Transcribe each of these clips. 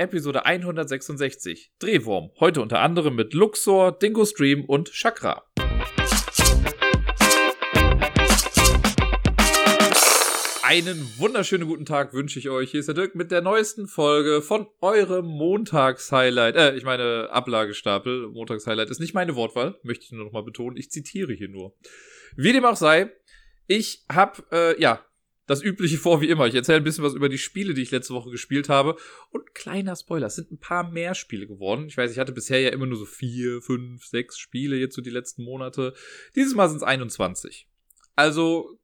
Episode 166. Drehwurm. Heute unter anderem mit Luxor, Dingo Stream und Chakra. Einen wunderschönen guten Tag wünsche ich euch. Hier ist der Dirk mit der neuesten Folge von eurem Montagshighlight. Äh, ich meine Ablagestapel. Montagshighlight ist nicht meine Wortwahl, möchte ich nur noch mal betonen. Ich zitiere hier nur. Wie dem auch sei, ich habe äh, ja das Übliche vor wie immer. Ich erzähle ein bisschen was über die Spiele, die ich letzte Woche gespielt habe. Und kleiner Spoiler, es sind ein paar mehr Spiele geworden. Ich weiß, ich hatte bisher ja immer nur so vier, fünf, sechs Spiele jetzt so die letzten Monate. Dieses Mal sind es 21. Also,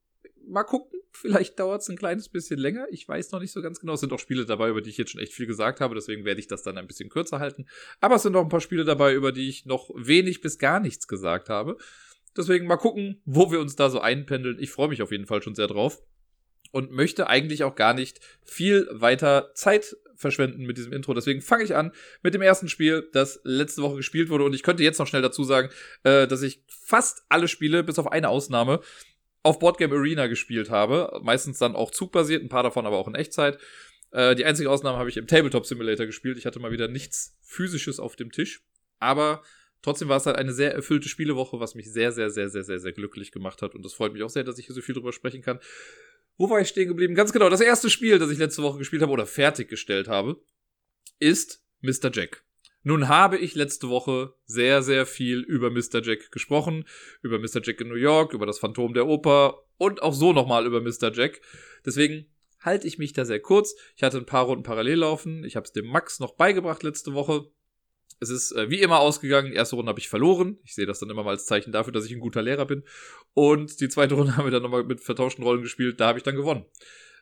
mal gucken. Vielleicht dauert es ein kleines bisschen länger. Ich weiß noch nicht so ganz genau. Es sind auch Spiele dabei, über die ich jetzt schon echt viel gesagt habe. Deswegen werde ich das dann ein bisschen kürzer halten. Aber es sind auch ein paar Spiele dabei, über die ich noch wenig bis gar nichts gesagt habe. Deswegen mal gucken, wo wir uns da so einpendeln. Ich freue mich auf jeden Fall schon sehr drauf und möchte eigentlich auch gar nicht viel weiter Zeit verschwenden mit diesem Intro. Deswegen fange ich an mit dem ersten Spiel, das letzte Woche gespielt wurde. Und ich könnte jetzt noch schnell dazu sagen, äh, dass ich fast alle Spiele, bis auf eine Ausnahme, auf Boardgame Arena gespielt habe. Meistens dann auch zugbasiert, ein paar davon aber auch in Echtzeit. Äh, die einzige Ausnahme habe ich im Tabletop Simulator gespielt. Ich hatte mal wieder nichts physisches auf dem Tisch. Aber Trotzdem war es halt eine sehr erfüllte Spielewoche, was mich sehr, sehr, sehr, sehr, sehr, sehr glücklich gemacht hat. Und das freut mich auch sehr, dass ich hier so viel drüber sprechen kann. Wo war ich stehen geblieben? Ganz genau, das erste Spiel, das ich letzte Woche gespielt habe oder fertiggestellt habe, ist Mr. Jack. Nun habe ich letzte Woche sehr, sehr viel über Mr. Jack gesprochen, über Mr. Jack in New York, über das Phantom der Oper und auch so nochmal über Mr. Jack. Deswegen halte ich mich da sehr kurz. Ich hatte ein paar Runden parallel laufen. Ich habe es dem Max noch beigebracht letzte Woche. Es ist äh, wie immer ausgegangen. Die erste Runde habe ich verloren. Ich sehe das dann immer mal als Zeichen dafür, dass ich ein guter Lehrer bin. Und die zweite Runde haben wir dann nochmal mit vertauschten Rollen gespielt. Da habe ich dann gewonnen.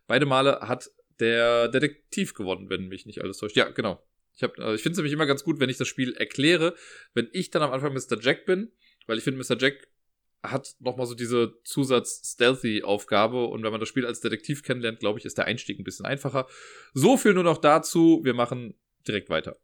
Beide Male hat der Detektiv gewonnen, wenn mich nicht alles täuscht. Ja, genau. Ich, also ich finde es nämlich immer ganz gut, wenn ich das Spiel erkläre, wenn ich dann am Anfang Mr. Jack bin, weil ich finde, Mr. Jack hat nochmal so diese Zusatz-Stealthy-Aufgabe und wenn man das Spiel als Detektiv kennenlernt, glaube ich, ist der Einstieg ein bisschen einfacher. So viel nur noch dazu. Wir machen direkt weiter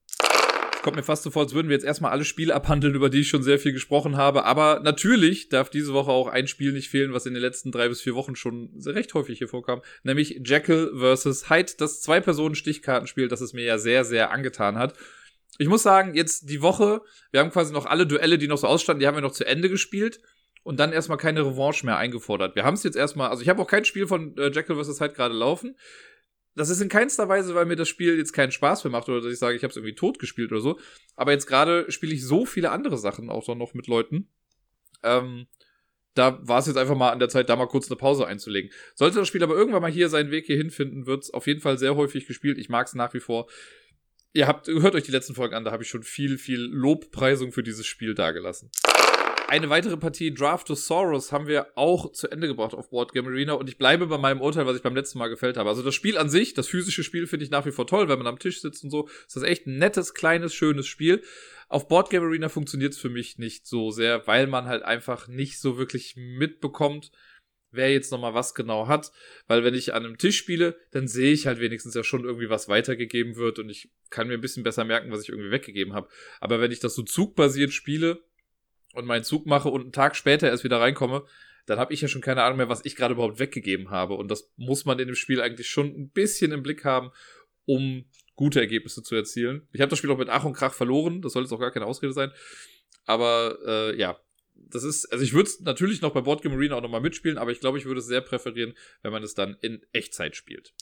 kommt mir fast so vor, als würden wir jetzt erstmal alle Spiele abhandeln, über die ich schon sehr viel gesprochen habe. Aber natürlich darf diese Woche auch ein Spiel nicht fehlen, was in den letzten drei bis vier Wochen schon recht häufig hier vorkam, nämlich Jekyll vs. Hyde, das Zwei-Personen-Stichkartenspiel, das es mir ja sehr, sehr angetan hat. Ich muss sagen, jetzt die Woche, wir haben quasi noch alle Duelle, die noch so ausstanden, die haben wir noch zu Ende gespielt und dann erstmal keine Revanche mehr eingefordert. Wir haben es jetzt erstmal, also ich habe auch kein Spiel von äh, Jekyll vs. Hyde gerade laufen das ist in keinster Weise, weil mir das Spiel jetzt keinen Spaß mehr macht oder dass ich sage, ich habe es irgendwie tot gespielt oder so. Aber jetzt gerade spiele ich so viele andere Sachen auch dann noch mit Leuten. Ähm, da war es jetzt einfach mal an der Zeit, da mal kurz eine Pause einzulegen. Sollte das Spiel aber irgendwann mal hier seinen Weg hier hinfinden, wird es auf jeden Fall sehr häufig gespielt. Ich mag es nach wie vor. Ihr habt, hört euch die letzten Folgen an, da habe ich schon viel, viel Lobpreisung für dieses Spiel dagelassen. Eine weitere Partie Draftosaurus haben wir auch zu Ende gebracht auf Board Game Arena und ich bleibe bei meinem Urteil, was ich beim letzten Mal gefällt habe. Also das Spiel an sich, das physische Spiel finde ich nach wie vor toll, wenn man am Tisch sitzt und so. Ist das echt ein nettes, kleines, schönes Spiel. Auf Board Game Arena funktioniert es für mich nicht so sehr, weil man halt einfach nicht so wirklich mitbekommt, wer jetzt nochmal was genau hat. Weil wenn ich an einem Tisch spiele, dann sehe ich halt wenigstens ja schon irgendwie, was weitergegeben wird und ich kann mir ein bisschen besser merken, was ich irgendwie weggegeben habe. Aber wenn ich das so zugbasiert spiele, und meinen Zug mache und einen Tag später erst wieder reinkomme, dann habe ich ja schon keine Ahnung mehr, was ich gerade überhaupt weggegeben habe. Und das muss man in dem Spiel eigentlich schon ein bisschen im Blick haben, um gute Ergebnisse zu erzielen. Ich habe das Spiel auch mit Ach und Krach verloren, das soll jetzt auch gar keine Ausrede sein. Aber äh, ja, das ist, also ich würde es natürlich noch bei Boardgame Arena auch nochmal mitspielen, aber ich glaube, ich würde es sehr präferieren, wenn man es dann in Echtzeit spielt.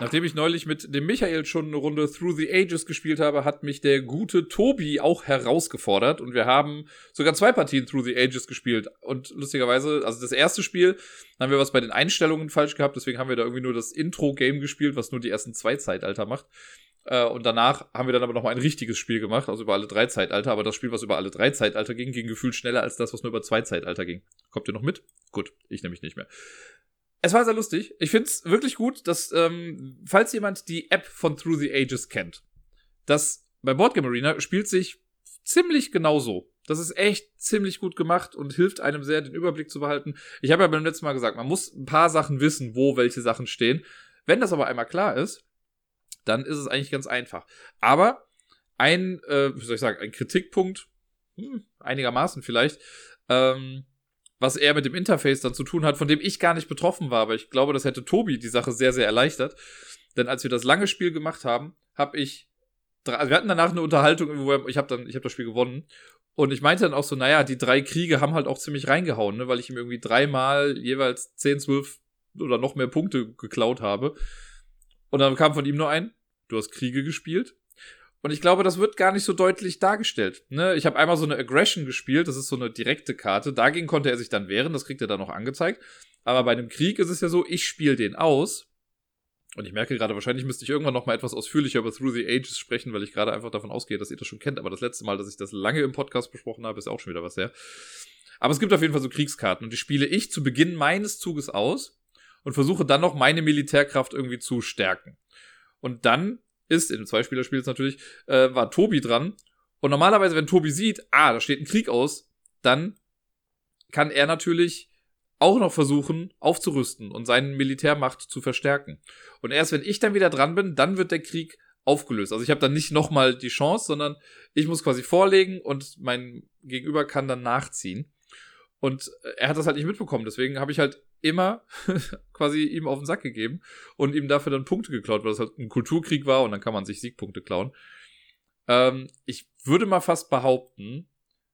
Nachdem ich neulich mit dem Michael schon eine Runde Through the Ages gespielt habe, hat mich der gute Tobi auch herausgefordert und wir haben sogar zwei Partien Through the Ages gespielt. Und lustigerweise, also das erste Spiel haben wir was bei den Einstellungen falsch gehabt, deswegen haben wir da irgendwie nur das Intro-Game gespielt, was nur die ersten zwei Zeitalter macht. Äh, und danach haben wir dann aber noch mal ein richtiges Spiel gemacht, also über alle drei Zeitalter. Aber das Spiel, was über alle drei Zeitalter ging, ging gefühlt schneller als das, was nur über zwei Zeitalter ging. Kommt ihr noch mit? Gut, ich nämlich nicht mehr. Es war sehr lustig. Ich finde es wirklich gut, dass, ähm, falls jemand die App von Through the Ages kennt, das bei Boardgame Arena spielt sich ziemlich genauso. Das ist echt ziemlich gut gemacht und hilft einem sehr, den Überblick zu behalten. Ich habe ja beim letzten Mal gesagt, man muss ein paar Sachen wissen, wo welche Sachen stehen. Wenn das aber einmal klar ist, dann ist es eigentlich ganz einfach. Aber ein, äh, wie soll ich sagen, ein Kritikpunkt, hm, einigermaßen vielleicht, ähm, was er mit dem Interface dann zu tun hat, von dem ich gar nicht betroffen war. Aber ich glaube, das hätte Tobi die Sache sehr, sehr erleichtert. Denn als wir das lange Spiel gemacht haben, habe ich also wir hatten danach eine Unterhaltung, wo ich habe dann, ich habe das Spiel gewonnen. Und ich meinte dann auch so, naja, die drei Kriege haben halt auch ziemlich reingehauen, ne, weil ich ihm irgendwie dreimal jeweils 10, 12 oder noch mehr Punkte geklaut habe. Und dann kam von ihm nur ein, du hast Kriege gespielt. Und ich glaube, das wird gar nicht so deutlich dargestellt. Ne? Ich habe einmal so eine Aggression gespielt, das ist so eine direkte Karte. Dagegen konnte er sich dann wehren, das kriegt er dann noch angezeigt. Aber bei einem Krieg ist es ja so, ich spiele den aus. Und ich merke gerade, wahrscheinlich müsste ich irgendwann noch mal etwas ausführlicher über Through the Ages sprechen, weil ich gerade einfach davon ausgehe, dass ihr das schon kennt. Aber das letzte Mal, dass ich das lange im Podcast besprochen habe, ist auch schon wieder was her. Aber es gibt auf jeden Fall so Kriegskarten und die spiele ich zu Beginn meines Zuges aus und versuche dann noch meine Militärkraft irgendwie zu stärken. Und dann ist, in dem Zweispielerspiel natürlich, äh, war Tobi dran. Und normalerweise, wenn Tobi sieht, ah, da steht ein Krieg aus, dann kann er natürlich auch noch versuchen, aufzurüsten und seine Militärmacht zu verstärken. Und erst wenn ich dann wieder dran bin, dann wird der Krieg aufgelöst. Also ich habe dann nicht nochmal die Chance, sondern ich muss quasi vorlegen und mein Gegenüber kann dann nachziehen. Und er hat das halt nicht mitbekommen. Deswegen habe ich halt immer quasi ihm auf den Sack gegeben und ihm dafür dann Punkte geklaut, weil das halt ein Kulturkrieg war und dann kann man sich Siegpunkte klauen. Ähm, ich würde mal fast behaupten,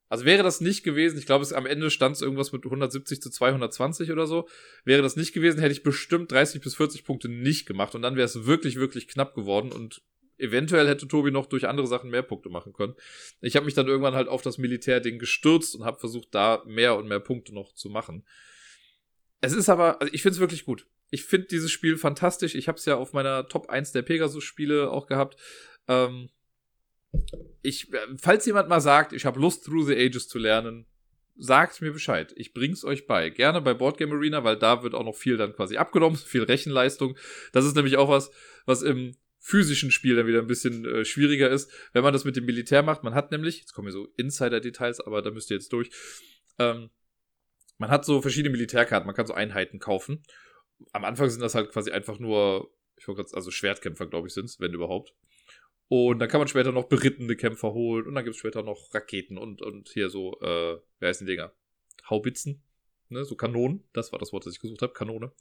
also wäre das nicht gewesen, ich glaube, es am Ende stand es irgendwas mit 170 zu 220 oder so. Wäre das nicht gewesen, hätte ich bestimmt 30 bis 40 Punkte nicht gemacht und dann wäre es wirklich, wirklich knapp geworden und eventuell hätte Tobi noch durch andere Sachen mehr Punkte machen können. Ich habe mich dann irgendwann halt auf das Militärding gestürzt und habe versucht, da mehr und mehr Punkte noch zu machen. Es ist aber, also ich finde es wirklich gut. Ich finde dieses Spiel fantastisch. Ich habe es ja auf meiner Top 1 der Pegasus-Spiele auch gehabt. Ähm, ich, äh, falls jemand mal sagt, ich habe Lust, Through the Ages zu lernen, sagt mir Bescheid. Ich bring's euch bei. Gerne bei Boardgame Arena, weil da wird auch noch viel dann quasi abgenommen, viel Rechenleistung. Das ist nämlich auch was, was im physischen Spiel dann wieder ein bisschen äh, schwieriger ist, wenn man das mit dem Militär macht. Man hat nämlich, jetzt kommen hier so Insider-Details, aber da müsst ihr jetzt durch. Ähm, man hat so verschiedene Militärkarten, man kann so Einheiten kaufen. Am Anfang sind das halt quasi einfach nur, ich wollte also Schwertkämpfer, glaube ich, sind es, wenn überhaupt. Und dann kann man später noch berittene Kämpfer holen und dann gibt es später noch Raketen und, und hier so, äh, wer heißen die Dinger? Haubitzen, ne, so Kanonen, das war das Wort, das ich gesucht habe, Kanone.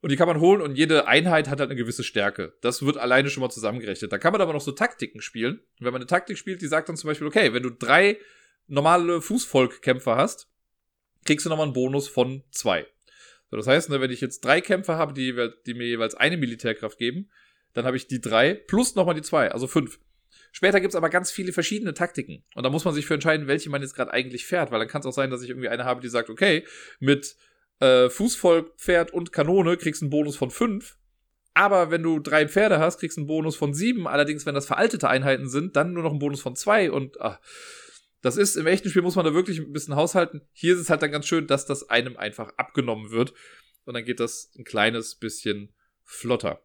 Und die kann man holen und jede Einheit hat halt eine gewisse Stärke. Das wird alleine schon mal zusammengerechnet. Da kann man aber noch so Taktiken spielen. Und wenn man eine Taktik spielt, die sagt dann zum Beispiel, okay, wenn du drei normale Fußvolkkämpfer hast, kriegst du nochmal einen Bonus von zwei. So, das heißt, ne, wenn ich jetzt drei Kämpfer habe, die, die mir jeweils eine Militärkraft geben, dann habe ich die drei plus nochmal die zwei, also fünf. Später gibt's aber ganz viele verschiedene Taktiken. Und da muss man sich für entscheiden, welche man jetzt gerade eigentlich fährt, weil dann kann es auch sein, dass ich irgendwie eine habe, die sagt, okay, mit äh, Fußvolk, Pferd und Kanone kriegst du einen Bonus von fünf. Aber wenn du drei Pferde hast, kriegst du einen Bonus von sieben. Allerdings, wenn das veraltete Einheiten sind, dann nur noch einen Bonus von zwei. Und ach, das ist, im echten Spiel muss man da wirklich ein bisschen haushalten. Hier ist es halt dann ganz schön, dass das einem einfach abgenommen wird. Und dann geht das ein kleines bisschen flotter.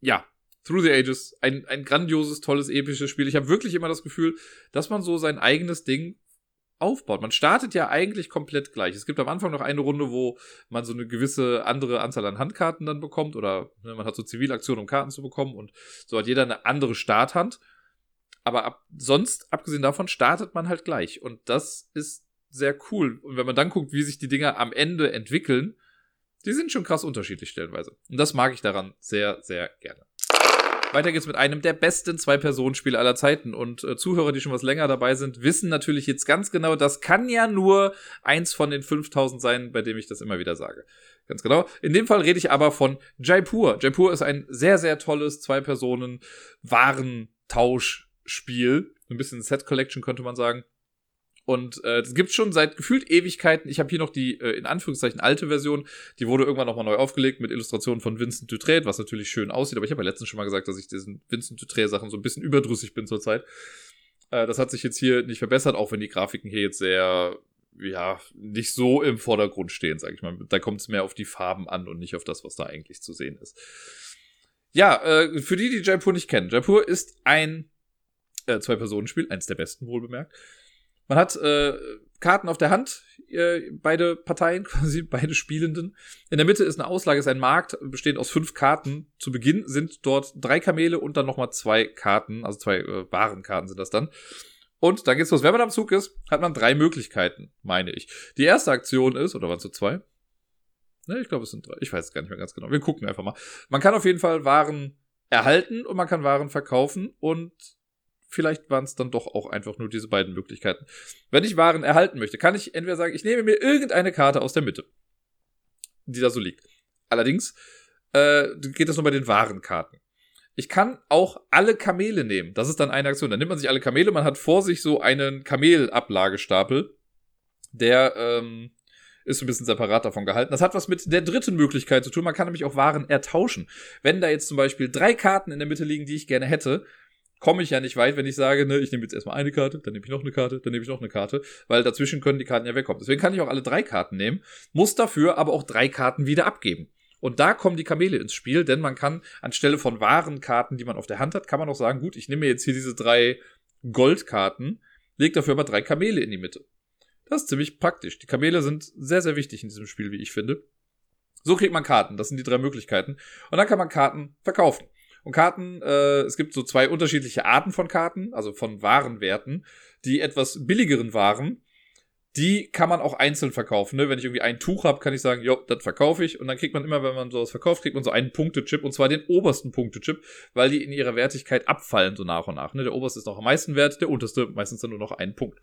Ja, Through the Ages, ein, ein grandioses, tolles, episches Spiel. Ich habe wirklich immer das Gefühl, dass man so sein eigenes Ding aufbaut. Man startet ja eigentlich komplett gleich. Es gibt am Anfang noch eine Runde, wo man so eine gewisse andere Anzahl an Handkarten dann bekommt oder ne, man hat so Zivilaktionen, um Karten zu bekommen und so hat jeder eine andere Starthand. Aber ab, sonst, abgesehen davon, startet man halt gleich. Und das ist sehr cool. Und wenn man dann guckt, wie sich die Dinger am Ende entwickeln, die sind schon krass unterschiedlich stellenweise. Und das mag ich daran sehr, sehr gerne. Weiter geht's mit einem der besten Zwei-Personen-Spiele aller Zeiten. Und äh, Zuhörer, die schon was länger dabei sind, wissen natürlich jetzt ganz genau, das kann ja nur eins von den 5000 sein, bei dem ich das immer wieder sage. Ganz genau. In dem Fall rede ich aber von Jaipur. Jaipur ist ein sehr, sehr tolles Zwei-Personen-Warentausch Spiel. Ein bisschen Set Collection könnte man sagen. Und äh, das gibt's schon seit gefühlt Ewigkeiten. Ich habe hier noch die äh, in Anführungszeichen alte Version. Die wurde irgendwann nochmal neu aufgelegt mit Illustrationen von Vincent Dutrait, was natürlich schön aussieht. Aber ich habe ja letztens schon mal gesagt, dass ich diesen Vincent Dutrait-Sachen so ein bisschen überdrüssig bin zurzeit. Äh, das hat sich jetzt hier nicht verbessert, auch wenn die Grafiken hier jetzt sehr, ja, nicht so im Vordergrund stehen, sage ich mal. Da kommt es mehr auf die Farben an und nicht auf das, was da eigentlich zu sehen ist. Ja, äh, für die, die Jaipur nicht kennen. Jaipur ist ein äh, Zwei-Personen-Spiel, eins der besten wohl bemerkt. Man hat äh, Karten auf der Hand, äh, beide Parteien, quasi beide Spielenden. In der Mitte ist eine Auslage, ist ein Markt, bestehend aus fünf Karten. Zu Beginn sind dort drei Kamele und dann nochmal zwei Karten, also zwei äh, Warenkarten sind das dann. Und dann geht's los. Wenn man am Zug ist, hat man drei Möglichkeiten, meine ich. Die erste Aktion ist, oder waren es so zwei? Ne, ich glaube, es sind drei. Ich weiß es gar nicht mehr ganz genau. Wir gucken einfach mal. Man kann auf jeden Fall Waren erhalten und man kann Waren verkaufen und vielleicht waren es dann doch auch einfach nur diese beiden Möglichkeiten. Wenn ich Waren erhalten möchte, kann ich entweder sagen, ich nehme mir irgendeine Karte aus der Mitte, die da so liegt. Allerdings äh, geht das nur bei den Warenkarten. Ich kann auch alle Kamele nehmen. Das ist dann eine Aktion. Dann nimmt man sich alle Kamele, man hat vor sich so einen Kamelablagestapel, der ähm, ist ein bisschen separat davon gehalten. Das hat was mit der dritten Möglichkeit zu tun. Man kann nämlich auch Waren ertauschen. Wenn da jetzt zum Beispiel drei Karten in der Mitte liegen, die ich gerne hätte, komme ich ja nicht weit, wenn ich sage, ne, ich nehme jetzt erstmal eine Karte, dann nehme ich noch eine Karte, dann nehme ich noch eine Karte, weil dazwischen können die Karten ja wegkommen. Deswegen kann ich auch alle drei Karten nehmen, muss dafür aber auch drei Karten wieder abgeben. Und da kommen die Kamele ins Spiel, denn man kann anstelle von wahren Karten, die man auf der Hand hat, kann man auch sagen, gut, ich nehme jetzt hier diese drei Goldkarten, leg dafür aber drei Kamele in die Mitte. Das ist ziemlich praktisch. Die Kamele sind sehr, sehr wichtig in diesem Spiel, wie ich finde. So kriegt man Karten. Das sind die drei Möglichkeiten. Und dann kann man Karten verkaufen. Und Karten, äh, es gibt so zwei unterschiedliche Arten von Karten, also von Warenwerten. Die etwas billigeren Waren, die kann man auch einzeln verkaufen. Ne? Wenn ich irgendwie ein Tuch habe, kann ich sagen, jo, das verkaufe ich. Und dann kriegt man immer, wenn man sowas verkauft, kriegt man so einen Punktechip. Und zwar den obersten Punktechip, weil die in ihrer Wertigkeit abfallen so nach und nach. Ne? Der oberste ist noch am meisten wert, der unterste meistens dann nur noch einen Punkt.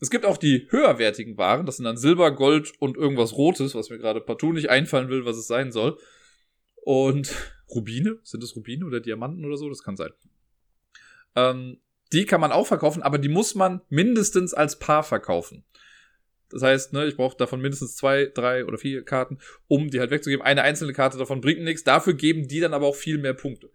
Es gibt auch die höherwertigen Waren, das sind dann Silber, Gold und irgendwas Rotes, was mir gerade partout nicht einfallen will, was es sein soll. Und Rubine, sind es Rubine oder Diamanten oder so? Das kann sein. Ähm, die kann man auch verkaufen, aber die muss man mindestens als Paar verkaufen. Das heißt, ne, ich brauche davon mindestens zwei, drei oder vier Karten, um die halt wegzugeben. Eine einzelne Karte davon bringt nichts. Dafür geben die dann aber auch viel mehr Punkte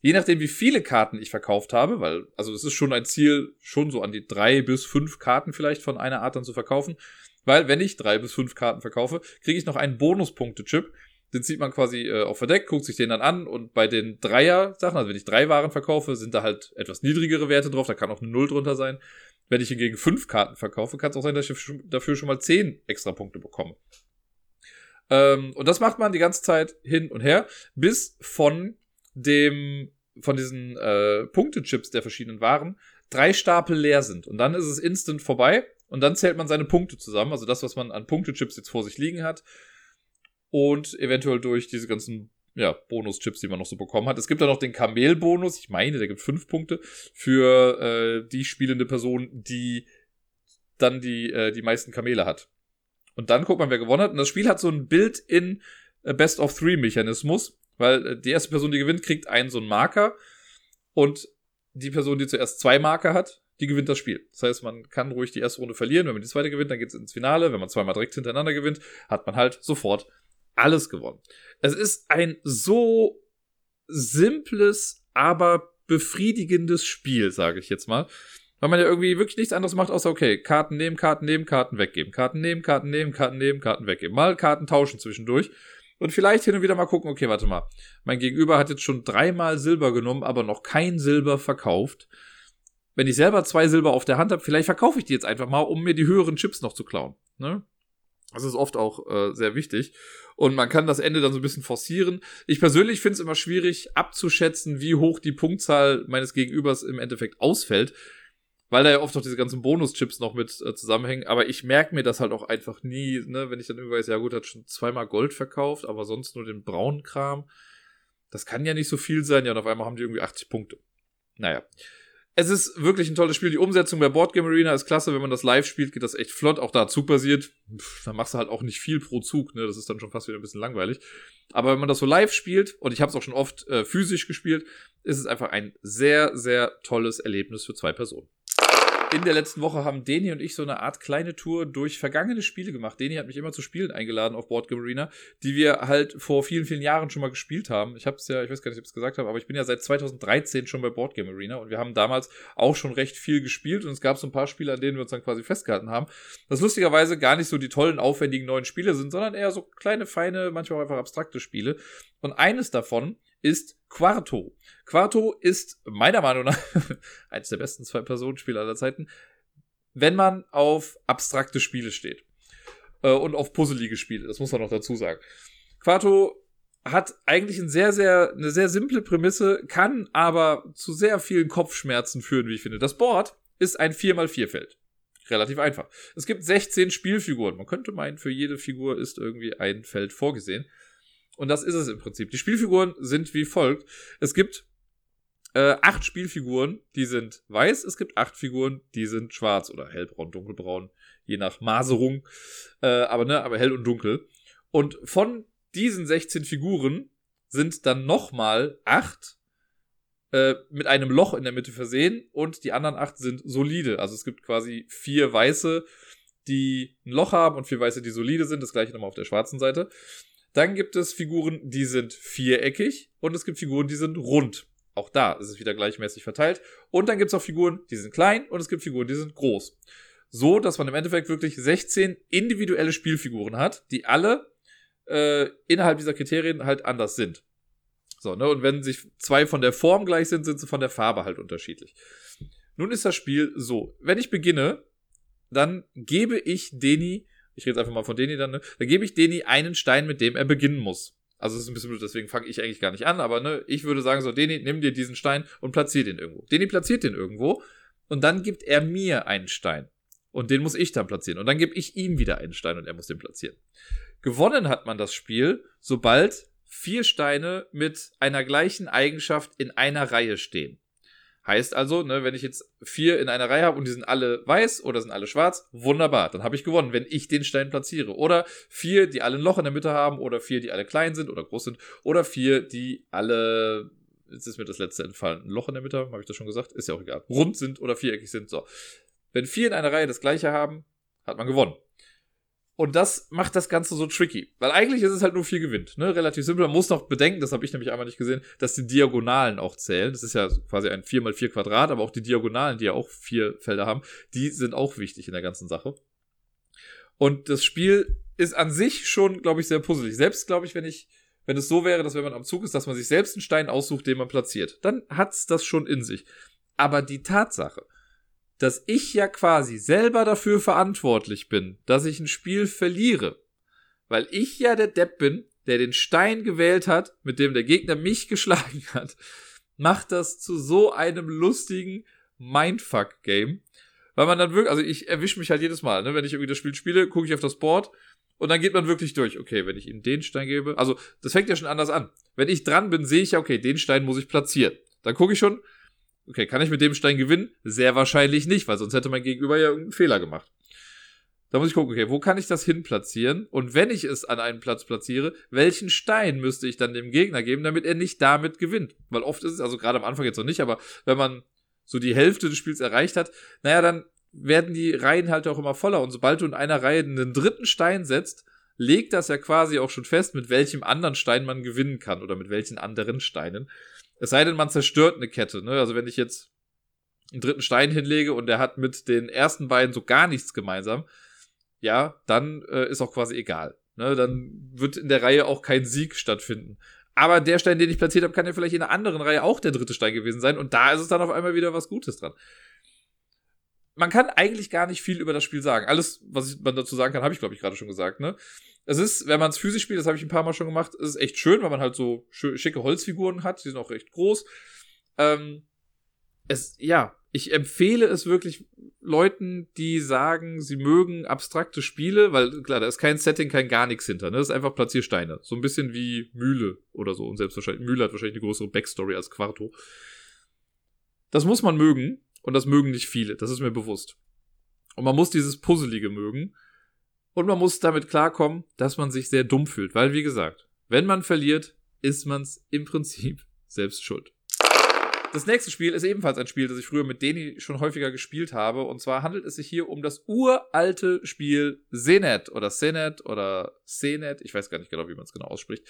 je nachdem, wie viele Karten ich verkauft habe, weil, also es ist schon ein Ziel, schon so an die drei bis fünf Karten vielleicht von einer Art dann zu verkaufen. Weil, wenn ich drei bis fünf Karten verkaufe, kriege ich noch einen Bonuspunkte-Chip. Den zieht man quasi äh, auf Verdeck, guckt sich den dann an und bei den Dreier-Sachen, also wenn ich drei Waren verkaufe, sind da halt etwas niedrigere Werte drauf, da kann auch eine Null drunter sein. Wenn ich hingegen fünf Karten verkaufe, kann es auch sein, dass ich dafür schon mal zehn extra Punkte bekomme. Ähm, und das macht man die ganze Zeit hin und her, bis von dem, von diesen äh, Punktechips der verschiedenen Waren drei Stapel leer sind. Und dann ist es instant vorbei und dann zählt man seine Punkte zusammen, also das, was man an Punktechips jetzt vor sich liegen hat. Und eventuell durch diese ganzen ja, Bonus-Chips, die man noch so bekommen hat. Es gibt da noch den Kamel-Bonus, ich meine, der gibt fünf Punkte für äh, die spielende Person, die dann die, äh, die meisten Kamele hat. Und dann guckt man, wer gewonnen hat. Und das Spiel hat so ein Build-in äh, Best-of-Three-Mechanismus. Weil äh, die erste Person, die gewinnt, kriegt einen so einen Marker. Und die Person, die zuerst zwei Marker hat, die gewinnt das Spiel. Das heißt, man kann ruhig die erste Runde verlieren. Wenn man die zweite gewinnt, dann geht es ins Finale. Wenn man zweimal direkt hintereinander gewinnt, hat man halt sofort alles gewonnen. Es ist ein so simples, aber befriedigendes Spiel, sage ich jetzt mal. Weil man ja irgendwie wirklich nichts anderes macht, außer, okay, Karten nehmen, Karten nehmen, Karten weggeben. Karten nehmen, Karten nehmen, Karten nehmen, Karten weggeben. Mal Karten tauschen zwischendurch. Und vielleicht hin und wieder mal gucken, okay, warte mal. Mein Gegenüber hat jetzt schon dreimal Silber genommen, aber noch kein Silber verkauft. Wenn ich selber zwei Silber auf der Hand habe, vielleicht verkaufe ich die jetzt einfach mal, um mir die höheren Chips noch zu klauen. Ne? Das ist oft auch äh, sehr wichtig. Und man kann das Ende dann so ein bisschen forcieren. Ich persönlich finde es immer schwierig abzuschätzen, wie hoch die Punktzahl meines Gegenübers im Endeffekt ausfällt weil da ja oft auch diese ganzen Bonus-Chips noch mit äh, zusammenhängen. Aber ich merke mir das halt auch einfach nie, ne, wenn ich dann irgendwie weiß, ja gut, hat schon zweimal Gold verkauft, aber sonst nur den braunen Kram. Das kann ja nicht so viel sein, ja, und auf einmal haben die irgendwie 80 Punkte. Naja. Es ist wirklich ein tolles Spiel. Die Umsetzung bei Boardgame Arena ist klasse. Wenn man das live spielt, geht das echt flott. Auch da zugbasiert. Da machst du halt auch nicht viel pro Zug. Ne? Das ist dann schon fast wieder ein bisschen langweilig. Aber wenn man das so live spielt, und ich habe es auch schon oft äh, physisch gespielt, ist es einfach ein sehr, sehr tolles Erlebnis für zwei Personen in der letzten Woche haben Deni und ich so eine Art kleine Tour durch vergangene Spiele gemacht. Deni hat mich immer zu Spielen eingeladen auf Board Game Arena, die wir halt vor vielen, vielen Jahren schon mal gespielt haben. Ich habe es ja, ich weiß gar nicht, ob ich es gesagt habe, aber ich bin ja seit 2013 schon bei Board Game Arena und wir haben damals auch schon recht viel gespielt und es gab so ein paar Spiele, an denen wir uns dann quasi festgehalten haben. Das lustigerweise gar nicht so die tollen, aufwendigen neuen Spiele sind, sondern eher so kleine, feine, manchmal auch einfach abstrakte Spiele. Und eines davon ist Quarto. Quarto ist meiner Meinung nach eines der besten Zwei-Personen-Spiele aller Zeiten, wenn man auf abstrakte Spiele steht. Äh, und auf puzzelige Spiele, das muss man noch dazu sagen. Quarto hat eigentlich ein sehr, sehr, eine sehr simple Prämisse, kann aber zu sehr vielen Kopfschmerzen führen, wie ich finde. Das Board ist ein 4x4-Feld. Relativ einfach. Es gibt 16 Spielfiguren. Man könnte meinen, für jede Figur ist irgendwie ein Feld vorgesehen. Und das ist es im Prinzip. Die Spielfiguren sind wie folgt. Es gibt äh, acht Spielfiguren, die sind weiß. Es gibt acht Figuren, die sind schwarz oder hellbraun, dunkelbraun, je nach Maserung. Äh, aber ne, aber hell und dunkel. Und von diesen 16 Figuren sind dann nochmal acht äh, mit einem Loch in der Mitte versehen und die anderen acht sind solide. Also es gibt quasi vier weiße, die ein Loch haben und vier weiße, die solide sind. Das gleiche nochmal auf der schwarzen Seite. Dann gibt es Figuren, die sind viereckig und es gibt Figuren, die sind rund. Auch da ist es wieder gleichmäßig verteilt. Und dann gibt es auch Figuren, die sind klein und es gibt Figuren, die sind groß. So, dass man im Endeffekt wirklich 16 individuelle Spielfiguren hat, die alle äh, innerhalb dieser Kriterien halt anders sind. So, ne? Und wenn sich zwei von der Form gleich sind, sind sie von der Farbe halt unterschiedlich. Nun ist das Spiel so. Wenn ich beginne, dann gebe ich Deni, ich rede einfach mal von Deni dann, ne? Dann gebe ich Deni einen Stein, mit dem er beginnen muss. Also es ist ein bisschen blöd, deswegen fange ich eigentlich gar nicht an, aber ne, ich würde sagen so, Deni, nimm dir diesen Stein und platzier den irgendwo. Deni platziert den irgendwo und dann gibt er mir einen Stein. Und den muss ich dann platzieren. Und dann gebe ich ihm wieder einen Stein und er muss den platzieren. Gewonnen hat man das Spiel, sobald vier Steine mit einer gleichen Eigenschaft in einer Reihe stehen. Heißt also, ne, wenn ich jetzt vier in einer Reihe habe und die sind alle weiß oder sind alle schwarz, wunderbar, dann habe ich gewonnen, wenn ich den Stein platziere. Oder vier, die alle ein Loch in der Mitte haben, oder vier, die alle klein sind oder groß sind, oder vier, die alle, jetzt ist mir das letzte entfallen, ein Loch in der Mitte, habe ich das schon gesagt, ist ja auch egal, rund sind oder viereckig sind, so. Wenn vier in einer Reihe das gleiche haben, hat man gewonnen. Und das macht das Ganze so tricky. Weil eigentlich ist es halt nur vier gewinnt. Ne? Relativ simpel. Man muss noch bedenken, das habe ich nämlich einmal nicht gesehen, dass die Diagonalen auch zählen. Das ist ja quasi ein 4x4 Quadrat, aber auch die Diagonalen, die ja auch vier Felder haben, die sind auch wichtig in der ganzen Sache. Und das Spiel ist an sich schon, glaube ich, sehr puzzelig. Selbst, glaube ich, wenn ich, wenn es so wäre, dass wenn man am Zug ist, dass man sich selbst einen Stein aussucht, den man platziert, dann hat's das schon in sich. Aber die Tatsache, dass ich ja quasi selber dafür verantwortlich bin, dass ich ein Spiel verliere. Weil ich ja der Depp bin, der den Stein gewählt hat, mit dem der Gegner mich geschlagen hat, macht das zu so einem lustigen Mindfuck-Game. Weil man dann wirklich, also ich erwische mich halt jedes Mal, ne? wenn ich irgendwie das Spiel spiele, gucke ich auf das Board und dann geht man wirklich durch. Okay, wenn ich ihm den Stein gebe, also das fängt ja schon anders an. Wenn ich dran bin, sehe ich ja, okay, den Stein muss ich platzieren. Dann gucke ich schon, Okay, kann ich mit dem Stein gewinnen? Sehr wahrscheinlich nicht, weil sonst hätte mein Gegenüber ja irgendeinen Fehler gemacht. Da muss ich gucken, okay, wo kann ich das hin platzieren? Und wenn ich es an einen Platz platziere, welchen Stein müsste ich dann dem Gegner geben, damit er nicht damit gewinnt? Weil oft ist es, also gerade am Anfang jetzt noch nicht, aber wenn man so die Hälfte des Spiels erreicht hat, naja, dann werden die Reihen halt auch immer voller. Und sobald du in einer Reihe einen dritten Stein setzt, legt das ja quasi auch schon fest, mit welchem anderen Stein man gewinnen kann oder mit welchen anderen Steinen. Es sei denn, man zerstört eine Kette. Ne? Also wenn ich jetzt einen dritten Stein hinlege und der hat mit den ersten beiden so gar nichts gemeinsam, ja, dann äh, ist auch quasi egal. Ne? Dann wird in der Reihe auch kein Sieg stattfinden. Aber der Stein, den ich platziert habe, kann ja vielleicht in einer anderen Reihe auch der dritte Stein gewesen sein. Und da ist es dann auf einmal wieder was Gutes dran. Man kann eigentlich gar nicht viel über das Spiel sagen. Alles, was man dazu sagen kann, habe ich, glaube ich, gerade schon gesagt. Ne? Es ist, wenn man es physisch spielt, das habe ich ein paar Mal schon gemacht, ist es echt schön, weil man halt so schicke Holzfiguren hat, die sind auch recht groß. Ähm, es, ja, ich empfehle es wirklich Leuten, die sagen, sie mögen abstrakte Spiele, weil klar, da ist kein Setting, kein gar nichts hinter, ne? Das ist einfach Platziersteine. So ein bisschen wie Mühle oder so. Und selbst wahrscheinlich, Mühle hat wahrscheinlich eine größere Backstory als Quarto. Das muss man mögen und das mögen nicht viele, das ist mir bewusst. Und man muss dieses Puzzelige mögen. Und man muss damit klarkommen, dass man sich sehr dumm fühlt, weil wie gesagt, wenn man verliert, ist man's im Prinzip selbst schuld. Das nächste Spiel ist ebenfalls ein Spiel, das ich früher mit Deni schon häufiger gespielt habe. Und zwar handelt es sich hier um das uralte Spiel Senet oder Senet oder Senet. Ich weiß gar nicht genau, wie man es genau ausspricht.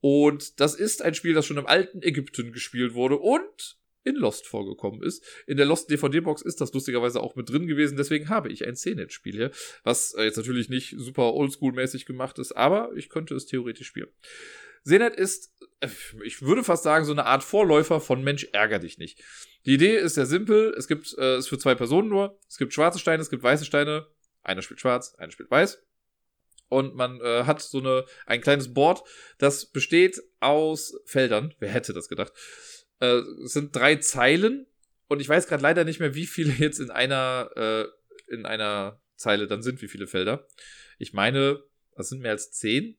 Und das ist ein Spiel, das schon im alten Ägypten gespielt wurde und in Lost vorgekommen ist. In der Lost DVD-Box ist das lustigerweise auch mit drin gewesen, deswegen habe ich ein CNET-Spiel hier, was äh, jetzt natürlich nicht super oldschool-mäßig gemacht ist, aber ich könnte es theoretisch spielen. CNET ist, äh, ich würde fast sagen, so eine Art Vorläufer von Mensch, ärger dich nicht. Die Idee ist sehr simpel, es gibt, äh, es für zwei Personen nur, es gibt schwarze Steine, es gibt weiße Steine, einer spielt schwarz, einer spielt weiß und man äh, hat so eine ein kleines Board, das besteht aus Feldern. Wer hätte das gedacht? Äh, sind drei Zeilen und ich weiß gerade leider nicht mehr, wie viele jetzt in einer, äh, in einer Zeile dann sind, wie viele Felder. Ich meine, das sind mehr als zehn.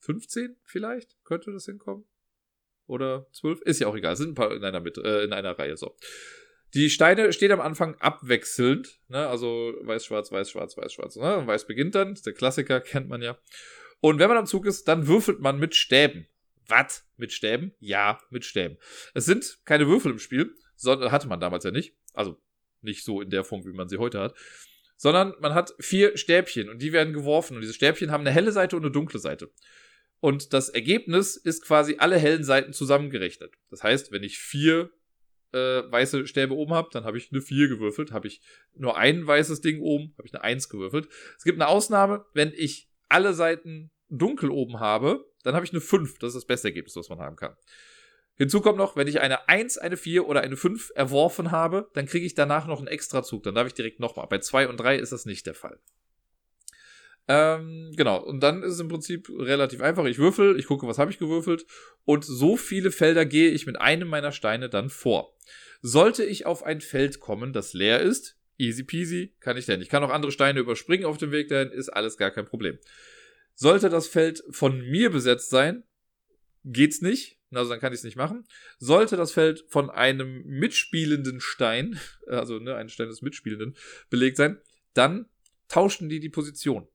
15 vielleicht könnte das hinkommen. Oder 12? Ist ja auch egal. Sind ein paar in einer, Mitte, äh, in einer Reihe. So. Die Steine stehen am Anfang abwechselnd. Ne? Also weiß, schwarz, weiß, schwarz, weiß, schwarz. Ne? Und weiß beginnt dann. Der Klassiker kennt man ja. Und wenn man am Zug ist, dann würfelt man mit Stäben. Was? Mit Stäben? Ja, mit Stäben. Es sind keine Würfel im Spiel, sondern hatte man damals ja nicht. Also nicht so in der Form, wie man sie heute hat. Sondern man hat vier Stäbchen und die werden geworfen. Und diese Stäbchen haben eine helle Seite und eine dunkle Seite. Und das Ergebnis ist quasi alle hellen Seiten zusammengerechnet. Das heißt, wenn ich vier äh, weiße Stäbe oben habe, dann habe ich eine 4 gewürfelt. Habe ich nur ein weißes Ding oben, habe ich eine 1 gewürfelt. Es gibt eine Ausnahme, wenn ich alle Seiten dunkel oben habe, dann habe ich eine 5. Das ist das beste Ergebnis, was man haben kann. Hinzu kommt noch, wenn ich eine 1, eine 4 oder eine 5 erworfen habe, dann kriege ich danach noch einen Extrazug. Dann darf ich direkt nochmal. Bei 2 und 3 ist das nicht der Fall. Ähm, genau, und dann ist es im Prinzip relativ einfach. Ich würfel, ich gucke, was habe ich gewürfelt. Und so viele Felder gehe ich mit einem meiner Steine dann vor. Sollte ich auf ein Feld kommen, das leer ist, easy peasy, kann ich denn. Ich kann auch andere Steine überspringen auf dem Weg dahin, ist alles gar kein Problem. Sollte das Feld von mir besetzt sein, geht's nicht. Also dann kann ich es nicht machen. Sollte das Feld von einem mitspielenden Stein, also ne, ein Stein des Mitspielenden, belegt sein, dann tauschen die die Position.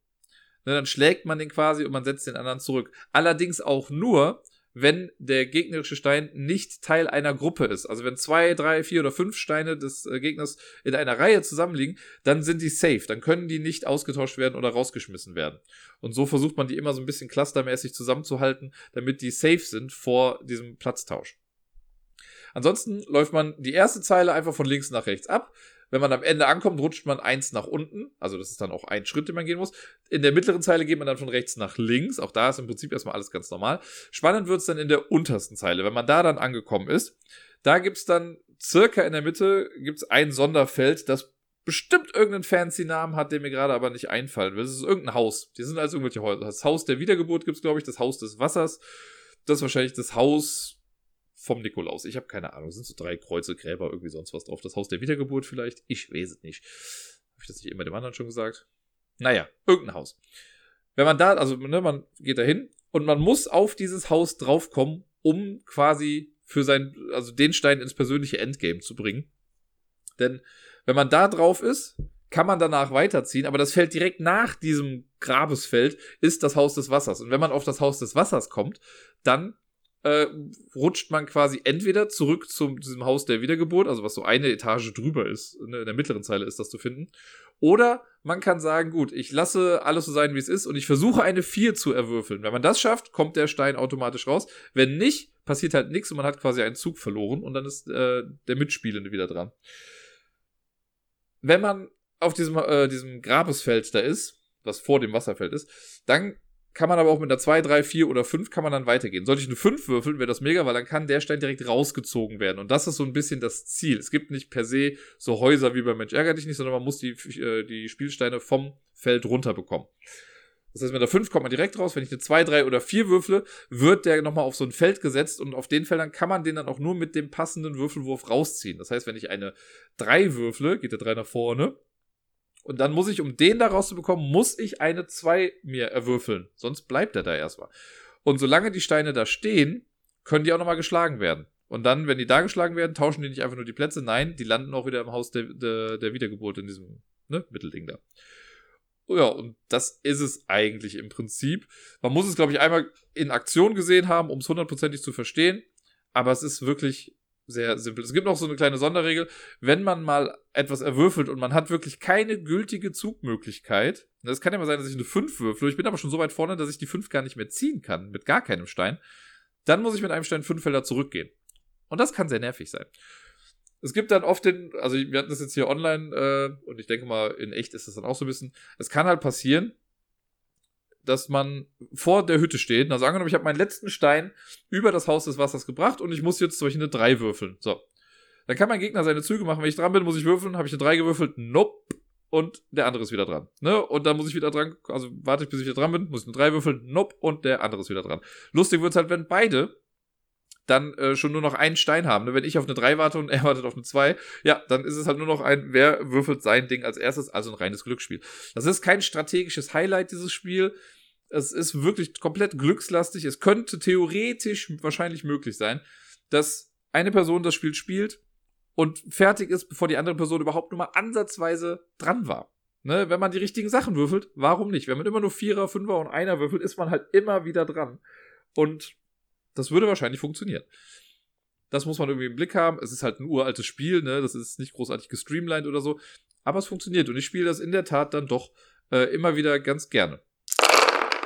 Ne, dann schlägt man den quasi und man setzt den anderen zurück. Allerdings auch nur, wenn der gegnerische Stein nicht Teil einer Gruppe ist. Also wenn zwei, drei, vier oder fünf Steine des äh, Gegners in einer Reihe zusammenliegen, dann sind die safe. Dann können die nicht ausgetauscht werden oder rausgeschmissen werden. Und so versucht man die immer so ein bisschen clustermäßig zusammenzuhalten, damit die safe sind vor diesem Platztausch. Ansonsten läuft man die erste Zeile einfach von links nach rechts ab. Wenn man am Ende ankommt, rutscht man eins nach unten. Also das ist dann auch ein Schritt, den man gehen muss. In der mittleren Zeile geht man dann von rechts nach links. Auch da ist im Prinzip erstmal alles ganz normal. Spannend wird es dann in der untersten Zeile. Wenn man da dann angekommen ist, da gibt es dann circa in der Mitte gibt's ein Sonderfeld, das bestimmt irgendeinen fancy Namen hat, der mir gerade aber nicht einfallen will. Das ist irgendein Haus. Die sind also irgendwelche Häuser. Das Haus der Wiedergeburt gibt's glaube ich, das Haus des Wassers. Das ist wahrscheinlich das Haus vom Nikolaus. Ich habe keine Ahnung. Sind so drei Kreuze, Gräber, irgendwie sonst was drauf. Das Haus der Wiedergeburt vielleicht? Ich weiß es nicht. Habe ich das nicht immer dem anderen schon gesagt? Naja, irgendein Haus. Wenn man da, also ne, man geht da hin und man muss auf dieses Haus draufkommen, um quasi für sein, also den Stein ins persönliche Endgame zu bringen. Denn wenn man da drauf ist, kann man danach weiterziehen, aber das Feld direkt nach diesem Grabesfeld ist das Haus des Wassers. Und wenn man auf das Haus des Wassers kommt, dann äh, rutscht man quasi entweder zurück zu diesem Haus der Wiedergeburt, also was so eine Etage drüber ist, ne, in der mittleren Zeile ist das zu finden. Oder man kann sagen, gut, ich lasse alles so sein, wie es ist und ich versuche eine 4 zu erwürfeln. Wenn man das schafft, kommt der Stein automatisch raus. Wenn nicht, passiert halt nichts und man hat quasi einen Zug verloren und dann ist äh, der Mitspielende wieder dran. Wenn man auf diesem, äh, diesem Grabesfeld da ist, was vor dem Wasserfeld ist, dann kann man aber auch mit einer 2, 3, 4 oder 5 kann man dann weitergehen. Sollte ich eine 5 würfeln, wäre das mega, weil dann kann der Stein direkt rausgezogen werden. Und das ist so ein bisschen das Ziel. Es gibt nicht per se so Häuser wie bei Mensch ärger dich nicht, sondern man muss die, äh, die Spielsteine vom Feld runterbekommen. Das heißt, mit der 5 kommt man direkt raus. Wenn ich eine 2, 3 oder 4 würfle, wird der nochmal auf so ein Feld gesetzt und auf den Feldern kann man den dann auch nur mit dem passenden Würfelwurf rausziehen. Das heißt, wenn ich eine 3 würfle, geht der 3 nach vorne und dann muss ich, um den da rauszubekommen, muss ich eine 2 mir erwürfeln. Sonst bleibt er da erstmal. Und solange die Steine da stehen, können die auch nochmal geschlagen werden. Und dann, wenn die da geschlagen werden, tauschen die nicht einfach nur die Plätze. Nein, die landen auch wieder im Haus der, der, der Wiedergeburt in diesem ne, Mittelding da. Ja, und das ist es eigentlich im Prinzip. Man muss es, glaube ich, einmal in Aktion gesehen haben, um es hundertprozentig zu verstehen. Aber es ist wirklich sehr simpel. Es gibt noch so eine kleine Sonderregel. Wenn man mal etwas erwürfelt und man hat wirklich keine gültige Zugmöglichkeit, das kann ja mal sein, dass ich eine 5 würfel, ich bin aber schon so weit vorne, dass ich die 5 gar nicht mehr ziehen kann, mit gar keinem Stein, dann muss ich mit einem Stein 5 Felder zurückgehen. Und das kann sehr nervig sein. Es gibt dann oft den, also wir hatten das jetzt hier online äh, und ich denke mal, in echt ist das dann auch so ein bisschen, es kann halt passieren, dass man vor der Hütte steht. Also angenommen, ich habe meinen letzten Stein über das Haus des Wassers gebracht und ich muss jetzt zum Beispiel eine 3 würfeln. So. Dann kann mein Gegner seine Züge machen. Wenn ich dran bin, muss ich würfeln. Habe ich eine 3 gewürfelt? Nope. Und der andere ist wieder dran. Ne? Und dann muss ich wieder dran, also warte ich, bis ich wieder dran bin, muss ich eine 3 würfeln, nope, und der andere ist wieder dran. Lustig wird's halt, wenn beide dann äh, schon nur noch einen Stein haben. Ne? Wenn ich auf eine 3 warte und er wartet auf eine 2, ja, dann ist es halt nur noch ein, wer würfelt sein Ding als erstes, also ein reines Glücksspiel. Das ist kein strategisches Highlight, dieses Spiel. Es ist wirklich komplett glückslastig. Es könnte theoretisch wahrscheinlich möglich sein, dass eine Person das Spiel spielt und fertig ist, bevor die andere Person überhaupt nur mal ansatzweise dran war. Ne, wenn man die richtigen Sachen würfelt, warum nicht? Wenn man immer nur Vierer, Fünfer und Einer würfelt, ist man halt immer wieder dran. Und das würde wahrscheinlich funktionieren. Das muss man irgendwie im Blick haben. Es ist halt ein uraltes Spiel, ne? Das ist nicht großartig gestreamlined oder so. Aber es funktioniert und ich spiele das in der Tat dann doch äh, immer wieder ganz gerne.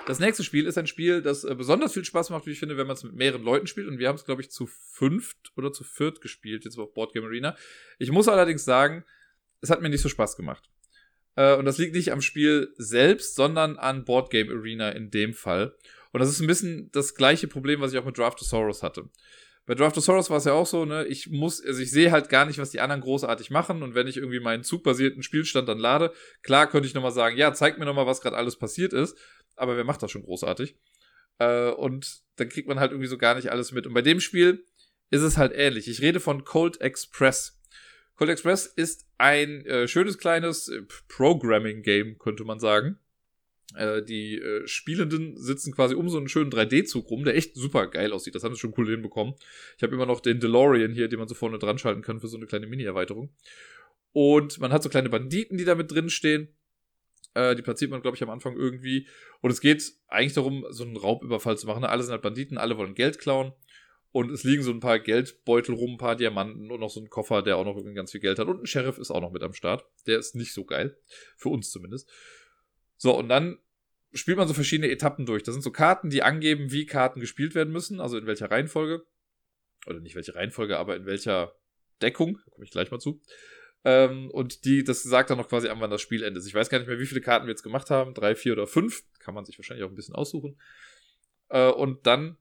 Das nächste Spiel ist ein Spiel, das äh, besonders viel Spaß macht, wie ich finde, wenn man es mit mehreren Leuten spielt. Und wir haben es, glaube ich, zu fünft oder zu viert gespielt, jetzt auf Boardgame Arena. Ich muss allerdings sagen, es hat mir nicht so Spaß gemacht. Äh, und das liegt nicht am Spiel selbst, sondern an Boardgame Arena in dem Fall. Und das ist ein bisschen das gleiche Problem, was ich auch mit Draftosaurus hatte. Bei Draftosaurus war es ja auch so, ne, ich muss, also ich sehe halt gar nicht, was die anderen großartig machen und wenn ich irgendwie meinen zugbasierten Spielstand dann lade, klar könnte ich nochmal sagen, ja, zeig mir nochmal, was gerade alles passiert ist, aber wer macht das schon großartig? Äh, und dann kriegt man halt irgendwie so gar nicht alles mit. Und bei dem Spiel ist es halt ähnlich. Ich rede von Cold Express. Cold Express ist ein äh, schönes kleines äh, Programming-Game, könnte man sagen. Äh, die äh, Spielenden sitzen quasi um so einen schönen 3D-Zug rum, der echt super geil aussieht. Das haben sie schon cool hinbekommen. Ich habe immer noch den DeLorean hier, den man so vorne dran schalten kann für so eine kleine Mini-Erweiterung. Und man hat so kleine Banditen, die da mit drin stehen. Äh, die platziert man, glaube ich, am Anfang irgendwie. Und es geht eigentlich darum, so einen Raubüberfall zu machen. Alle sind halt Banditen, alle wollen Geld klauen. Und es liegen so ein paar Geldbeutel rum, ein paar Diamanten und noch so ein Koffer, der auch noch irgendwie ganz viel Geld hat. Und ein Sheriff ist auch noch mit am Start. Der ist nicht so geil. Für uns zumindest. So, und dann spielt man so verschiedene Etappen durch. Das sind so Karten, die angeben, wie Karten gespielt werden müssen, also in welcher Reihenfolge. Oder nicht welche Reihenfolge, aber in welcher Deckung. Da komme ich gleich mal zu. Ähm, und die, das sagt dann noch quasi an, wann das Spiel endet. Ich weiß gar nicht mehr, wie viele Karten wir jetzt gemacht haben. Drei, vier oder fünf. Kann man sich wahrscheinlich auch ein bisschen aussuchen. Äh, und dann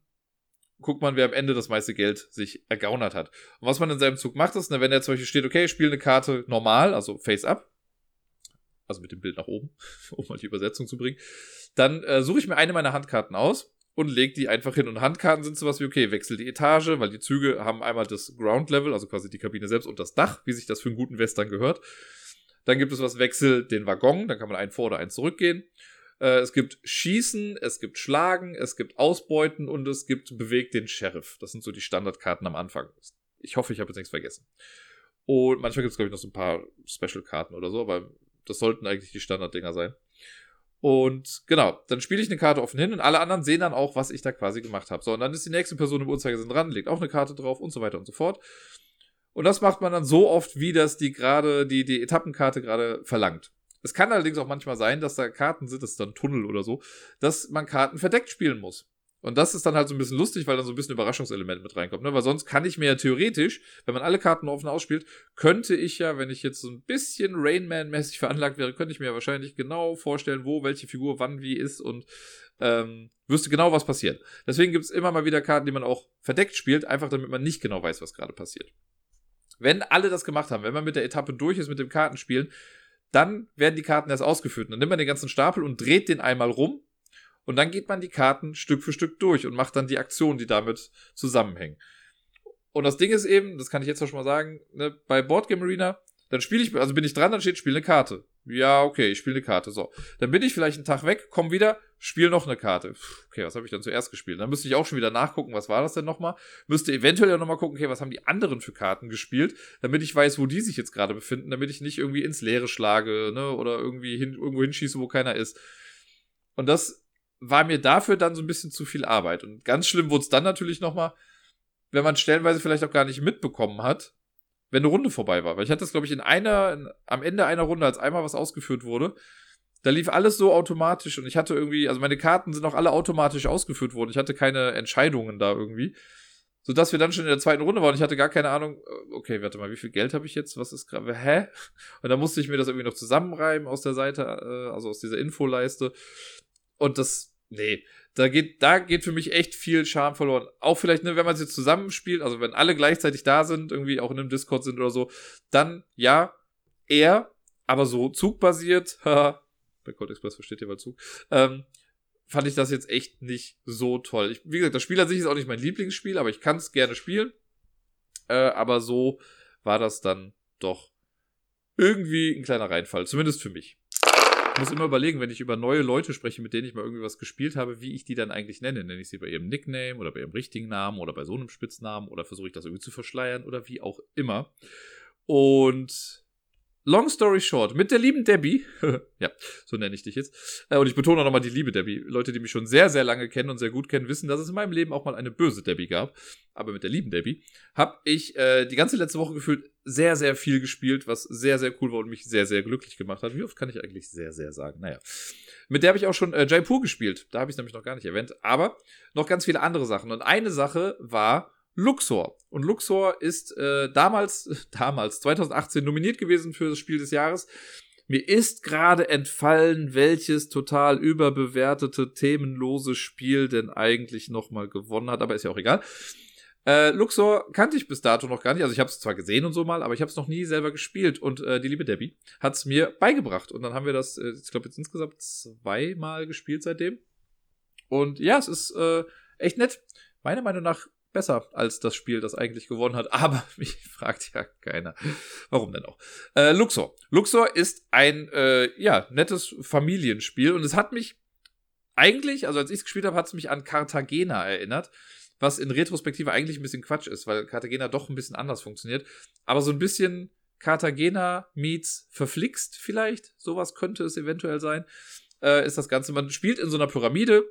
guckt man, wer am Ende das meiste Geld sich ergaunert hat. Und was man in seinem Zug macht, ist, wenn er zum Beispiel steht, okay, ich spiele eine Karte normal, also face up, also mit dem Bild nach oben, um mal die Übersetzung zu bringen, dann äh, suche ich mir eine meiner Handkarten aus und lege die einfach hin. Und Handkarten sind sowas wie, okay, wechsel die Etage, weil die Züge haben einmal das Ground Level, also quasi die Kabine selbst und das Dach, wie sich das für einen guten Western gehört. Dann gibt es was, wechsel den Waggon, dann kann man einen vor oder einen zurückgehen. Äh, es gibt Schießen, es gibt Schlagen, es gibt Ausbeuten und es gibt Bewegt den Sheriff. Das sind so die Standardkarten am Anfang. Ich hoffe, ich habe jetzt nichts vergessen. Und manchmal gibt es, glaube ich, noch so ein paar Special-Karten oder so, aber das sollten eigentlich die Standarddinger sein. Und genau, dann spiele ich eine Karte offen hin und alle anderen sehen dann auch, was ich da quasi gemacht habe. So, und dann ist die nächste Person im Uhrzeigersinn dran, legt auch eine Karte drauf und so weiter und so fort. Und das macht man dann so oft, wie das die gerade, die, die Etappenkarte gerade verlangt. Es kann allerdings auch manchmal sein, dass da Karten sind, das ist dann Tunnel oder so, dass man Karten verdeckt spielen muss. Und das ist dann halt so ein bisschen lustig, weil dann so ein bisschen Überraschungselement mit reinkommt. Ne? Weil sonst kann ich mir ja theoretisch, wenn man alle Karten offen ausspielt, könnte ich ja, wenn ich jetzt so ein bisschen Rainman-mäßig veranlagt wäre, könnte ich mir ja wahrscheinlich genau vorstellen, wo welche Figur wann wie ist und ähm, wüsste genau, was passiert. Deswegen gibt es immer mal wieder Karten, die man auch verdeckt spielt, einfach damit man nicht genau weiß, was gerade passiert. Wenn alle das gemacht haben, wenn man mit der Etappe durch ist mit dem Kartenspielen, dann werden die Karten erst ausgeführt. dann nimmt man den ganzen Stapel und dreht den einmal rum. Und dann geht man die Karten Stück für Stück durch und macht dann die Aktionen, die damit zusammenhängen. Und das Ding ist eben, das kann ich jetzt auch schon mal sagen, ne, bei Boardgame Arena, dann spiele ich, also bin ich dran, dann steht, spiele eine Karte. Ja, okay, ich spiele eine Karte. So. Dann bin ich vielleicht einen Tag weg, komm wieder, spiele noch eine Karte. Okay, was habe ich dann zuerst gespielt? Dann müsste ich auch schon wieder nachgucken, was war das denn nochmal? Müsste eventuell ja nochmal gucken, okay, was haben die anderen für Karten gespielt, damit ich weiß, wo die sich jetzt gerade befinden, damit ich nicht irgendwie ins Leere schlage, ne, oder irgendwie hin, irgendwo hinschieße, wo keiner ist. Und das war mir dafür dann so ein bisschen zu viel Arbeit. Und ganz schlimm wurde es dann natürlich nochmal, wenn man stellenweise vielleicht auch gar nicht mitbekommen hat, wenn eine Runde vorbei war. Weil ich hatte das, glaube ich, in einer, in, am Ende einer Runde, als einmal was ausgeführt wurde, da lief alles so automatisch und ich hatte irgendwie, also meine Karten sind auch alle automatisch ausgeführt worden. Ich hatte keine Entscheidungen da irgendwie. Sodass wir dann schon in der zweiten Runde waren. Ich hatte gar keine Ahnung, äh, okay, warte mal, wie viel Geld habe ich jetzt? Was ist gerade, hä? Und dann musste ich mir das irgendwie noch zusammenreimen aus der Seite, äh, also aus dieser Infoleiste. Und das, nee, da geht, da geht für mich echt viel Charme verloren. Auch vielleicht, ne, wenn man es jetzt zusammenspielt, also wenn alle gleichzeitig da sind, irgendwie auch in einem Discord sind oder so, dann ja, eher, aber so zugbasiert, haha, bei Code Express versteht ihr mal Zug, ähm, fand ich das jetzt echt nicht so toll. Ich, wie gesagt, das Spiel an sich ist auch nicht mein Lieblingsspiel, aber ich kann es gerne spielen. Äh, aber so war das dann doch irgendwie ein kleiner Reinfall, zumindest für mich. Muss immer überlegen, wenn ich über neue Leute spreche, mit denen ich mal irgendwie was gespielt habe, wie ich die dann eigentlich nenne. Nenne ich sie bei ihrem Nickname oder bei ihrem richtigen Namen oder bei so einem Spitznamen oder versuche ich das irgendwie zu verschleiern oder wie auch immer. Und Long story short, mit der lieben Debbie, ja, so nenne ich dich jetzt, äh, und ich betone auch nochmal die liebe Debbie. Leute, die mich schon sehr, sehr lange kennen und sehr gut kennen, wissen, dass es in meinem Leben auch mal eine böse Debbie gab. Aber mit der lieben Debbie habe ich äh, die ganze letzte Woche gefühlt sehr, sehr viel gespielt, was sehr, sehr cool war und mich sehr, sehr glücklich gemacht hat. Wie oft kann ich eigentlich sehr, sehr sagen? Naja. Mit der habe ich auch schon äh, Jaipur gespielt. Da habe ich nämlich noch gar nicht erwähnt. Aber noch ganz viele andere Sachen. Und eine Sache war Luxor. Und Luxor ist äh, damals, damals, 2018 nominiert gewesen für das Spiel des Jahres. Mir ist gerade entfallen, welches total überbewertete, themenlose Spiel denn eigentlich nochmal gewonnen hat, aber ist ja auch egal. Äh, Luxor kannte ich bis dato noch gar nicht. Also ich habe es zwar gesehen und so mal, aber ich habe es noch nie selber gespielt. Und äh, die liebe Debbie hat es mir beigebracht. Und dann haben wir das, äh, ich glaube jetzt insgesamt zweimal gespielt seitdem. Und ja, es ist äh, echt nett. Meiner Meinung nach besser als das Spiel, das eigentlich gewonnen hat. Aber mich fragt ja keiner. Warum denn auch? Äh, Luxor. Luxor ist ein, äh, ja, nettes Familienspiel und es hat mich eigentlich, also als ich es gespielt habe, hat es mich an Cartagena erinnert. Was in Retrospektive eigentlich ein bisschen Quatsch ist, weil Cartagena doch ein bisschen anders funktioniert. Aber so ein bisschen Cartagena meets verflixt vielleicht. Sowas könnte es eventuell sein. Äh, ist das Ganze. Man spielt in so einer Pyramide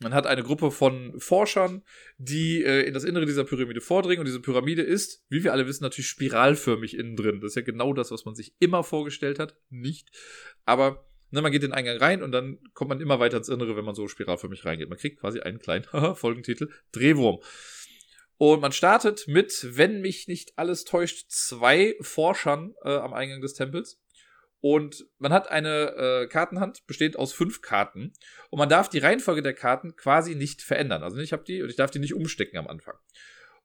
man hat eine Gruppe von Forschern, die äh, in das Innere dieser Pyramide vordringen. Und diese Pyramide ist, wie wir alle wissen, natürlich spiralförmig innen drin. Das ist ja genau das, was man sich immer vorgestellt hat. Nicht. Aber ne, man geht den Eingang rein und dann kommt man immer weiter ins Innere, wenn man so spiralförmig reingeht. Man kriegt quasi einen kleinen Folgentitel: Drehwurm. Und man startet mit, wenn mich nicht alles täuscht, zwei Forschern äh, am Eingang des Tempels. Und man hat eine äh, Kartenhand bestehend aus fünf Karten. Und man darf die Reihenfolge der Karten quasi nicht verändern. Also ich habe die und ich darf die nicht umstecken am Anfang.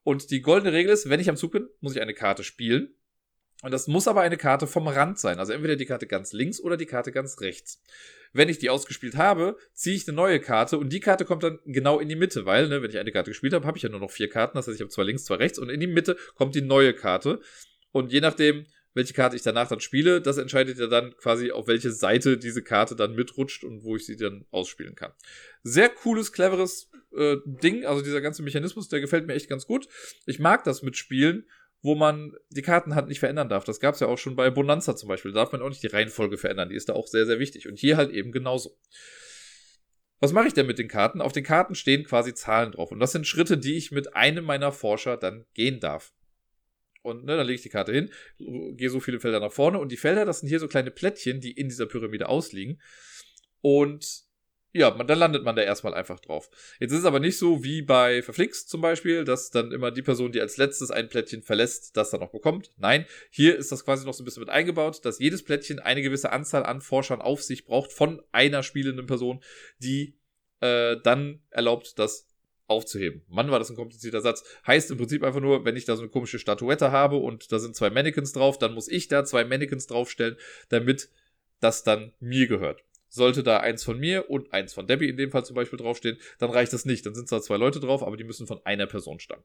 Und die goldene Regel ist, wenn ich am Zug bin, muss ich eine Karte spielen. Und das muss aber eine Karte vom Rand sein. Also entweder die Karte ganz links oder die Karte ganz rechts. Wenn ich die ausgespielt habe, ziehe ich eine neue Karte und die Karte kommt dann genau in die Mitte, weil, ne, wenn ich eine Karte gespielt habe, habe ich ja nur noch vier Karten. Das heißt, ich habe zwei links, zwei rechts und in die Mitte kommt die neue Karte. Und je nachdem, welche Karte ich danach dann spiele, das entscheidet ja dann quasi, auf welche Seite diese Karte dann mitrutscht und wo ich sie dann ausspielen kann. Sehr cooles, cleveres äh, Ding, also dieser ganze Mechanismus, der gefällt mir echt ganz gut. Ich mag das mit Spielen, wo man die Karten halt nicht verändern darf. Das gab es ja auch schon bei Bonanza zum Beispiel. Da darf man auch nicht die Reihenfolge verändern. Die ist da auch sehr, sehr wichtig. Und hier halt eben genauso. Was mache ich denn mit den Karten? Auf den Karten stehen quasi Zahlen drauf. Und das sind Schritte, die ich mit einem meiner Forscher dann gehen darf. Und ne, dann lege ich die Karte hin, gehe so viele Felder nach vorne und die Felder, das sind hier so kleine Plättchen, die in dieser Pyramide ausliegen. Und ja, man, dann landet man da erstmal einfach drauf. Jetzt ist es aber nicht so wie bei Verflixt zum Beispiel, dass dann immer die Person, die als letztes ein Plättchen verlässt, das dann noch bekommt. Nein, hier ist das quasi noch so ein bisschen mit eingebaut, dass jedes Plättchen eine gewisse Anzahl an Forschern auf sich braucht von einer spielenden Person, die äh, dann erlaubt, dass aufzuheben. Mann, war das ein komplizierter Satz. Heißt im Prinzip einfach nur, wenn ich da so eine komische Statuette habe und da sind zwei Mannequins drauf, dann muss ich da zwei Mannequins draufstellen, damit das dann mir gehört. Sollte da eins von mir und eins von Debbie in dem Fall zum Beispiel draufstehen, dann reicht das nicht. Dann sind zwar zwei Leute drauf, aber die müssen von einer Person stammen.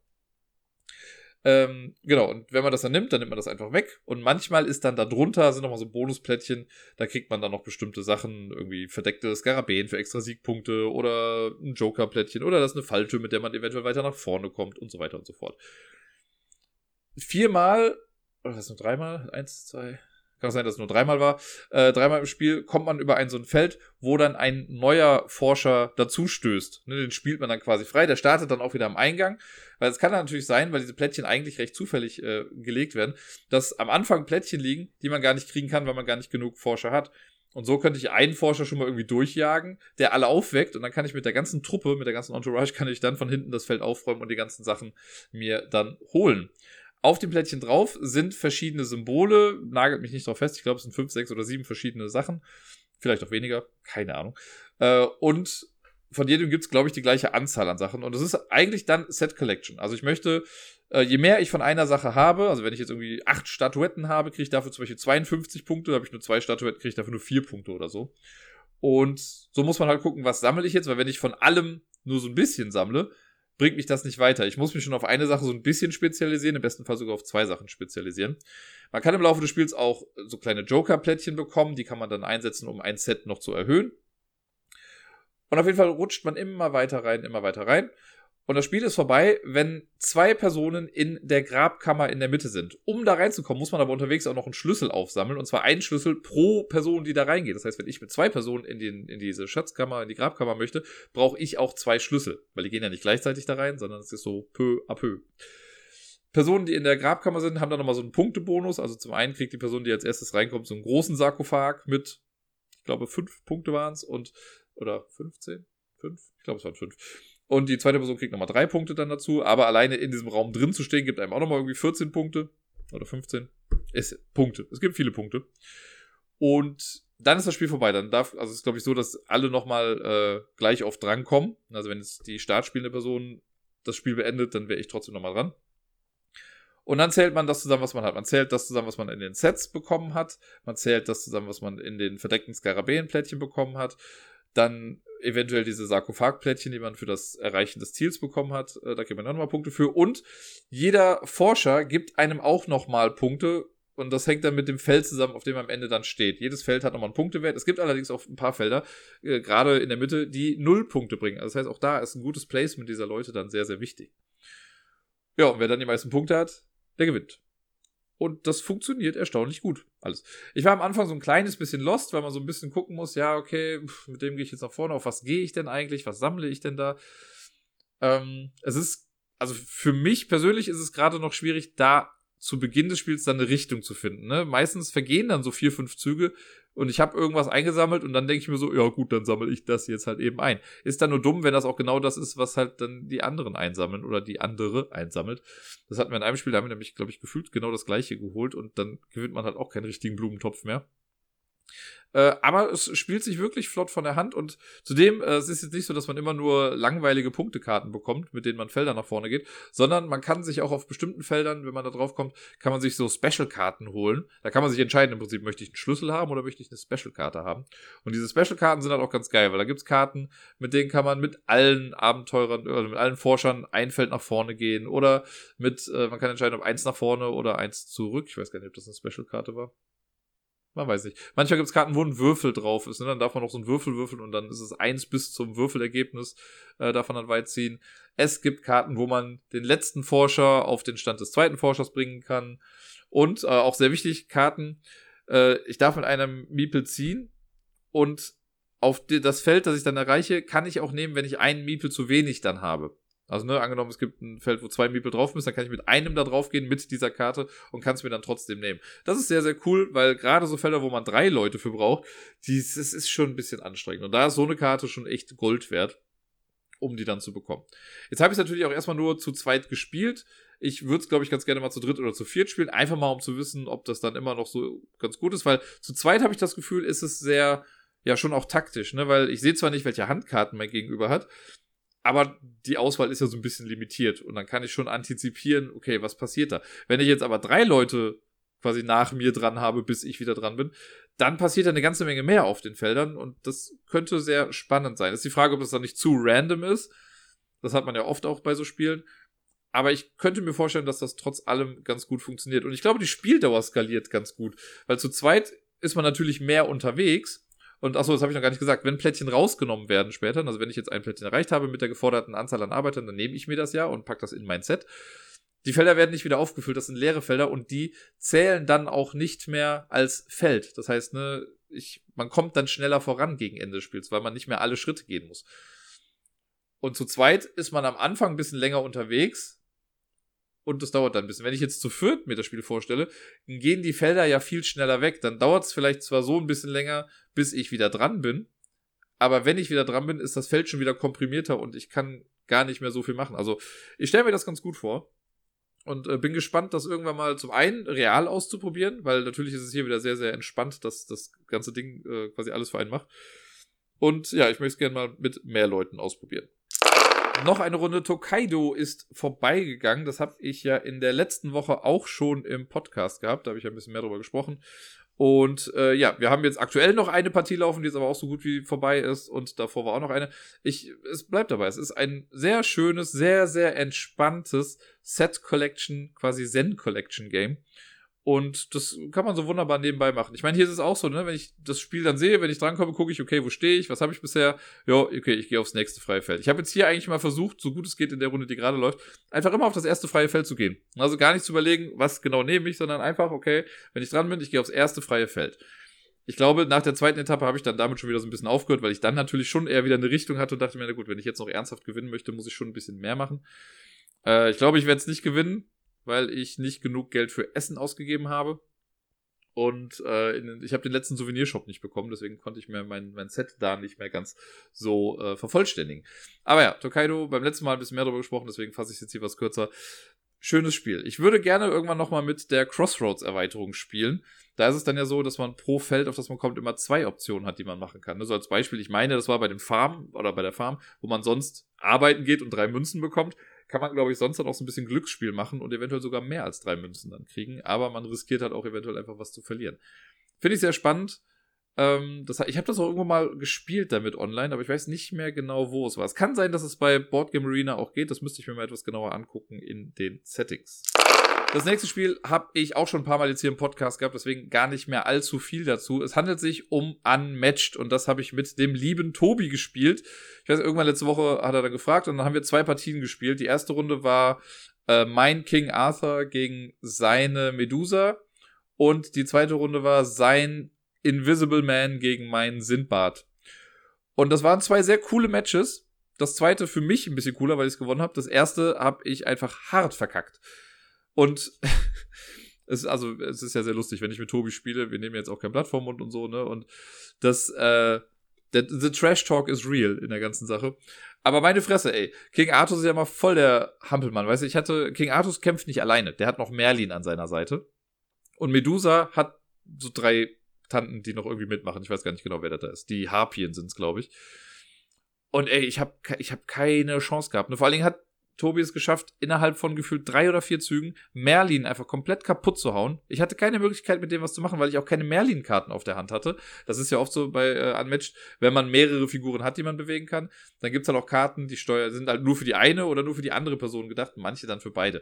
Ähm, genau, und wenn man das dann nimmt, dann nimmt man das einfach weg. Und manchmal ist dann da drunter, sind nochmal so Bonusplättchen, da kriegt man dann noch bestimmte Sachen, irgendwie verdeckte Skarabäen für extra Siegpunkte oder ein Joker-Plättchen oder das ist eine Falltür, mit der man eventuell weiter nach vorne kommt und so weiter und so fort. Viermal, oder was nur dreimal? Eins, zwei, kann sein, dass es nur dreimal war, äh, dreimal im Spiel kommt man über ein so ein Feld, wo dann ein neuer Forscher dazu stößt. Ne, den spielt man dann quasi frei, der startet dann auch wieder am Eingang, weil es kann natürlich sein, weil diese Plättchen eigentlich recht zufällig äh, gelegt werden, dass am Anfang Plättchen liegen, die man gar nicht kriegen kann, weil man gar nicht genug Forscher hat. Und so könnte ich einen Forscher schon mal irgendwie durchjagen, der alle aufweckt und dann kann ich mit der ganzen Truppe, mit der ganzen Entourage, kann ich dann von hinten das Feld aufräumen und die ganzen Sachen mir dann holen. Auf dem Plättchen drauf sind verschiedene Symbole. Nagelt mich nicht drauf fest. Ich glaube, es sind fünf, sechs oder sieben verschiedene Sachen. Vielleicht auch weniger. Keine Ahnung. Äh, und von jedem gibt es, glaube ich, die gleiche Anzahl an Sachen. Und es ist eigentlich dann Set Collection. Also ich möchte, äh, je mehr ich von einer Sache habe, also wenn ich jetzt irgendwie acht Statuetten habe, kriege ich dafür zum Beispiel 52 Punkte. Habe ich nur zwei Statuetten, kriege ich dafür nur vier Punkte oder so. Und so muss man halt gucken, was sammle ich jetzt, weil wenn ich von allem nur so ein bisschen sammle, bringt mich das nicht weiter. Ich muss mich schon auf eine Sache so ein bisschen spezialisieren, im besten Fall sogar auf zwei Sachen spezialisieren. Man kann im Laufe des Spiels auch so kleine Joker-Plättchen bekommen, die kann man dann einsetzen, um ein Set noch zu erhöhen. Und auf jeden Fall rutscht man immer weiter rein, immer weiter rein. Und das Spiel ist vorbei, wenn zwei Personen in der Grabkammer in der Mitte sind. Um da reinzukommen, muss man aber unterwegs auch noch einen Schlüssel aufsammeln. Und zwar einen Schlüssel pro Person, die da reingeht. Das heißt, wenn ich mit zwei Personen in, den, in diese Schatzkammer, in die Grabkammer möchte, brauche ich auch zwei Schlüssel. Weil die gehen ja nicht gleichzeitig da rein, sondern es ist so peu à peu. Personen, die in der Grabkammer sind, haben dann nochmal so einen Punktebonus. Also zum einen kriegt die Person, die als erstes reinkommt, so einen großen Sarkophag mit, ich glaube, fünf Punkte waren es und, oder 15? Fünf? Ich glaube, es waren fünf und die zweite Person kriegt nochmal drei Punkte dann dazu. Aber alleine in diesem Raum drin zu stehen, gibt einem auch nochmal irgendwie 14 Punkte. Oder 15. Es, Punkte. Es gibt viele Punkte. Und dann ist das Spiel vorbei. Dann darf, also ist glaube ich so, dass alle nochmal äh, gleich oft drankommen. Also wenn jetzt die startspielende Person das Spiel beendet, dann wäre ich trotzdem nochmal dran. Und dann zählt man das zusammen, was man hat. Man zählt das zusammen, was man in den Sets bekommen hat. Man zählt das zusammen, was man in den verdeckten Skarabäenplättchen bekommen hat. Dann eventuell diese Sarkophagplättchen, die man für das Erreichen des Ziels bekommen hat. Äh, da gibt man dann nochmal Punkte für. Und jeder Forscher gibt einem auch nochmal Punkte. Und das hängt dann mit dem Feld zusammen, auf dem am Ende dann steht. Jedes Feld hat nochmal einen Punktewert. Es gibt allerdings auch ein paar Felder, äh, gerade in der Mitte, die null Punkte bringen. Also das heißt, auch da ist ein gutes Placement dieser Leute dann sehr, sehr wichtig. Ja, und wer dann die meisten Punkte hat, der gewinnt. Und das funktioniert erstaunlich gut. Alles. Ich war am Anfang so ein kleines bisschen lost, weil man so ein bisschen gucken muss, ja, okay, mit dem gehe ich jetzt nach vorne, auf was gehe ich denn eigentlich, was sammle ich denn da? Ähm, es ist, also für mich persönlich ist es gerade noch schwierig, da zu Beginn des Spiels dann eine Richtung zu finden. Ne? Meistens vergehen dann so vier, fünf Züge und ich habe irgendwas eingesammelt und dann denke ich mir so, ja gut, dann sammle ich das jetzt halt eben ein. Ist dann nur dumm, wenn das auch genau das ist, was halt dann die anderen einsammeln oder die andere einsammelt. Das hatten wir in einem Spiel, da haben wir nämlich, glaube ich, gefühlt genau das gleiche geholt und dann gewinnt man halt auch keinen richtigen Blumentopf mehr. Äh, aber es spielt sich wirklich flott von der Hand und zudem, äh, es ist jetzt nicht so, dass man immer nur langweilige Punktekarten bekommt, mit denen man Felder nach vorne geht, sondern man kann sich auch auf bestimmten Feldern, wenn man da drauf kommt, kann man sich so Special-Karten holen. Da kann man sich entscheiden, im Prinzip, möchte ich einen Schlüssel haben oder möchte ich eine Special-Karte haben. Und diese Special-Karten sind halt auch ganz geil, weil da gibt's Karten, mit denen kann man mit allen Abenteurern oder mit allen Forschern ein Feld nach vorne gehen oder mit, äh, man kann entscheiden, ob eins nach vorne oder eins zurück. Ich weiß gar nicht, ob das eine Special-Karte war. Man weiß nicht. Manchmal gibt es Karten, wo ein Würfel drauf ist. Ne? Dann darf man noch so einen Würfel würfeln und dann ist es eins bis zum Würfelergebnis. Äh, man dann weit ziehen. Es gibt Karten, wo man den letzten Forscher auf den Stand des zweiten Forschers bringen kann. Und äh, auch sehr wichtig, Karten. Äh, ich darf mit einem Miepel ziehen und auf das Feld, das ich dann erreiche, kann ich auch nehmen, wenn ich einen Miepel zu wenig dann habe. Also, ne, angenommen, es gibt ein Feld, wo zwei Meeple drauf müssen, dann kann ich mit einem da drauf gehen mit dieser Karte und kann es mir dann trotzdem nehmen. Das ist sehr, sehr cool, weil gerade so Felder, wo man drei Leute für braucht, das ist schon ein bisschen anstrengend. Und da ist so eine Karte schon echt Gold wert, um die dann zu bekommen. Jetzt habe ich es natürlich auch erstmal nur zu zweit gespielt. Ich würde es, glaube ich, ganz gerne mal zu dritt oder zu viert spielen, einfach mal um zu wissen, ob das dann immer noch so ganz gut ist, weil zu zweit habe ich das Gefühl, ist es sehr, ja, schon auch taktisch, ne, weil ich sehe zwar nicht, welche Handkarten mein Gegenüber hat, aber die Auswahl ist ja so ein bisschen limitiert und dann kann ich schon antizipieren, okay, was passiert da? Wenn ich jetzt aber drei Leute quasi nach mir dran habe, bis ich wieder dran bin, dann passiert eine ganze Menge mehr auf den Feldern und das könnte sehr spannend sein. Das ist die Frage, ob es dann nicht zu random ist. Das hat man ja oft auch bei so Spielen. Aber ich könnte mir vorstellen, dass das trotz allem ganz gut funktioniert. Und ich glaube, die Spieldauer skaliert ganz gut. Weil zu zweit ist man natürlich mehr unterwegs und achso, das habe ich noch gar nicht gesagt. Wenn Plättchen rausgenommen werden später, also wenn ich jetzt ein Plättchen erreicht habe mit der geforderten Anzahl an Arbeitern, dann nehme ich mir das ja und packe das in mein Set. Die Felder werden nicht wieder aufgefüllt, das sind leere Felder und die zählen dann auch nicht mehr als Feld. Das heißt, ne, ich, man kommt dann schneller voran gegen Ende des Spiels, weil man nicht mehr alle Schritte gehen muss. Und zu zweit ist man am Anfang ein bisschen länger unterwegs, und das dauert dann ein bisschen. Wenn ich jetzt zu viert mir das Spiel vorstelle, gehen die Felder ja viel schneller weg. Dann dauert es vielleicht zwar so ein bisschen länger, bis ich wieder dran bin, aber wenn ich wieder dran bin, ist das Feld schon wieder komprimierter und ich kann gar nicht mehr so viel machen. Also ich stelle mir das ganz gut vor und äh, bin gespannt, das irgendwann mal zum einen real auszuprobieren, weil natürlich ist es hier wieder sehr, sehr entspannt, dass das ganze Ding äh, quasi alles für einen macht. Und ja, ich möchte es gerne mal mit mehr Leuten ausprobieren. Noch eine Runde Tokaido ist vorbeigegangen. Das habe ich ja in der letzten Woche auch schon im Podcast gehabt. Da habe ich ja ein bisschen mehr darüber gesprochen. Und äh, ja, wir haben jetzt aktuell noch eine Partie laufen, die jetzt aber auch so gut wie vorbei ist. Und davor war auch noch eine. Ich, es bleibt dabei. Es ist ein sehr schönes, sehr, sehr entspanntes Set Collection, quasi Zen Collection Game. Und das kann man so wunderbar nebenbei machen. Ich meine, hier ist es auch so, ne? Wenn ich das Spiel dann sehe, wenn ich drankomme, gucke ich, okay, wo stehe ich, was habe ich bisher? Ja, okay, ich gehe aufs nächste freie Feld. Ich habe jetzt hier eigentlich mal versucht, so gut es geht in der Runde, die gerade läuft, einfach immer auf das erste freie Feld zu gehen. Also gar nicht zu überlegen, was genau nehme ich, sondern einfach, okay, wenn ich dran bin, ich gehe aufs erste freie Feld. Ich glaube, nach der zweiten Etappe habe ich dann damit schon wieder so ein bisschen aufgehört, weil ich dann natürlich schon eher wieder eine Richtung hatte und dachte mir, na gut, wenn ich jetzt noch ernsthaft gewinnen möchte, muss ich schon ein bisschen mehr machen. Äh, ich glaube, ich werde es nicht gewinnen, weil ich nicht genug Geld für Essen ausgegeben habe. Und äh, in, ich habe den letzten Souvenirshop nicht bekommen, deswegen konnte ich mir mein, mein Set da nicht mehr ganz so äh, vervollständigen. Aber ja, Tokaido beim letzten Mal ein bisschen mehr darüber gesprochen, deswegen fasse ich jetzt hier was kürzer. Schönes Spiel. Ich würde gerne irgendwann nochmal mit der Crossroads-Erweiterung spielen. Da ist es dann ja so, dass man pro Feld, auf das man kommt, immer zwei Optionen hat, die man machen kann. Also als Beispiel, ich meine, das war bei dem Farm oder bei der Farm, wo man sonst arbeiten geht und drei Münzen bekommt kann man, glaube ich, sonst dann auch so ein bisschen Glücksspiel machen und eventuell sogar mehr als drei Münzen dann kriegen. Aber man riskiert halt auch eventuell einfach was zu verlieren. Finde ich sehr spannend. Ähm, das, ich habe das auch irgendwo mal gespielt damit online, aber ich weiß nicht mehr genau, wo es war. Es kann sein, dass es bei Boardgame Arena auch geht. Das müsste ich mir mal etwas genauer angucken in den Settings. Das nächste Spiel habe ich auch schon ein paar Mal jetzt hier im Podcast gehabt, deswegen gar nicht mehr allzu viel dazu. Es handelt sich um Unmatched und das habe ich mit dem lieben Tobi gespielt. Ich weiß, irgendwann letzte Woche hat er da gefragt und dann haben wir zwei Partien gespielt. Die erste Runde war äh, mein King Arthur gegen seine Medusa und die zweite Runde war sein Invisible Man gegen meinen Sindbad. Und das waren zwei sehr coole Matches. Das zweite für mich ein bisschen cooler, weil ich es gewonnen habe. Das erste habe ich einfach hart verkackt. Und es, also, es ist ja sehr lustig, wenn ich mit Tobi spiele. Wir nehmen jetzt auch kein Blatt vom Mund und so, ne? Und das, äh, der, the Trash Talk is real in der ganzen Sache. Aber meine Fresse, ey. King Arthur ist ja mal voll der Hampelmann, weißt du? Ich hatte, King Arthur kämpft nicht alleine. Der hat noch Merlin an seiner Seite. Und Medusa hat so drei Tanten, die noch irgendwie mitmachen. Ich weiß gar nicht genau, wer das da ist. Die Harpien sind's, glaube ich. Und ey, ich habe ich hab keine Chance gehabt. Und vor allen Dingen hat Tobi es geschafft, innerhalb von gefühlt drei oder vier Zügen Merlin einfach komplett kaputt zu hauen. Ich hatte keine Möglichkeit, mit dem was zu machen, weil ich auch keine Merlin-Karten auf der Hand hatte. Das ist ja oft so bei äh, Unmatched, wenn man mehrere Figuren hat, die man bewegen kann, dann gibt's halt auch Karten, die steuer sind halt nur für die eine oder nur für die andere Person gedacht, manche dann für beide.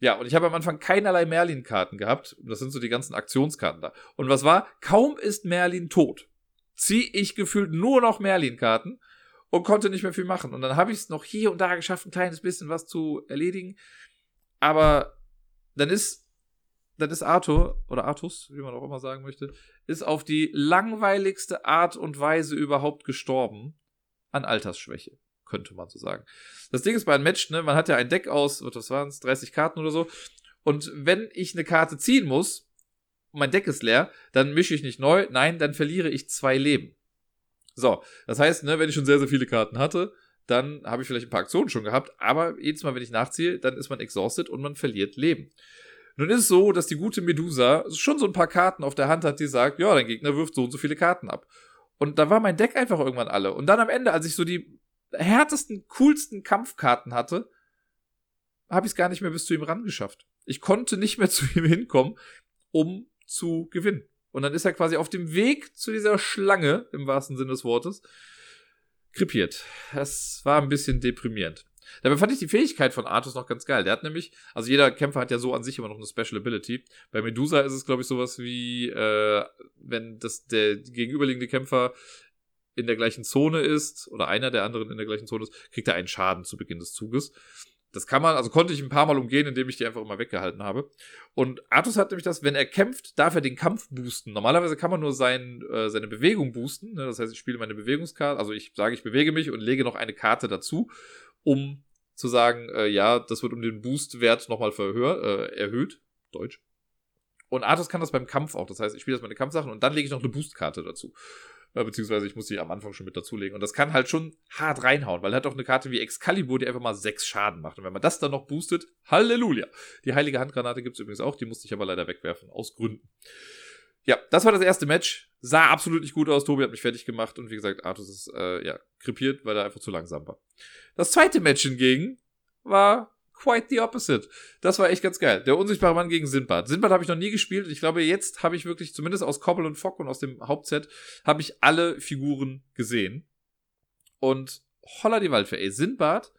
Ja, und ich habe am Anfang keinerlei Merlin-Karten gehabt. Das sind so die ganzen Aktionskarten da. Und was war? Kaum ist Merlin tot, ziehe ich gefühlt nur noch Merlin-Karten und konnte nicht mehr viel machen. Und dann habe ich es noch hier und da geschafft, ein kleines bisschen was zu erledigen. Aber dann ist, dann ist Arthur, oder Artus, wie man auch immer sagen möchte, ist auf die langweiligste Art und Weise überhaupt gestorben an Altersschwäche, könnte man so sagen. Das Ding ist bei einem Match, ne, man hat ja ein Deck aus, was waren es, 30 Karten oder so. Und wenn ich eine Karte ziehen muss, mein Deck ist leer, dann mische ich nicht neu, nein, dann verliere ich zwei Leben. So, das heißt, ne, wenn ich schon sehr, sehr viele Karten hatte, dann habe ich vielleicht ein paar Aktionen schon gehabt, aber jedes Mal, wenn ich nachziehe, dann ist man exhausted und man verliert Leben. Nun ist es so, dass die gute Medusa schon so ein paar Karten auf der Hand hat, die sagt, ja, dein Gegner wirft so und so viele Karten ab. Und da war mein Deck einfach irgendwann alle. Und dann am Ende, als ich so die härtesten, coolsten Kampfkarten hatte, habe ich es gar nicht mehr bis zu ihm rangeschafft. Ich konnte nicht mehr zu ihm hinkommen, um zu gewinnen. Und dann ist er quasi auf dem Weg zu dieser Schlange, im wahrsten Sinne des Wortes, krepiert. Das war ein bisschen deprimierend. Dabei fand ich die Fähigkeit von Artus noch ganz geil. Der hat nämlich, also jeder Kämpfer hat ja so an sich immer noch eine Special Ability. Bei Medusa ist es, glaube ich, sowas wie, äh, wenn das der gegenüberliegende Kämpfer in der gleichen Zone ist oder einer der anderen in der gleichen Zone ist, kriegt er einen Schaden zu Beginn des Zuges. Das kann man, also konnte ich ein paar Mal umgehen, indem ich die einfach immer weggehalten habe. Und Artus hat nämlich das, wenn er kämpft, darf er den Kampf boosten. Normalerweise kann man nur sein, äh, seine Bewegung boosten. Ne? Das heißt, ich spiele meine Bewegungskarte, also ich sage, ich bewege mich und lege noch eine Karte dazu, um zu sagen, äh, ja, das wird um den Boostwert nochmal äh, erhöht. Deutsch. Und Artus kann das beim Kampf auch. Das heißt, ich spiele das meine Kampfsachen und dann lege ich noch eine Boostkarte dazu. Äh, beziehungsweise ich muss sie am Anfang schon mit dazulegen. Und das kann halt schon hart reinhauen, weil er hat auch eine Karte wie Excalibur, die einfach mal sechs Schaden macht. Und wenn man das dann noch boostet, Halleluja. Die heilige Handgranate gibt es übrigens auch, die musste ich aber leider wegwerfen, aus Gründen. Ja, das war das erste Match. Sah absolut nicht gut aus. Tobi hat mich fertig gemacht und wie gesagt, Artus ist äh, ja krepiert, weil er einfach zu langsam war. Das zweite Match hingegen war quite the opposite. Das war echt ganz geil. Der unsichtbare Mann gegen Sinbad. Sinbad habe ich noch nie gespielt. Ich glaube, jetzt habe ich wirklich, zumindest aus Koppel und Fock und aus dem Hauptset, habe ich alle Figuren gesehen. Und holla die Waldfee, ey. Sinbad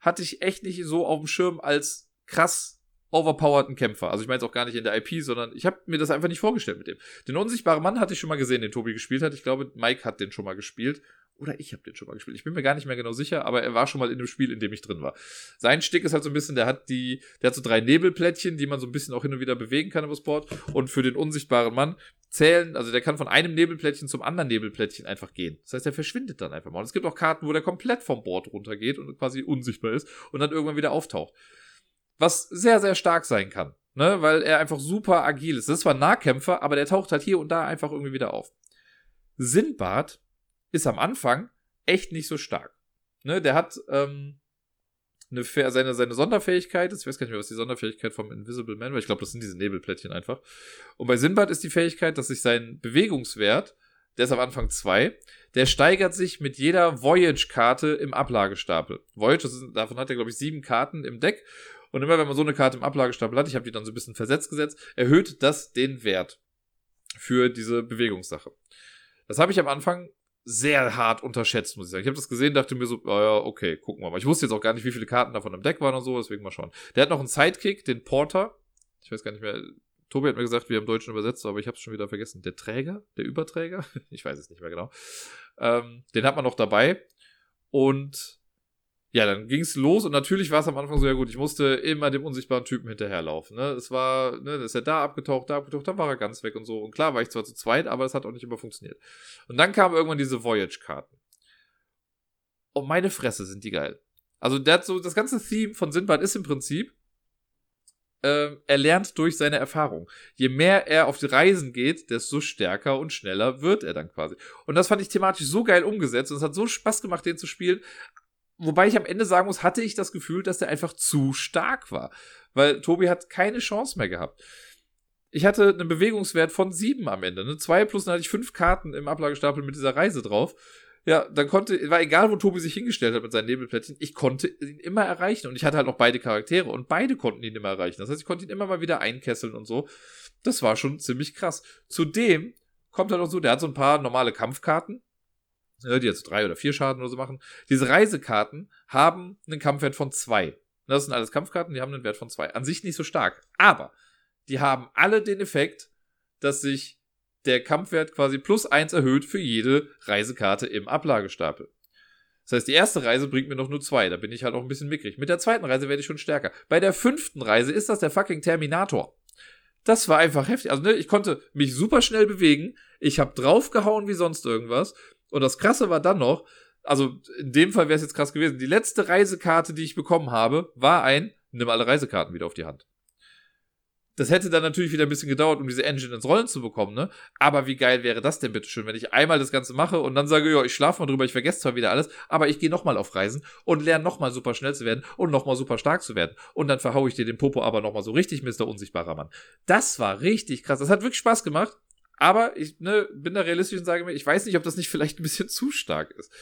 hatte ich echt nicht so auf dem Schirm als krass overpowerten Kämpfer. Also ich meine es auch gar nicht in der IP, sondern ich habe mir das einfach nicht vorgestellt mit dem. Den unsichtbaren Mann hatte ich schon mal gesehen, den Tobi gespielt hat. Ich glaube, Mike hat den schon mal gespielt. Oder ich habe den schon mal gespielt. Ich bin mir gar nicht mehr genau sicher, aber er war schon mal in dem Spiel, in dem ich drin war. Sein Stick ist halt so ein bisschen, der hat die, der hat so drei Nebelplättchen, die man so ein bisschen auch hin und wieder bewegen kann im Sport. Und für den unsichtbaren Mann zählen, also der kann von einem Nebelplättchen zum anderen Nebelplättchen einfach gehen. Das heißt, er verschwindet dann einfach mal. Und es gibt auch Karten, wo der komplett vom Board runtergeht und quasi unsichtbar ist und dann irgendwann wieder auftaucht. Was sehr, sehr stark sein kann. Ne, weil er einfach super agil ist. Das ist zwar ein Nahkämpfer, aber der taucht halt hier und da einfach irgendwie wieder auf. Sindbad ist am Anfang echt nicht so stark. Ne, der hat ähm, eine, seine, seine Sonderfähigkeit, ich weiß gar nicht mehr, was die Sonderfähigkeit vom Invisible Man war, ich glaube, das sind diese Nebelplättchen einfach. Und bei Sinbad ist die Fähigkeit, dass sich sein Bewegungswert, der ist am Anfang 2, der steigert sich mit jeder Voyage-Karte im Ablagestapel. Voyage, ist, davon hat er, glaube ich, sieben Karten im Deck. Und immer wenn man so eine Karte im Ablagestapel hat, ich habe die dann so ein bisschen versetzt gesetzt, erhöht das den Wert für diese Bewegungssache. Das habe ich am Anfang sehr hart unterschätzt, muss ich sagen. Ich habe das gesehen, dachte mir so, oh ja, okay, gucken wir mal. Ich wusste jetzt auch gar nicht, wie viele Karten davon im Deck waren und so, deswegen mal schauen. Der hat noch einen Sidekick, den Porter. Ich weiß gar nicht mehr. Tobi hat mir gesagt, wir haben Deutschen übersetzt, aber ich habe es schon wieder vergessen. Der Träger? Der Überträger? ich weiß es nicht mehr genau. Ähm, den hat man noch dabei. Und ja, dann ging's los und natürlich war es am Anfang so, ja gut, ich musste immer dem unsichtbaren Typen hinterherlaufen. Ne? Es war, ne, ist er da abgetaucht, da abgetaucht, dann war er ganz weg und so. Und klar war ich zwar zu zweit, aber es hat auch nicht immer funktioniert. Und dann kamen irgendwann diese Voyage-Karten. Und meine Fresse sind die geil. Also der so, das ganze Theme von Sinbad ist im Prinzip, äh, er lernt durch seine Erfahrung. Je mehr er auf die Reisen geht, desto stärker und schneller wird er dann quasi. Und das fand ich thematisch so geil umgesetzt und es hat so Spaß gemacht, den zu spielen. Wobei ich am Ende sagen muss, hatte ich das Gefühl, dass der einfach zu stark war. Weil Tobi hat keine Chance mehr gehabt. Ich hatte einen Bewegungswert von sieben am Ende. Ne? Zwei plus dann hatte ich fünf Karten im Ablagestapel mit dieser Reise drauf. Ja, dann konnte, war egal, wo Tobi sich hingestellt hat mit seinen Nebelplättchen, ich konnte ihn immer erreichen. Und ich hatte halt noch beide Charaktere und beide konnten ihn immer erreichen. Das heißt, ich konnte ihn immer mal wieder einkesseln und so. Das war schon ziemlich krass. Zudem kommt halt auch so, der hat so ein paar normale Kampfkarten die jetzt drei oder vier Schaden oder so machen. Diese Reisekarten haben einen Kampfwert von zwei. Das sind alles Kampfkarten, die haben einen Wert von zwei. An sich nicht so stark. Aber die haben alle den Effekt, dass sich der Kampfwert quasi plus eins erhöht für jede Reisekarte im Ablagestapel. Das heißt, die erste Reise bringt mir noch nur zwei. Da bin ich halt auch ein bisschen mickrig. Mit der zweiten Reise werde ich schon stärker. Bei der fünften Reise ist das der fucking Terminator. Das war einfach heftig. Also, ne, ich konnte mich super schnell bewegen. Ich habe draufgehauen wie sonst irgendwas. Und das Krasse war dann noch, also in dem Fall wäre es jetzt krass gewesen, die letzte Reisekarte, die ich bekommen habe, war ein, nimm alle Reisekarten wieder auf die Hand. Das hätte dann natürlich wieder ein bisschen gedauert, um diese Engine ins Rollen zu bekommen, ne? Aber wie geil wäre das denn bitte schön, wenn ich einmal das Ganze mache und dann sage, ja, ich schlafe mal drüber, ich vergesse zwar wieder alles, aber ich gehe nochmal auf Reisen und lerne nochmal super schnell zu werden und nochmal super stark zu werden. Und dann verhaue ich dir den Popo aber nochmal so richtig, Mr. Unsichtbarer Mann. Das war richtig krass. Das hat wirklich Spaß gemacht. Aber ich ne, bin da realistisch und sage mir, ich weiß nicht, ob das nicht vielleicht ein bisschen zu stark ist.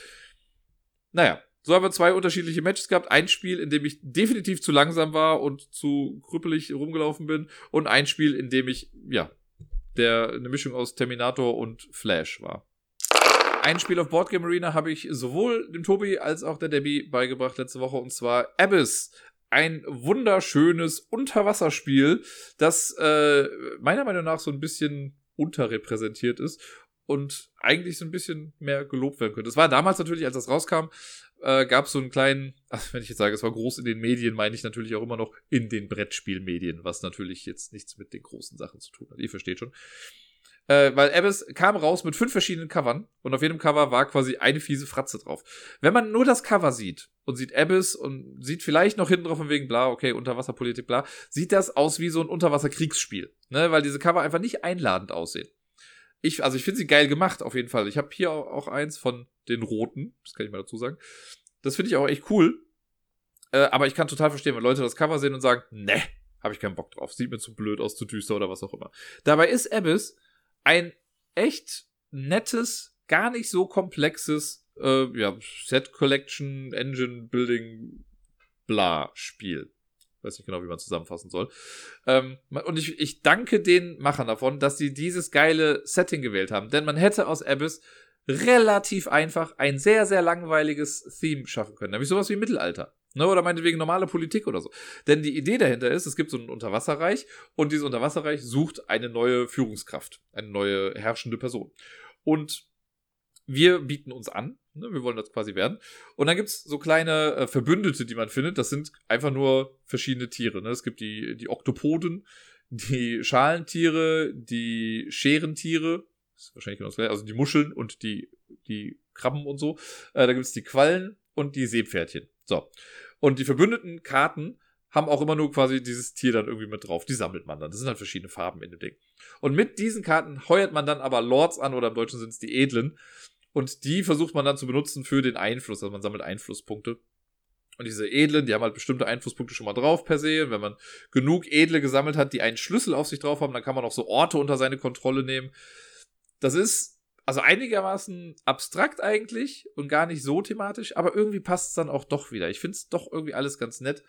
Naja, so haben wir zwei unterschiedliche Matches gehabt. Ein Spiel, in dem ich definitiv zu langsam war und zu krüppelig rumgelaufen bin. Und ein Spiel, in dem ich, ja, der eine Mischung aus Terminator und Flash war. Ein Spiel auf Boardgame Arena habe ich sowohl dem Tobi als auch der Debbie beigebracht letzte Woche und zwar Abyss ein wunderschönes Unterwasserspiel, das äh, meiner Meinung nach so ein bisschen unterrepräsentiert ist und eigentlich so ein bisschen mehr gelobt werden könnte. Es war damals natürlich, als das rauskam, äh, gab es so einen kleinen, ach, wenn ich jetzt sage, es war groß in den Medien, meine ich natürlich auch immer noch in den Brettspielmedien, was natürlich jetzt nichts mit den großen Sachen zu tun hat. Ihr versteht schon. Äh, weil Abyss kam raus mit fünf verschiedenen Covern und auf jedem Cover war quasi eine fiese Fratze drauf. Wenn man nur das Cover sieht und sieht Abyss und sieht vielleicht noch hinten drauf von wegen bla, okay, Unterwasserpolitik, bla, sieht das aus wie so ein Unterwasserkriegsspiel. Ne? Weil diese Cover einfach nicht einladend aussehen. Ich, also ich finde sie geil gemacht, auf jeden Fall. Ich habe hier auch eins von den roten, das kann ich mal dazu sagen. Das finde ich auch echt cool. Äh, aber ich kann total verstehen, wenn Leute das Cover sehen und sagen, ne, habe ich keinen Bock drauf, sieht mir zu blöd aus, zu düster oder was auch immer. Dabei ist Abyss ein echt nettes, gar nicht so komplexes äh, ja, Set Collection, Engine Building, bla Spiel. Weiß nicht genau, wie man zusammenfassen soll. Ähm, und ich, ich danke den Machern davon, dass sie dieses geile Setting gewählt haben. Denn man hätte aus Abyss relativ einfach ein sehr, sehr langweiliges Theme schaffen können. Nämlich sowas wie Mittelalter. Ne, oder meinetwegen normale Politik oder so. Denn die Idee dahinter ist, es gibt so ein Unterwasserreich und dieses Unterwasserreich sucht eine neue Führungskraft, eine neue herrschende Person. Und wir bieten uns an, ne, wir wollen das quasi werden. Und dann gibt's so kleine äh, Verbündete, die man findet. Das sind einfach nur verschiedene Tiere. Ne? Es gibt die, die Oktopoden, die Schalentiere, die Scherentiere, ist wahrscheinlich genau das gleiche, also die Muscheln und die, die Krabben und so. Äh, da gibt's die Quallen und die Seepferdchen. So. Und die verbündeten Karten haben auch immer nur quasi dieses Tier dann irgendwie mit drauf. Die sammelt man dann. Das sind halt verschiedene Farben in dem Ding. Und mit diesen Karten heuert man dann aber Lords an, oder im Deutschen sind es die Edlen. Und die versucht man dann zu benutzen für den Einfluss. Also man sammelt Einflusspunkte. Und diese Edlen, die haben halt bestimmte Einflusspunkte schon mal drauf per se. Und wenn man genug Edle gesammelt hat, die einen Schlüssel auf sich drauf haben, dann kann man auch so Orte unter seine Kontrolle nehmen. Das ist also einigermaßen abstrakt eigentlich und gar nicht so thematisch, aber irgendwie passt es dann auch doch wieder. Ich finde es doch irgendwie alles ganz nett,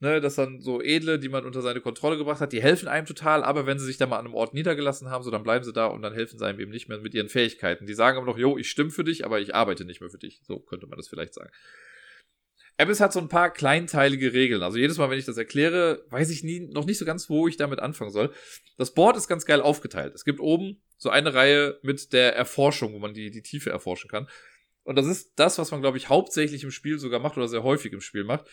ne, dass dann so Edle, die man unter seine Kontrolle gebracht hat, die helfen einem total, aber wenn sie sich dann mal an einem Ort niedergelassen haben, so dann bleiben sie da und dann helfen sie einem eben nicht mehr mit ihren Fähigkeiten. Die sagen aber noch, jo, ich stimme für dich, aber ich arbeite nicht mehr für dich. So könnte man das vielleicht sagen. Abyss hat so ein paar kleinteilige Regeln. Also jedes Mal, wenn ich das erkläre, weiß ich nie, noch nicht so ganz, wo ich damit anfangen soll. Das Board ist ganz geil aufgeteilt. Es gibt oben so eine Reihe mit der Erforschung, wo man die, die Tiefe erforschen kann. Und das ist das, was man, glaube ich, hauptsächlich im Spiel sogar macht oder sehr häufig im Spiel macht.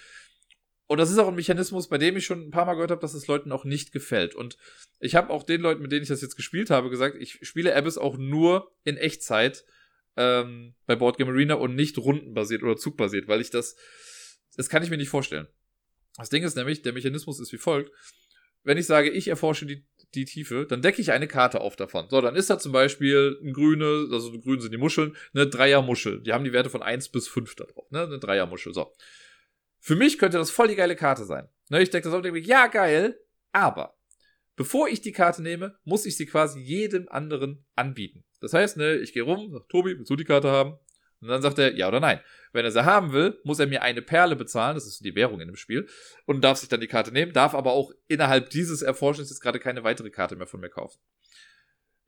Und das ist auch ein Mechanismus, bei dem ich schon ein paar Mal gehört habe, dass es Leuten auch nicht gefällt. Und ich habe auch den Leuten, mit denen ich das jetzt gespielt habe, gesagt, ich spiele Abyss auch nur in Echtzeit ähm, bei Boardgame Arena und nicht rundenbasiert oder zugbasiert, weil ich das das kann ich mir nicht vorstellen. Das Ding ist nämlich, der Mechanismus ist wie folgt. Wenn ich sage, ich erforsche die, die Tiefe, dann decke ich eine Karte auf davon. So, dann ist da zum Beispiel ein grüne, also grün sind die Muscheln, eine Dreiermuschel. Die haben die Werte von 1 bis 5 da drauf, ne? Eine Dreiermuschel, so. Für mich könnte das voll die geile Karte sein. Ne, ich decke das auf und denke, ja, geil, aber bevor ich die Karte nehme, muss ich sie quasi jedem anderen anbieten. Das heißt, ne, ich gehe rum, sag, Tobi, willst du die Karte haben? Und dann sagt er ja oder nein. Wenn er sie haben will, muss er mir eine Perle bezahlen, das ist die Währung in dem Spiel, und darf sich dann die Karte nehmen, darf aber auch innerhalb dieses Erforschens jetzt gerade keine weitere Karte mehr von mir kaufen.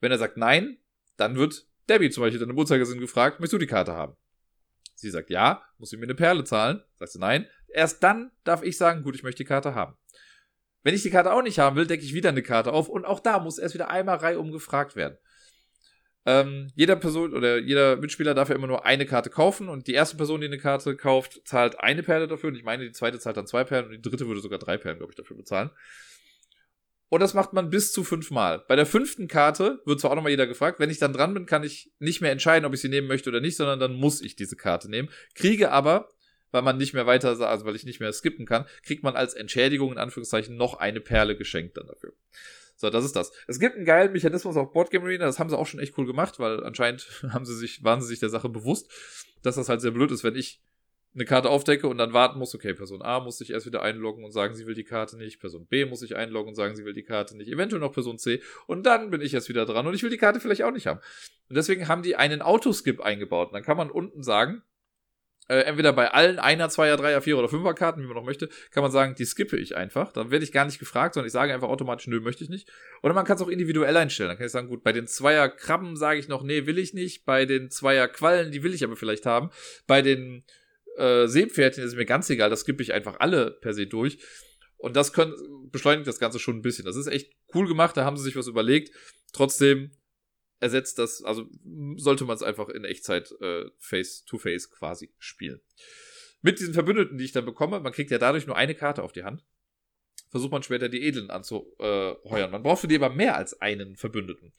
Wenn er sagt nein, dann wird Debbie zum Beispiel im Uhrzeigersinn gefragt, möchtest du die Karte haben? Sie sagt ja, muss sie mir eine Perle zahlen? Sagt sie nein. Erst dann darf ich sagen, gut, ich möchte die Karte haben. Wenn ich die Karte auch nicht haben will, decke ich wieder eine Karte auf und auch da muss erst wieder einmal reihum gefragt werden. Ähm, jeder Person oder jeder Mitspieler darf ja immer nur eine Karte kaufen und die erste Person, die eine Karte kauft, zahlt eine Perle dafür und ich meine, die zweite zahlt dann zwei Perlen und die dritte würde sogar drei Perlen, glaube ich, dafür bezahlen. Und das macht man bis zu fünfmal. Bei der fünften Karte wird zwar auch nochmal jeder gefragt, wenn ich dann dran bin, kann ich nicht mehr entscheiden, ob ich sie nehmen möchte oder nicht, sondern dann muss ich diese Karte nehmen. Kriege aber, weil man nicht mehr weiter, also weil ich nicht mehr skippen kann, kriegt man als Entschädigung in Anführungszeichen noch eine Perle geschenkt dann dafür. So, das ist das. Es gibt einen geilen Mechanismus auf Boardgame Arena, das haben sie auch schon echt cool gemacht, weil anscheinend haben sie sich, waren sie sich der Sache bewusst, dass das halt sehr blöd ist, wenn ich eine Karte aufdecke und dann warten muss, okay, Person A muss sich erst wieder einloggen und sagen, sie will die Karte nicht, Person B muss sich einloggen und sagen, sie will die Karte nicht, eventuell noch Person C und dann bin ich erst wieder dran und ich will die Karte vielleicht auch nicht haben. Und deswegen haben die einen Autoskip eingebaut. Und dann kann man unten sagen, äh, entweder bei allen Einer, Zweier, Dreier, Vierer oder Fünfer Karten, wie man noch möchte, kann man sagen, die skippe ich einfach. Dann werde ich gar nicht gefragt, sondern ich sage einfach automatisch, nö, möchte ich nicht. Oder man kann es auch individuell einstellen. Dann kann ich sagen, gut, bei den Zweier Krabben sage ich noch, nee, will ich nicht. Bei den Zweier Quallen, die will ich aber vielleicht haben. Bei den äh, Seepferdchen ist mir ganz egal, das skippe ich einfach alle per se durch. Und das können, beschleunigt das Ganze schon ein bisschen. Das ist echt cool gemacht, da haben sie sich was überlegt. Trotzdem ersetzt das, also sollte man es einfach in Echtzeit äh, face-to-face -face quasi spielen. Mit diesen Verbündeten, die ich dann bekomme, man kriegt ja dadurch nur eine Karte auf die Hand, versucht man später die Edlen anzuheuern. Man braucht für die aber mehr als einen Verbündeten.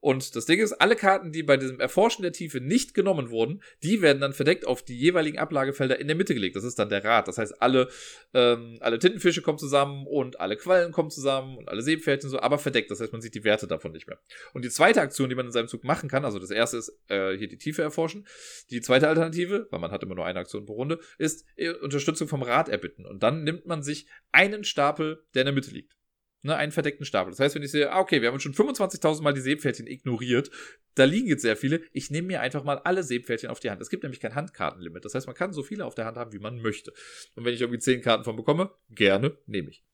Und das Ding ist, alle Karten, die bei diesem Erforschen der Tiefe nicht genommen wurden, die werden dann verdeckt auf die jeweiligen Ablagefelder in der Mitte gelegt. Das ist dann der Rat. Das heißt, alle, ähm, alle Tintenfische kommen zusammen und alle Quallen kommen zusammen und alle Seepferdchen so, aber verdeckt. Das heißt, man sieht die Werte davon nicht mehr. Und die zweite Aktion, die man in seinem Zug machen kann, also das erste ist äh, hier die Tiefe erforschen. Die zweite Alternative, weil man hat immer nur eine Aktion pro Runde, ist äh, Unterstützung vom Rat erbitten. Und dann nimmt man sich einen Stapel, der in der Mitte liegt. Ne, einen verdeckten Stapel. Das heißt, wenn ich sehe, ah, okay, wir haben schon 25.000 Mal die Seepferdchen ignoriert, da liegen jetzt sehr viele, ich nehme mir einfach mal alle Seepferdchen auf die Hand. Es gibt nämlich kein Handkartenlimit. Das heißt, man kann so viele auf der Hand haben, wie man möchte. Und wenn ich irgendwie 10 Karten von bekomme, gerne, nehme ich.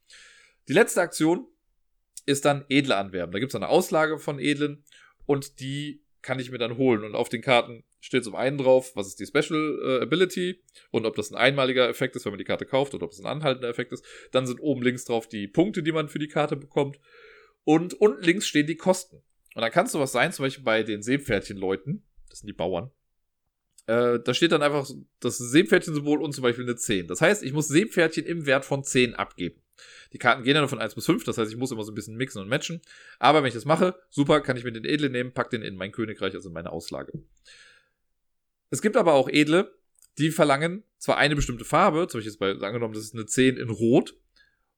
Die letzte Aktion ist dann Edle anwerben. Da gibt es eine Auslage von Edlen und die kann ich mir dann holen. Und auf den Karten steht zum einen drauf, was ist die Special äh, Ability und ob das ein einmaliger Effekt ist, wenn man die Karte kauft oder ob es ein anhaltender Effekt ist. Dann sind oben links drauf die Punkte, die man für die Karte bekommt. Und unten links stehen die Kosten. Und dann kann es sowas sein, zum Beispiel bei den Seepferdchen-Leuten, das sind die Bauern, äh, da steht dann einfach das Seepferdchen-Symbol und zum Beispiel eine 10. Das heißt, ich muss Seepferdchen im Wert von 10 abgeben. Die Karten gehen dann von 1 bis 5, das heißt, ich muss immer so ein bisschen mixen und matchen. Aber wenn ich das mache, super, kann ich mir den Edle nehmen, pack den in mein Königreich, also in meine Auslage. Es gibt aber auch Edle, die verlangen zwar eine bestimmte Farbe, zum Beispiel jetzt bei, angenommen, das ist eine 10 in Rot,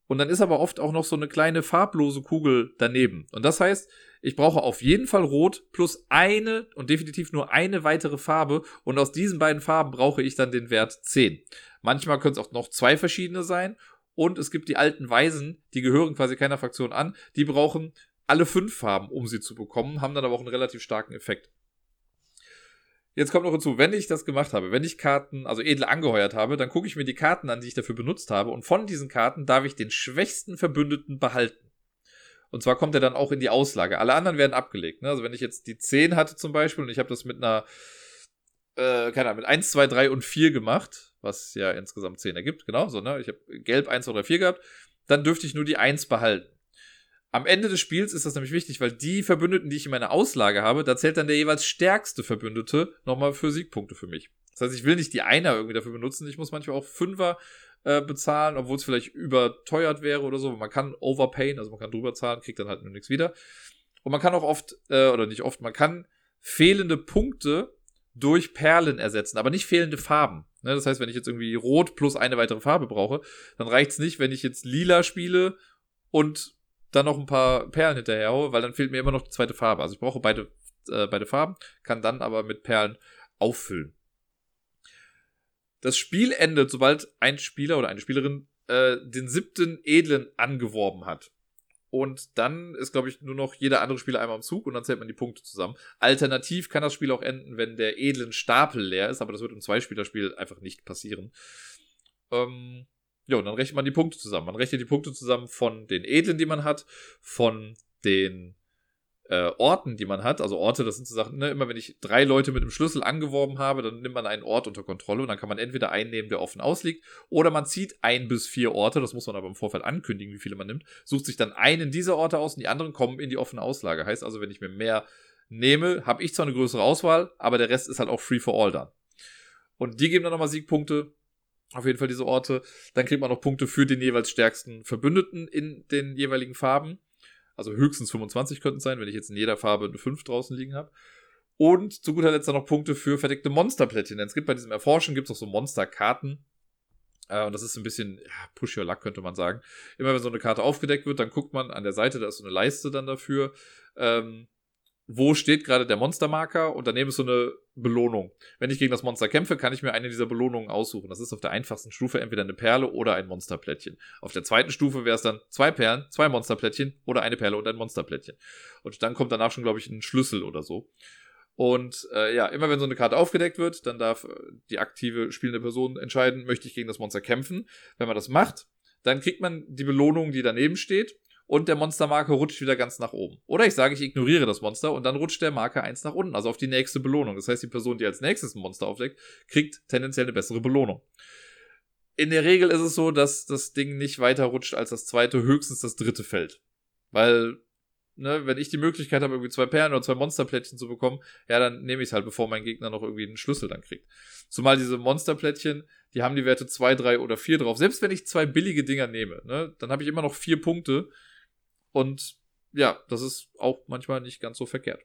und dann ist aber oft auch noch so eine kleine farblose Kugel daneben. Und das heißt, ich brauche auf jeden Fall Rot plus eine und definitiv nur eine weitere Farbe. Und aus diesen beiden Farben brauche ich dann den Wert 10. Manchmal können es auch noch zwei verschiedene sein. Und es gibt die alten Weisen, die gehören quasi keiner Fraktion an, die brauchen alle fünf Farben, um sie zu bekommen, haben dann aber auch einen relativ starken Effekt. Jetzt kommt noch hinzu, wenn ich das gemacht habe, wenn ich Karten, also edle angeheuert habe, dann gucke ich mir die Karten an, die ich dafür benutzt habe und von diesen Karten darf ich den schwächsten Verbündeten behalten. Und zwar kommt er dann auch in die Auslage. Alle anderen werden abgelegt. Ne? Also wenn ich jetzt die 10 hatte zum Beispiel und ich habe das mit einer, äh, keine Ahnung, mit 1, 2, 3 und 4 gemacht, was ja insgesamt 10 ergibt, genau so, ne? Ich habe gelb 1, 2, 3, 4 gehabt, dann dürfte ich nur die 1 behalten. Am Ende des Spiels ist das nämlich wichtig, weil die Verbündeten, die ich in meiner Auslage habe, da zählt dann der jeweils stärkste Verbündete nochmal für Siegpunkte für mich. Das heißt, ich will nicht die Einer irgendwie dafür benutzen, ich muss manchmal auch Fünfer äh, bezahlen, obwohl es vielleicht überteuert wäre oder so. Man kann overpayen, also man kann drüber zahlen, kriegt dann halt nur nichts wieder. Und man kann auch oft, äh, oder nicht oft, man kann fehlende Punkte durch Perlen ersetzen, aber nicht fehlende Farben. Ne, das heißt, wenn ich jetzt irgendwie rot plus eine weitere Farbe brauche, dann reicht es nicht, wenn ich jetzt lila spiele und dann noch ein paar Perlen hinterher haue, weil dann fehlt mir immer noch die zweite Farbe. Also ich brauche beide, äh, beide Farben, kann dann aber mit Perlen auffüllen. Das Spiel endet, sobald ein Spieler oder eine Spielerin äh, den siebten Edlen angeworben hat. Und dann ist, glaube ich, nur noch jeder andere Spieler einmal am Zug und dann zählt man die Punkte zusammen. Alternativ kann das Spiel auch enden, wenn der edlen Stapel leer ist, aber das wird im Zweispielerspiel einfach nicht passieren. Ähm, ja, und dann rechnet man die Punkte zusammen. Man rechnet die Punkte zusammen von den Edlen, die man hat, von den äh, Orten, die man hat. Also Orte, das sind so Sachen, ne? immer wenn ich drei Leute mit dem Schlüssel angeworben habe, dann nimmt man einen Ort unter Kontrolle und dann kann man entweder einen nehmen, der offen ausliegt, oder man zieht ein bis vier Orte, das muss man aber im Vorfeld ankündigen, wie viele man nimmt, sucht sich dann einen dieser Orte aus und die anderen kommen in die offene Auslage. Heißt also, wenn ich mir mehr nehme, habe ich zwar eine größere Auswahl, aber der Rest ist halt auch free for all dann. Und die geben dann nochmal Siegpunkte. Auf jeden Fall diese Orte. Dann kriegt man noch Punkte für den jeweils stärksten Verbündeten in den jeweiligen Farben. Also höchstens 25 könnten es sein, wenn ich jetzt in jeder Farbe eine 5 draußen liegen habe. Und zu guter Letzt dann noch Punkte für verdeckte Monsterplättchen. Denn es gibt bei diesem Erforschen gibt es auch so Monsterkarten. Äh, und das ist ein bisschen, ja, push your luck, könnte man sagen. Immer wenn so eine Karte aufgedeckt wird, dann guckt man an der Seite, da ist so eine Leiste dann dafür. Ähm, wo steht gerade der Monstermarker und daneben ist so eine Belohnung. Wenn ich gegen das Monster kämpfe, kann ich mir eine dieser Belohnungen aussuchen. Das ist auf der einfachsten Stufe entweder eine Perle oder ein Monsterplättchen. Auf der zweiten Stufe wäre es dann zwei Perlen, zwei Monsterplättchen oder eine Perle und ein Monsterplättchen. Und dann kommt danach schon, glaube ich, ein Schlüssel oder so. Und äh, ja, immer wenn so eine Karte aufgedeckt wird, dann darf äh, die aktive spielende Person entscheiden, möchte ich gegen das Monster kämpfen. Wenn man das macht, dann kriegt man die Belohnung, die daneben steht und der Monstermarker rutscht wieder ganz nach oben. Oder ich sage, ich ignoriere das Monster und dann rutscht der Marker eins nach unten, also auf die nächste Belohnung. Das heißt, die Person, die als nächstes ein Monster aufdeckt, kriegt tendenziell eine bessere Belohnung. In der Regel ist es so, dass das Ding nicht weiter rutscht als das zweite, höchstens das dritte Feld. Weil, ne, wenn ich die Möglichkeit habe, irgendwie zwei Perlen oder zwei Monsterplättchen zu bekommen, ja, dann nehme ich es halt, bevor mein Gegner noch irgendwie einen Schlüssel dann kriegt. Zumal diese Monsterplättchen, die haben die Werte zwei, drei oder vier drauf. Selbst wenn ich zwei billige Dinger nehme, ne, dann habe ich immer noch vier Punkte und ja, das ist auch manchmal nicht ganz so verkehrt.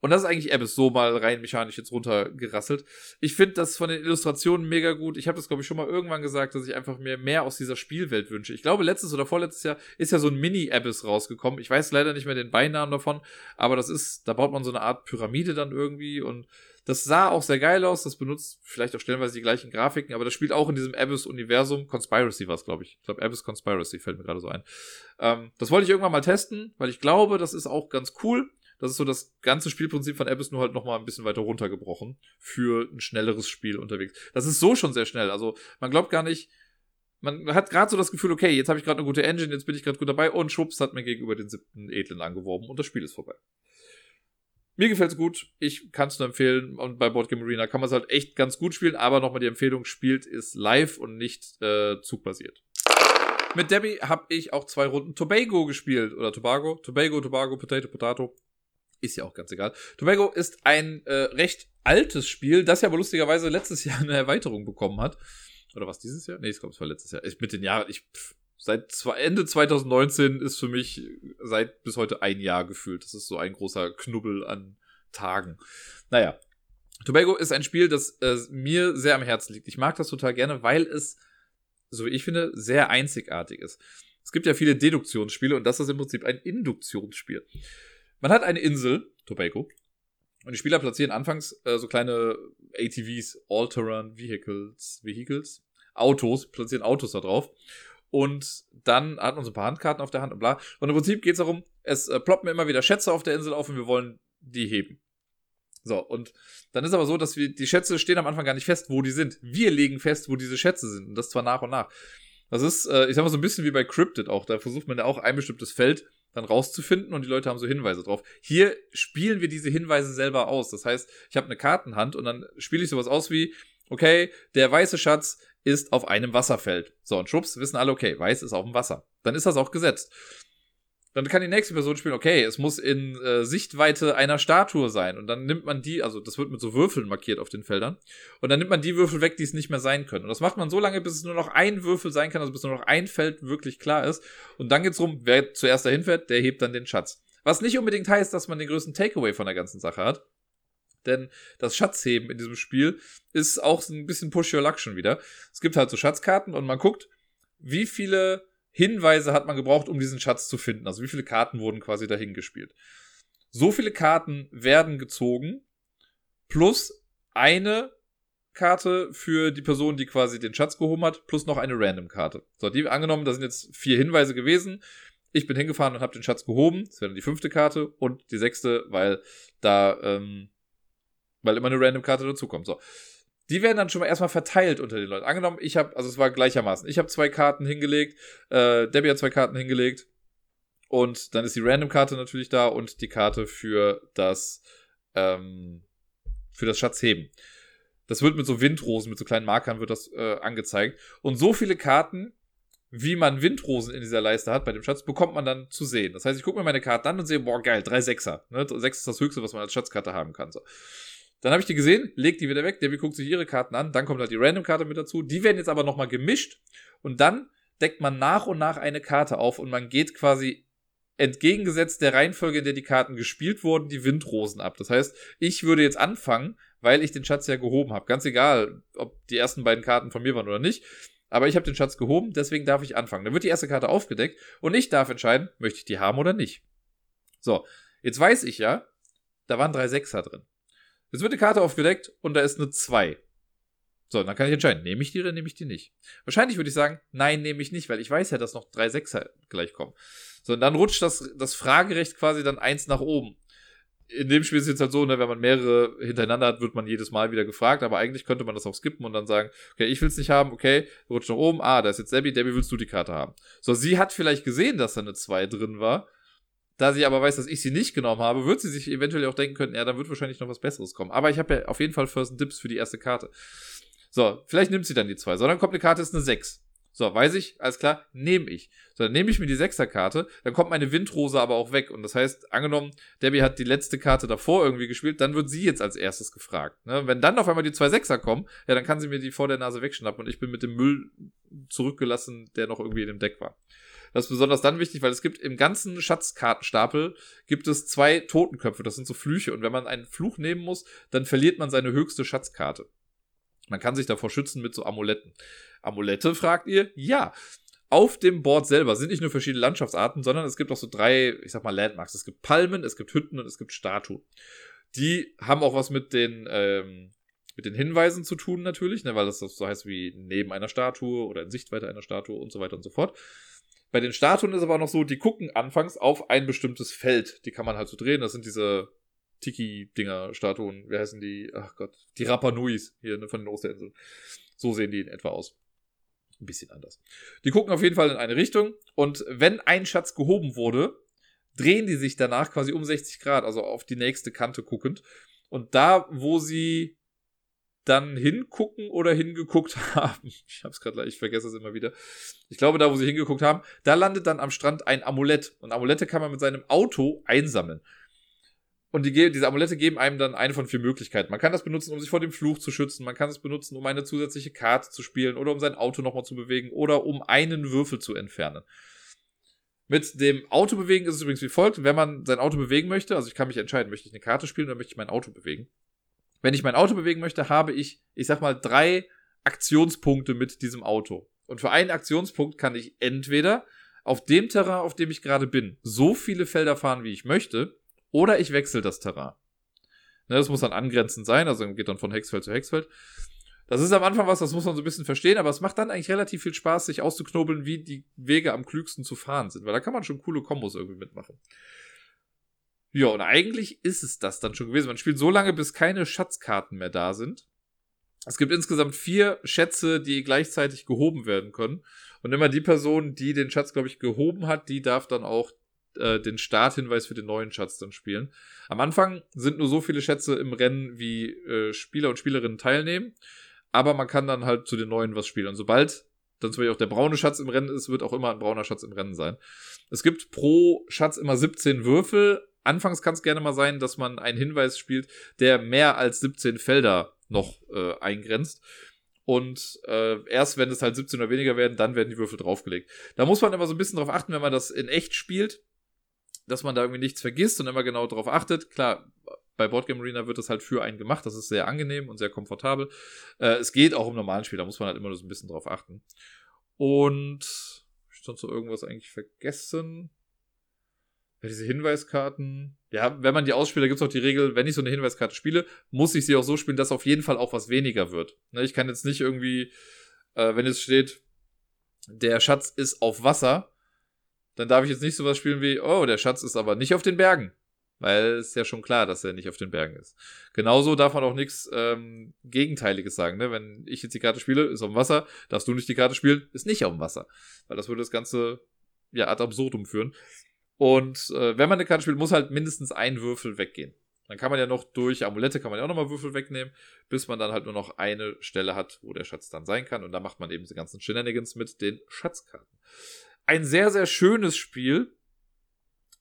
Und das ist eigentlich Abyss so mal rein mechanisch jetzt runtergerasselt. Ich finde das von den Illustrationen mega gut. Ich habe das, glaube ich, schon mal irgendwann gesagt, dass ich einfach mir mehr aus dieser Spielwelt wünsche. Ich glaube, letztes oder vorletztes Jahr ist ja so ein Mini-Abyss rausgekommen. Ich weiß leider nicht mehr den Beinamen davon, aber das ist, da baut man so eine Art Pyramide dann irgendwie und Das sah auch sehr geil aus. Das benutzt vielleicht auch stellenweise die gleichen Grafiken, aber das spielt auch in diesem Abyss-Universum. Conspiracy war es, glaube ich. Ich glaube, Abyss Conspiracy fällt mir gerade so ein. Ähm, das wollte ich irgendwann mal testen, weil ich glaube, das ist auch ganz cool. Das ist so das ganze Spielprinzip von Abyss nur halt nochmal ein bisschen weiter runtergebrochen für ein schnelleres Spiel unterwegs. Das ist so schon sehr schnell. Also man glaubt gar nicht, man hat gerade so das Gefühl, okay, jetzt habe ich gerade eine gute Engine, jetzt bin ich gerade gut dabei und schwupps hat mir gegenüber den siebten Edlen angeworben und das Spiel ist vorbei. Mir gefällt's gut. Ich kann es nur empfehlen. Und bei Boardgame Arena kann man es halt echt ganz gut spielen. Aber nochmal die Empfehlung, spielt ist live und nicht äh, zugbasiert. Mit Debbie habe ich auch zwei Runden Tobago gespielt. Oder Tobago. Tobago, Tobago, Potato, Potato. Ist ja auch ganz egal. Tobago ist ein äh, recht altes Spiel, das ja aber lustigerweise letztes Jahr eine Erweiterung bekommen hat. Oder was dieses Jahr? Nee, ich glaube, es war letztes Jahr. Ich, mit den Jahren, ich, pff, seit Ende 2019 ist für mich seit bis heute ein Jahr gefühlt. Das ist so ein großer Knubbel an Tagen. Naja. Tobago ist ein Spiel, das äh, mir sehr am Herzen liegt. Ich mag das total gerne, weil es, so wie ich finde, sehr einzigartig ist. Es gibt ja viele Deduktionsspiele und das ist im Prinzip ein Induktionsspiel. Man hat eine Insel, Tobago, und die Spieler platzieren anfangs äh, so kleine ATVs, All-Terrain Vehicles, Vehicles, Autos, platzieren Autos da drauf. Und dann hat man so ein paar Handkarten auf der Hand und bla. Und im Prinzip geht es darum, es äh, ploppen immer wieder Schätze auf der Insel auf und wir wollen die heben. So, und dann ist aber so, dass wir, die Schätze stehen am Anfang gar nicht fest, wo die sind. Wir legen fest, wo diese Schätze sind. Und das zwar nach und nach. Das ist, äh, ich sag mal, so ein bisschen wie bei Cryptid auch. Da versucht man ja auch ein bestimmtes Feld dann rauszufinden und die Leute haben so Hinweise drauf. Hier spielen wir diese Hinweise selber aus. Das heißt, ich habe eine Kartenhand und dann spiele ich sowas aus wie, okay, der weiße Schatz ist auf einem Wasserfeld. So, und schwupps, wissen alle, okay, weiß ist auf dem Wasser. Dann ist das auch gesetzt. Dann kann die nächste Person spielen, okay, es muss in äh, Sichtweite einer Statue sein. Und dann nimmt man die, also das wird mit so Würfeln markiert auf den Feldern. Und dann nimmt man die Würfel weg, die es nicht mehr sein können. Und das macht man so lange, bis es nur noch ein Würfel sein kann, also bis nur noch ein Feld wirklich klar ist. Und dann geht's rum, wer zuerst dahin fährt, der hebt dann den Schatz. Was nicht unbedingt heißt, dass man den größten Takeaway von der ganzen Sache hat. Denn das Schatzheben in diesem Spiel ist auch ein bisschen Push Your Luck schon wieder. Es gibt halt so Schatzkarten und man guckt, wie viele Hinweise hat man gebraucht, um diesen Schatz zu finden. Also wie viele Karten wurden quasi dahin gespielt. So viele Karten werden gezogen, plus eine Karte für die Person, die quasi den Schatz gehoben hat, plus noch eine Random-Karte. So, die angenommen, da sind jetzt vier Hinweise gewesen. Ich bin hingefahren und habe den Schatz gehoben. Das wäre dann die fünfte Karte und die sechste, weil da ähm, weil immer eine random Karte dazukommt. So. Die werden dann schon mal erstmal verteilt unter den Leuten. Angenommen, ich habe, also es war gleichermaßen, ich habe zwei Karten hingelegt, äh, Debbie hat zwei Karten hingelegt und dann ist die Random-Karte natürlich da und die Karte für das, ähm, für das Schatzheben. Das wird mit so Windrosen, mit so kleinen Markern wird das äh, angezeigt. Und so viele Karten, wie man Windrosen in dieser Leiste hat bei dem Schatz, bekommt man dann zu sehen. Das heißt, ich gucke mir meine Karten an und sehe, boah, geil, drei Sechser. Ne? Sechs ist das Höchste, was man als Schatzkarte haben kann. So. Dann habe ich die gesehen, leg die wieder weg, Debbie guckt sich ihre Karten an, dann kommt halt die Random-Karte mit dazu. Die werden jetzt aber nochmal gemischt und dann deckt man nach und nach eine Karte auf und man geht quasi entgegengesetzt der Reihenfolge, in der die Karten gespielt wurden, die Windrosen ab. Das heißt, ich würde jetzt anfangen, weil ich den Schatz ja gehoben habe. Ganz egal, ob die ersten beiden Karten von mir waren oder nicht. Aber ich habe den Schatz gehoben, deswegen darf ich anfangen. Dann wird die erste Karte aufgedeckt und ich darf entscheiden, möchte ich die haben oder nicht. So, jetzt weiß ich ja, da waren drei Sechser drin. Jetzt wird eine Karte aufgedeckt und da ist eine 2. So, dann kann ich entscheiden, nehme ich die oder nehme ich die nicht. Wahrscheinlich würde ich sagen, nein, nehme ich nicht, weil ich weiß ja, dass noch drei Sechser gleich kommen. So, und dann rutscht das, das Fragerecht quasi dann eins nach oben. In dem Spiel ist es jetzt halt so, ne, wenn man mehrere hintereinander hat, wird man jedes Mal wieder gefragt, aber eigentlich könnte man das auch skippen und dann sagen, okay, ich will es nicht haben, okay, rutscht nach oben, ah, da ist jetzt Debbie, Debbie, willst du die Karte haben? So, sie hat vielleicht gesehen, dass da eine 2 drin war da sie aber weiß, dass ich sie nicht genommen habe, wird sie sich eventuell auch denken können, ja, dann wird wahrscheinlich noch was Besseres kommen. Aber ich habe ja auf jeden Fall First Dips für die erste Karte. So, vielleicht nimmt sie dann die zwei. So, dann kommt eine Karte, ist eine 6. So, weiß ich, alles klar, nehme ich. So, dann nehme ich mir die Sechserkarte, dann kommt meine Windrose aber auch weg. Und das heißt, angenommen, Debbie hat die letzte Karte davor irgendwie gespielt, dann wird sie jetzt als erstes gefragt. Ne? Wenn dann auf einmal die zwei Sechser kommen, ja, dann kann sie mir die vor der Nase wegschnappen und ich bin mit dem Müll zurückgelassen, der noch irgendwie in dem Deck war. Das ist besonders dann wichtig, weil es gibt im ganzen Schatzkartenstapel gibt es zwei Totenköpfe. Das sind so Flüche. Und wenn man einen Fluch nehmen muss, dann verliert man seine höchste Schatzkarte. Man kann sich davor schützen mit so Amuletten. Amulette, fragt ihr? Ja. Auf dem Board selber sind nicht nur verschiedene Landschaftsarten, sondern es gibt auch so drei, ich sag mal, Landmarks. Es gibt Palmen, es gibt Hütten und es gibt Statuen. Die haben auch was mit den, ähm, mit den Hinweisen zu tun natürlich, ne, weil das so heißt wie neben einer Statue oder in Sichtweite einer Statue und so weiter und so fort. Bei den Statuen ist aber noch so, die gucken anfangs auf ein bestimmtes Feld. Die kann man halt so drehen. Das sind diese Tiki-Dinger, Statuen. Wie heißen die? Ach Gott. Die Rapa Nuis hier ne, von den Osterinseln. So sehen die in etwa aus. Ein bisschen anders. Die gucken auf jeden Fall in eine Richtung. Und wenn ein Schatz gehoben wurde, drehen die sich danach quasi um 60 Grad, also auf die nächste Kante guckend. Und da, wo sie dann hingucken oder hingeguckt haben. Ich hab's gerade ich vergesse es immer wieder. Ich glaube, da, wo sie hingeguckt haben, da landet dann am Strand ein Amulett. Und Amulette kann man mit seinem Auto einsammeln. Und die, diese Amulette geben einem dann eine von vier Möglichkeiten. Man kann das benutzen, um sich vor dem Fluch zu schützen. Man kann es benutzen, um eine zusätzliche Karte zu spielen oder um sein Auto nochmal zu bewegen oder um einen Würfel zu entfernen. Mit dem Auto bewegen ist es übrigens wie folgt. Wenn man sein Auto bewegen möchte, also ich kann mich entscheiden, möchte ich eine Karte spielen oder möchte ich mein Auto bewegen. Wenn ich mein Auto bewegen möchte, habe ich, ich sag mal, drei Aktionspunkte mit diesem Auto. Und für einen Aktionspunkt kann ich entweder auf dem Terrain, auf dem ich gerade bin, so viele Felder fahren, wie ich möchte, oder ich wechsle das Terrain. Ne, das muss dann angrenzend sein, also geht dann von Hexfeld zu Hexfeld. Das ist am Anfang was, das muss man so ein bisschen verstehen, aber es macht dann eigentlich relativ viel Spaß, sich auszuknobeln, wie die Wege am klügsten zu fahren sind, weil da kann man schon coole Kombos irgendwie mitmachen. Ja, und eigentlich ist es das dann schon gewesen. Man spielt so lange, bis keine Schatzkarten mehr da sind. Es gibt insgesamt vier Schätze, die gleichzeitig gehoben werden können. Und immer die Person, die den Schatz, glaube ich, gehoben hat, die darf dann auch äh, den Starthinweis für den neuen Schatz dann spielen. Am Anfang sind nur so viele Schätze im Rennen, wie äh, Spieler und Spielerinnen teilnehmen. Aber man kann dann halt zu den neuen was spielen. Und sobald dann zum Beispiel auch der braune Schatz im Rennen ist, wird auch immer ein brauner Schatz im Rennen sein. Es gibt pro Schatz immer 17 Würfel. Anfangs kann es gerne mal sein, dass man einen Hinweis spielt, der mehr als 17 Felder noch äh, eingrenzt. Und äh, erst wenn es halt 17 oder weniger werden, dann werden die Würfel draufgelegt. Da muss man immer so ein bisschen drauf achten, wenn man das in echt spielt, dass man da irgendwie nichts vergisst und immer genau drauf achtet. Klar, bei Boardgame Arena wird das halt für einen gemacht. Das ist sehr angenehm und sehr komfortabel. Äh, es geht auch im normalen Spiel, da muss man halt immer nur so ein bisschen drauf achten. Und ich sonst so irgendwas eigentlich vergessen? Ja, diese Hinweiskarten. Ja, wenn man die ausspielt, da gibt es auch die Regel, wenn ich so eine Hinweiskarte spiele, muss ich sie auch so spielen, dass auf jeden Fall auch was weniger wird. Ne, ich kann jetzt nicht irgendwie, äh, wenn es steht, der Schatz ist auf Wasser, dann darf ich jetzt nicht sowas spielen wie, oh, der Schatz ist aber nicht auf den Bergen. Weil es ja schon klar, dass er nicht auf den Bergen ist. Genauso darf man auch nichts ähm, Gegenteiliges sagen. Ne? Wenn ich jetzt die Karte spiele, ist auf dem Wasser, darfst du nicht die Karte spielen, ist nicht auf dem Wasser. Weil das würde das Ganze ja ad absurdum führen. Und äh, wenn man eine Karte spielt, muss halt mindestens ein Würfel weggehen. Dann kann man ja noch durch Amulette kann man ja auch nochmal Würfel wegnehmen, bis man dann halt nur noch eine Stelle hat, wo der Schatz dann sein kann. Und da macht man eben diese ganzen Shenanigans mit den Schatzkarten. Ein sehr, sehr schönes Spiel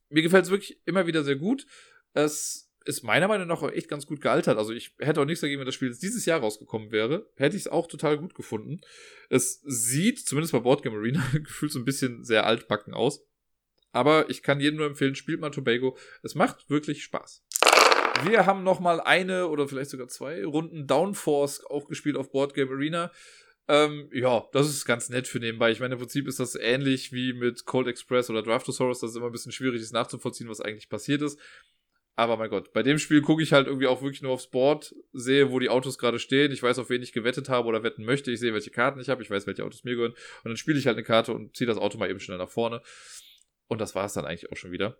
mir gefällt es wirklich immer wieder sehr gut. Es ist meiner Meinung nach auch echt ganz gut gealtert. Also ich hätte auch nichts dagegen, wenn das Spiel jetzt dieses Jahr rausgekommen wäre. Hätte ich es auch total gut gefunden. Es sieht, zumindest bei Boardgame Arena, gefühlt so ein bisschen sehr altbacken aus. Aber ich kann jedem nur empfehlen, spielt mal Tobago. Es macht wirklich Spaß. Wir haben noch mal eine oder vielleicht sogar zwei Runden Downforce auch gespielt auf Boardgame Arena. Ähm, ja, das ist ganz nett für nebenbei. Ich meine, im Prinzip ist das ähnlich wie mit Cold Express oder Draftosaurus, dass es immer ein bisschen schwierig ist nachzuvollziehen, was eigentlich passiert ist. Aber mein Gott, bei dem Spiel gucke ich halt irgendwie auch wirklich nur aufs Board, sehe, wo die Autos gerade stehen. Ich weiß, auf wen ich gewettet habe oder wetten möchte. Ich sehe, welche Karten ich habe. Ich weiß, welche Autos mir gehören. Und dann spiele ich halt eine Karte und ziehe das Auto mal eben schnell nach vorne. Und das war es dann eigentlich auch schon wieder.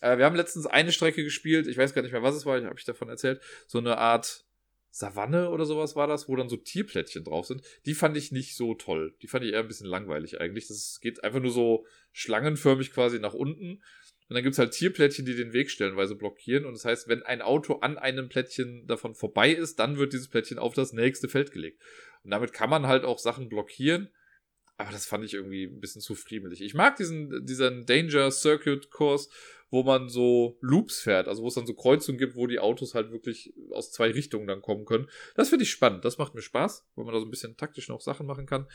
Äh, wir haben letztens eine Strecke gespielt. Ich weiß gar nicht mehr, was es war. Ich habe ich davon erzählt. So eine Art Savanne oder sowas war das, wo dann so Tierplättchen drauf sind. Die fand ich nicht so toll. Die fand ich eher ein bisschen langweilig eigentlich. Das geht einfach nur so schlangenförmig quasi nach unten. Und dann gibt es halt Tierplättchen, die den Weg stellenweise blockieren. Und das heißt, wenn ein Auto an einem Plättchen davon vorbei ist, dann wird dieses Plättchen auf das nächste Feld gelegt. Und damit kann man halt auch Sachen blockieren. Aber das fand ich irgendwie ein bisschen zu friemelig. Ich mag diesen, diesen Danger Circuit Kurs, wo man so Loops fährt, also wo es dann so Kreuzungen gibt, wo die Autos halt wirklich aus zwei Richtungen dann kommen können. Das finde ich spannend, das macht mir Spaß, weil man da so ein bisschen taktisch noch Sachen machen kann.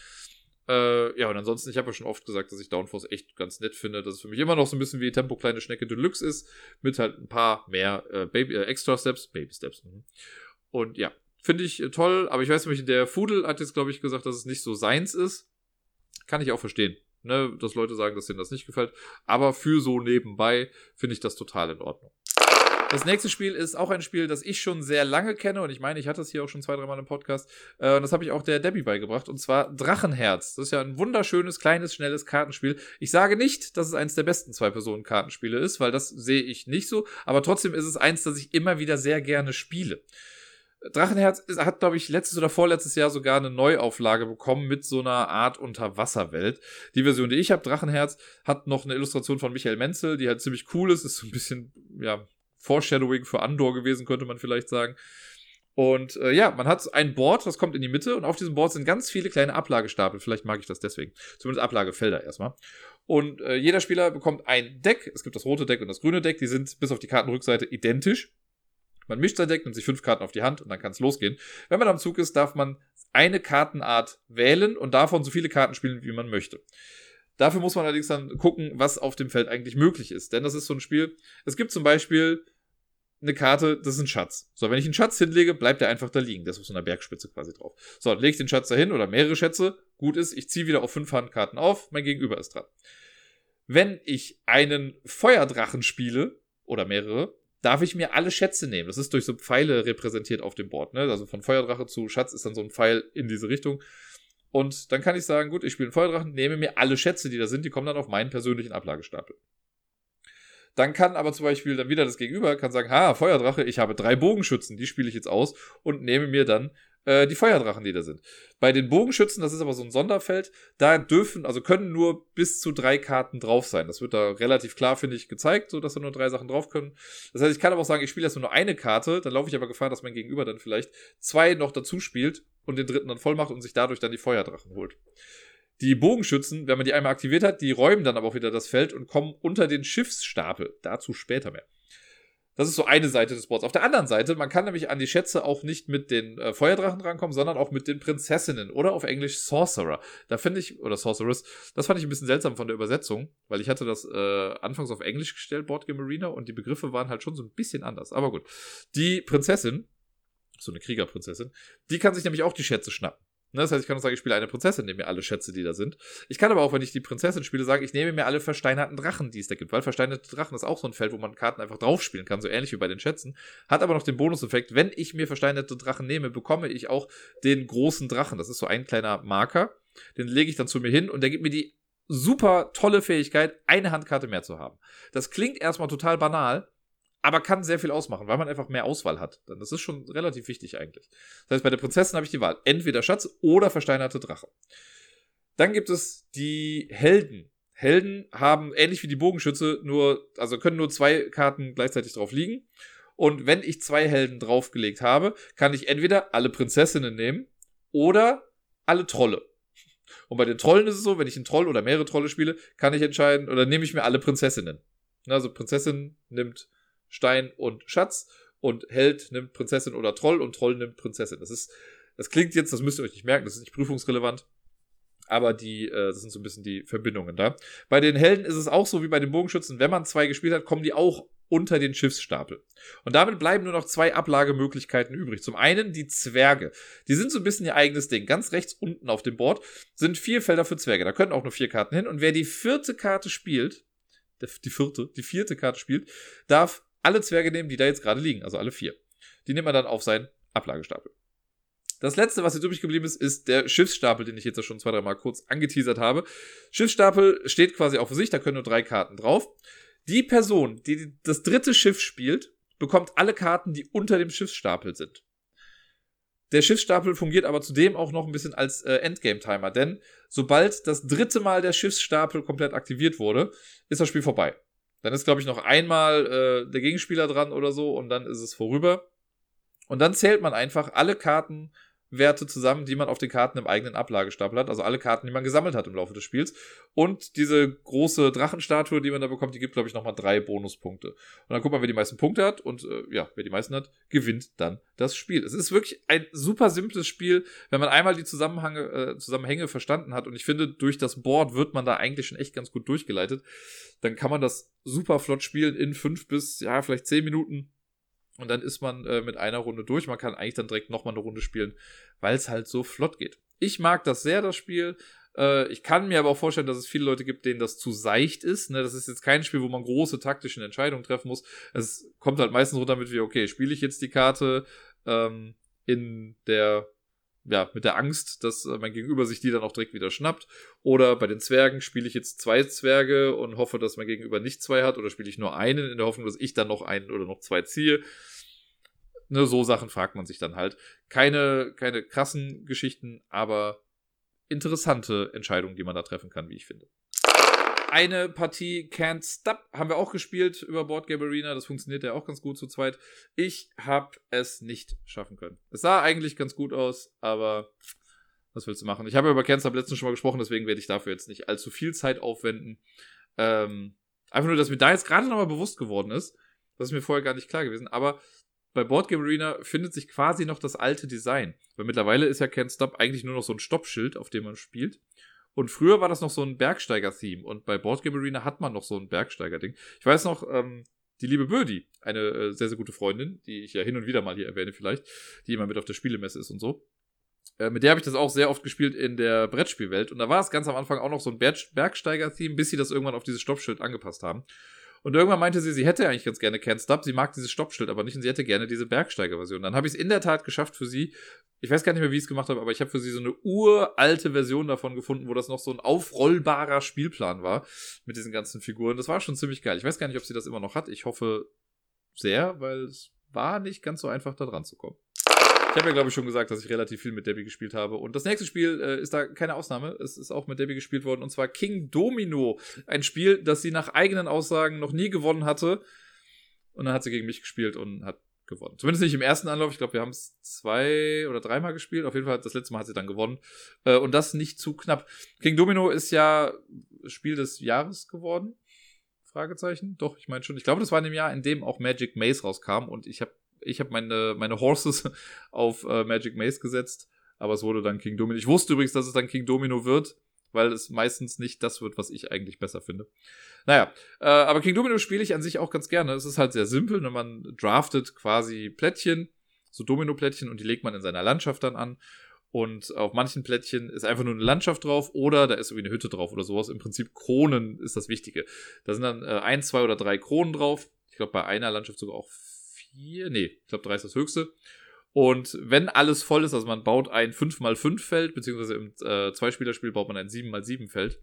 Äh, ja, und ansonsten, ich habe ja schon oft gesagt, dass ich Downforce echt ganz nett finde, dass es für mich immer noch so ein bisschen wie Tempo Kleine Schnecke Deluxe ist, mit halt ein paar mehr äh, Baby, äh, Extra Steps, Baby Steps. Mh. Und ja, finde ich äh, toll, aber ich weiß nämlich, der Fudel hat jetzt, glaube ich, gesagt, dass es nicht so seins ist. Kann ich auch verstehen ne, dass Leute sagen, dass denen das nicht gefällt. Aber für so nebenbei finde ich das total in Ordnung. Das nächste Spiel ist auch ein Spiel, das ich schon sehr lange kenne und ich meine, ich hatte es hier auch schon zwei, dreimal im Podcast. Äh, und das habe ich auch der Debbie beigebracht und zwar Drachenherz. Das ist ja ein wunderschönes, kleines, schnelles Kartenspiel. Ich sage nicht, dass es eines der besten Zwei-Personen-Kartenspiele ist, weil das sehe ich nicht so, aber trotzdem ist es eins, das ich immer wieder sehr gerne spiele. Drachenherz hat, glaube ich, letztes oder vorletztes Jahr sogar eine Neuauflage bekommen mit so einer Art Unterwasserwelt. Die Version, die ich habe, Drachenherz, hat noch eine Illustration von Michael Menzel, die halt ziemlich cool ist. Ist so ein bisschen, ja, Foreshadowing für Andor gewesen, könnte man vielleicht sagen. Und äh, ja, man hat ein Board, das kommt in die Mitte und auf diesem Board sind ganz viele kleine Ablagestapel. Vielleicht mag ich das deswegen. Zumindest Ablagefelder erstmal. Und äh, jeder Spieler bekommt ein Deck. Es gibt das rote Deck und das grüne Deck. Die sind bis auf die Kartenrückseite identisch. Man mischt sein Deck, nimmt sich fünf Karten auf die Hand und dann kann es losgehen. Wenn man am Zug ist, darf man eine Kartenart wählen und davon so viele Karten spielen, wie man möchte. Dafür muss man allerdings dann gucken, was auf dem Feld eigentlich möglich ist. Denn das ist so ein Spiel. Es gibt zum Beispiel eine Karte, das ist ein Schatz. So, wenn ich einen Schatz hinlege, bleibt der einfach da liegen. Der ist auf so einer Bergspitze quasi drauf. So, lege ich den Schatz dahin oder mehrere Schätze. Gut ist, ich ziehe wieder auf fünf Handkarten auf. Mein Gegenüber ist dran. Wenn ich einen Feuerdrachen spiele, oder mehrere, darf ich mir alle Schätze nehmen. Das ist durch so Pfeile repräsentiert auf dem Board. Ne? Also von Feuerdrache zu Schatz ist dann so ein Pfeil in diese Richtung. Und dann kann ich sagen, gut, ich spiele einen Feuerdrachen, nehme mir alle Schätze, die da sind, die kommen dann auf meinen persönlichen Ablagestapel. Dann kann aber zum Beispiel dann wieder das Gegenüber kann sagen, ha, Feuerdrache, ich habe drei Bogenschützen, die spiele ich jetzt aus und nehme mir dann äh, die Feuerdrachen, die da sind. Bei den Bogenschützen, das ist aber so ein Sonderfeld, da dürfen, also können nur bis zu drei Karten drauf sein. Das wird da relativ klar, finde ich, gezeigt, so dass da nur drei Sachen drauf können. Das heißt, ich kann aber auch sagen, ich spiele jetzt nur eine Karte, dann laufe ich aber Gefahr, dass mein Gegenüber dann vielleicht zwei noch dazu spielt und den dritten dann voll macht und sich dadurch dann die Feuerdrachen holt. Die Bogenschützen, wenn man die einmal aktiviert hat, die räumen dann aber auch wieder das Feld und kommen unter den Schiffsstapel. Dazu später mehr. Das ist so eine Seite des Boards. Auf der anderen Seite, man kann nämlich an die Schätze auch nicht mit den äh, Feuerdrachen rankommen, sondern auch mit den Prinzessinnen oder auf Englisch Sorcerer. Da finde ich, oder Sorceress, das fand ich ein bisschen seltsam von der Übersetzung, weil ich hatte das äh, anfangs auf Englisch gestellt, Board Game Arena, und die Begriffe waren halt schon so ein bisschen anders. Aber gut. Die Prinzessin, so eine Kriegerprinzessin, die kann sich nämlich auch die Schätze schnappen. Ne, das heißt, ich kann auch sagen, ich spiele eine Prinzessin, nehme mir alle Schätze, die da sind. Ich kann aber auch, wenn ich die Prinzessin spiele, sagen, ich nehme mir alle versteinerten Drachen, die es da gibt. Weil versteinerte Drachen ist auch so ein Feld, wo man Karten einfach draufspielen kann, so ähnlich wie bei den Schätzen. Hat aber noch den Bonuseffekt, wenn ich mir versteinerte Drachen nehme, bekomme ich auch den großen Drachen. Das ist so ein kleiner Marker. Den lege ich dann zu mir hin und der gibt mir die super tolle Fähigkeit, eine Handkarte mehr zu haben. Das klingt erstmal total banal, aber kann sehr viel ausmachen, weil man einfach mehr Auswahl hat. Das ist schon relativ wichtig eigentlich. Das heißt, bei der Prinzessin habe ich die Wahl. Entweder Schatz oder versteinerte Drache. Dann gibt es die Helden. Helden haben ähnlich wie die Bogenschütze nur, also können nur zwei Karten gleichzeitig drauf liegen. Und wenn ich zwei Helden draufgelegt habe, kann ich entweder alle Prinzessinnen nehmen oder alle Trolle. Und bei den Trollen ist es so, wenn ich einen Troll oder mehrere Trolle spiele, kann ich entscheiden, oder nehme ich mir alle Prinzessinnen. Also Prinzessin nimmt Stein und Schatz und Held nimmt Prinzessin oder Troll und Troll nimmt Prinzessin. Das ist, das klingt jetzt, das müsst ihr euch nicht merken, das ist nicht prüfungsrelevant. Aber die, äh, das sind so ein bisschen die Verbindungen da. Bei den Helden ist es auch so wie bei den Bogenschützen, wenn man zwei gespielt hat, kommen die auch unter den Schiffsstapel. Und damit bleiben nur noch zwei Ablagemöglichkeiten übrig. Zum einen die Zwerge. Die sind so ein bisschen ihr eigenes Ding. Ganz rechts unten auf dem Board sind vier Felder für Zwerge. Da können auch nur vier Karten hin. Und wer die vierte Karte spielt, die vierte, die vierte Karte spielt, darf alle Zwerge nehmen, die da jetzt gerade liegen, also alle vier. Die nimmt man dann auf seinen Ablagestapel. Das letzte, was jetzt übrig geblieben ist, ist der Schiffsstapel, den ich jetzt schon zwei, drei Mal kurz angeteasert habe. Schiffsstapel steht quasi auch für sich, da können nur drei Karten drauf. Die Person, die das dritte Schiff spielt, bekommt alle Karten, die unter dem Schiffsstapel sind. Der Schiffsstapel fungiert aber zudem auch noch ein bisschen als äh, Endgame-Timer, denn sobald das dritte Mal der Schiffsstapel komplett aktiviert wurde, ist das Spiel vorbei. Dann ist, glaube ich, noch einmal äh, der Gegenspieler dran oder so und dann ist es vorüber. Und dann zählt man einfach alle Kartenwerte zusammen, die man auf den Karten im eigenen Ablagestapel hat. Also alle Karten, die man gesammelt hat im Laufe des Spiels. Und diese große Drachenstatue, die man da bekommt, die gibt, glaube ich, nochmal drei Bonuspunkte. Und dann guckt man, wer die meisten Punkte hat. Und äh, ja, wer die meisten hat, gewinnt dann das Spiel. Es ist wirklich ein super simples Spiel, wenn man einmal die Zusammenhänge, äh, Zusammenhänge verstanden hat. Und ich finde, durch das Board wird man da eigentlich schon echt ganz gut durchgeleitet dann kann man das super flott spielen in fünf bis, ja, vielleicht zehn Minuten. Und dann ist man äh, mit einer Runde durch. Man kann eigentlich dann direkt nochmal eine Runde spielen, weil es halt so flott geht. Ich mag das sehr, das Spiel. Äh, ich kann mir aber auch vorstellen, dass es viele Leute gibt, denen das zu seicht ist. Ne? Das ist jetzt kein Spiel, wo man große taktische Entscheidungen treffen muss. Es kommt halt meistens runter mit wie, okay, spiele ich jetzt die Karte ähm, in der ja, mit der Angst, dass äh, mein Gegenüber sich die dann auch direkt wieder schnappt. Oder bei den Zwergen spiele ich jetzt zwei Zwerge und hoffe, dass mein Gegenüber nicht zwei hat. Oder spiele ich nur einen in der Hoffnung, dass ich dann noch einen oder noch zwei ziehe. Ne, so Sachen fragt man sich dann halt. Keine, keine krassen Geschichten, aber interessante Entscheidungen, die man da treffen kann, wie ich finde. Eine Partie Can't Stop haben wir auch gespielt über Board Game Arena. Das funktioniert ja auch ganz gut zu zweit. Ich habe es nicht schaffen können. Es sah eigentlich ganz gut aus, aber was willst du machen? Ich habe über Can't Stop letztens schon mal gesprochen, deswegen werde ich dafür jetzt nicht allzu viel Zeit aufwenden. Ähm, einfach nur, dass mir da jetzt gerade nochmal bewusst geworden ist. Das ist mir vorher gar nicht klar gewesen. Aber bei Board Game Arena findet sich quasi noch das alte Design. Weil mittlerweile ist ja Can't Stop eigentlich nur noch so ein Stoppschild, auf dem man spielt. Und früher war das noch so ein Bergsteiger-Theme. Und bei Board Game Arena hat man noch so ein Bergsteiger-Ding. Ich weiß noch, ähm, die liebe Birdie, eine äh, sehr, sehr gute Freundin, die ich ja hin und wieder mal hier erwähne vielleicht, die immer mit auf der Spielemesse ist und so. Äh, mit der habe ich das auch sehr oft gespielt in der Brettspielwelt. Und da war es ganz am Anfang auch noch so ein Bergsteiger-Theme, bis sie das irgendwann auf dieses Stoppschild angepasst haben. Und irgendwann meinte sie, sie hätte eigentlich ganz gerne Can't Stop, sie mag dieses Stoppschild aber nicht und sie hätte gerne diese Bergsteiger-Version. Dann habe ich es in der Tat geschafft für sie. Ich weiß gar nicht mehr, wie ich es gemacht habe, aber ich habe für sie so eine uralte Version davon gefunden, wo das noch so ein aufrollbarer Spielplan war mit diesen ganzen Figuren. Das war schon ziemlich geil. Ich weiß gar nicht, ob sie das immer noch hat. Ich hoffe sehr, weil es war nicht ganz so einfach, da dran zu kommen. Ich habe ja, glaube ich, schon gesagt, dass ich relativ viel mit Debbie gespielt habe. Und das nächste Spiel äh, ist da keine Ausnahme. Es ist auch mit Debbie gespielt worden. Und zwar King Domino. Ein Spiel, das sie nach eigenen Aussagen noch nie gewonnen hatte. Und dann hat sie gegen mich gespielt und hat gewonnen. Zumindest nicht im ersten Anlauf. Ich glaube, wir haben es zwei oder dreimal gespielt. Auf jeden Fall, das letzte Mal hat sie dann gewonnen. Äh, und das nicht zu knapp. King Domino ist ja Spiel des Jahres geworden. Fragezeichen. Doch, ich meine schon. Ich glaube, das war in dem Jahr, in dem auch Magic Maze rauskam. Und ich habe ich habe meine, meine Horses auf äh, Magic Maze gesetzt, aber es wurde dann King Domino. Ich wusste übrigens, dass es dann King Domino wird, weil es meistens nicht das wird, was ich eigentlich besser finde. Naja, äh, aber King Domino spiele ich an sich auch ganz gerne. Es ist halt sehr simpel, ne? man draftet quasi Plättchen, so Domino-Plättchen und die legt man in seiner Landschaft dann an. Und auf manchen Plättchen ist einfach nur eine Landschaft drauf oder da ist irgendwie eine Hütte drauf oder sowas. Im Prinzip Kronen ist das Wichtige. Da sind dann äh, ein, zwei oder drei Kronen drauf. Ich glaube, bei einer Landschaft sogar auch vier, nee, ich glaube drei ist das höchste. Und wenn alles voll ist, also man baut ein 5x5-Feld, beziehungsweise im äh, Zweispielerspiel baut man ein 7x7-Feld.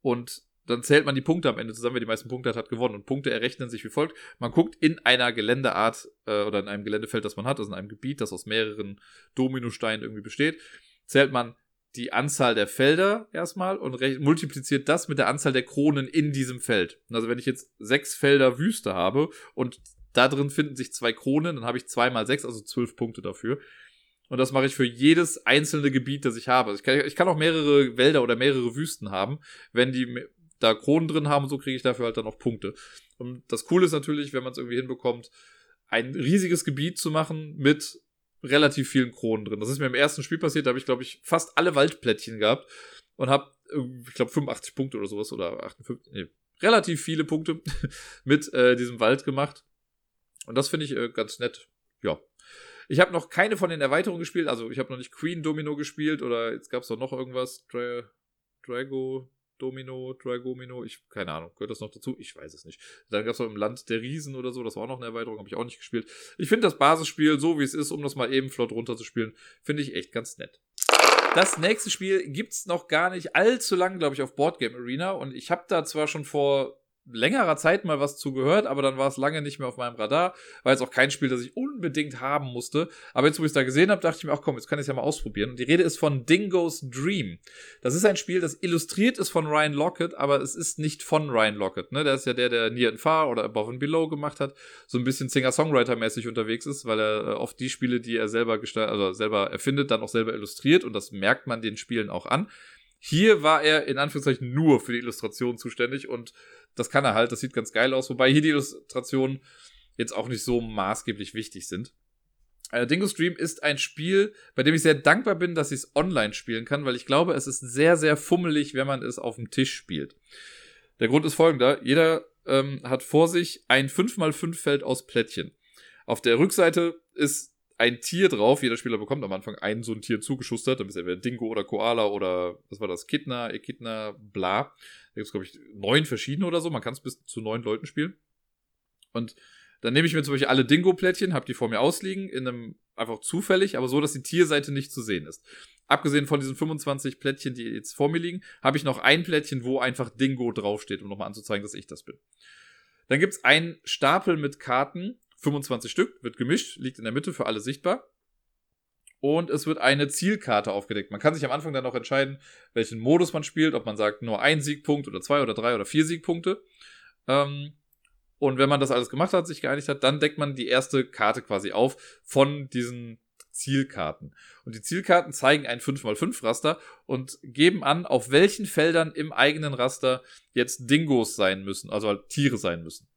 Und dann zählt man die Punkte am Ende zusammen, wer die meisten Punkte hat, hat gewonnen. Und Punkte errechnen sich wie folgt. Man guckt in einer Geländeart äh, oder in einem Geländefeld, das man hat, also in einem Gebiet, das aus mehreren Dominosteinen irgendwie besteht, zählt man die Anzahl der Felder erstmal und multipliziert das mit der Anzahl der Kronen in diesem Feld. Also wenn ich jetzt sechs Felder Wüste habe und da drin finden sich zwei Kronen, dann habe ich zwei mal sechs, also zwölf Punkte dafür. Und das mache ich für jedes einzelne Gebiet, das ich habe. Also ich kann, ich kann auch mehrere Wälder oder mehrere Wüsten haben. Wenn die da Kronen drin haben, so kriege ich dafür halt dann auch Punkte. Und das Coole ist natürlich, wenn man es irgendwie hinbekommt, ein riesiges Gebiet zu machen mit relativ vielen Kronen drin. Das ist mir im ersten Spiel passiert, da habe ich, glaube ich, fast alle Waldplättchen gehabt und habe, ich glaube, 85 Punkte oder sowas oder 58, nee, relativ viele Punkte mit äh, diesem Wald gemacht. Und das finde ich äh, ganz nett. Ja. Ich habe noch keine von den Erweiterungen gespielt. Also ich habe noch nicht Queen Domino gespielt oder jetzt gab es doch noch irgendwas. Dra Drago Domino, Dragomino, ich, keine Ahnung, gehört das noch dazu? Ich weiß es nicht. Dann gab es noch im Land der Riesen oder so, das war auch noch eine Erweiterung, habe ich auch nicht gespielt. Ich finde das Basisspiel, so wie es ist, um das mal eben flott runterzuspielen, finde ich echt ganz nett. Das nächste Spiel gibt es noch gar nicht allzu lang, glaube ich, auf Boardgame Arena und ich habe da zwar schon vor längerer Zeit mal was zugehört, aber dann war es lange nicht mehr auf meinem Radar. War jetzt auch kein Spiel, das ich unbedingt haben musste. Aber jetzt, wo ich es da gesehen habe, dachte ich mir, ach komm, jetzt kann ich es ja mal ausprobieren. Und die Rede ist von Dingo's Dream. Das ist ein Spiel, das illustriert ist von Ryan Lockett, aber es ist nicht von Ryan Lockett. Ne? Der ist ja der, der Near and Far oder Above and Below gemacht hat. So ein bisschen Singer-Songwriter-mäßig unterwegs ist, weil er äh, oft die Spiele, die er selber gestaltet, also selber erfindet, dann auch selber illustriert. Und das merkt man den Spielen auch an. Hier war er in Anführungszeichen nur für die Illustration zuständig und das kann er halt, das sieht ganz geil aus, wobei hier die Illustrationen jetzt auch nicht so maßgeblich wichtig sind. Äh, Dingo Stream ist ein Spiel, bei dem ich sehr dankbar bin, dass ich es online spielen kann, weil ich glaube, es ist sehr, sehr fummelig, wenn man es auf dem Tisch spielt. Der Grund ist folgender. Jeder ähm, hat vor sich ein 5x5 Feld aus Plättchen. Auf der Rückseite ist ein Tier drauf. Jeder Spieler bekommt am Anfang ein so ein Tier zugeschustert. Dann ist entweder Dingo oder Koala oder was war das? Kidna, Echidna, bla. Da gibt es, glaube ich, neun verschiedene oder so. Man kann es bis zu neun Leuten spielen. Und dann nehme ich mir zum Beispiel alle Dingo-Plättchen, habe die vor mir ausliegen, in einem einfach zufällig, aber so, dass die Tierseite nicht zu sehen ist. Abgesehen von diesen 25 Plättchen, die jetzt vor mir liegen, habe ich noch ein Plättchen, wo einfach Dingo draufsteht, um nochmal anzuzeigen, dass ich das bin. Dann gibt es einen Stapel mit Karten, 25 Stück, wird gemischt, liegt in der Mitte für alle sichtbar. Und es wird eine Zielkarte aufgedeckt. Man kann sich am Anfang dann noch entscheiden, welchen Modus man spielt, ob man sagt nur ein Siegpunkt oder zwei oder drei oder vier Siegpunkte. Ähm, und wenn man das alles gemacht hat, sich geeinigt hat, dann deckt man die erste Karte quasi auf von diesen Zielkarten. Und die Zielkarten zeigen ein 5x5 Raster und geben an, auf welchen Feldern im eigenen Raster jetzt Dingos sein müssen, also halt Tiere sein müssen.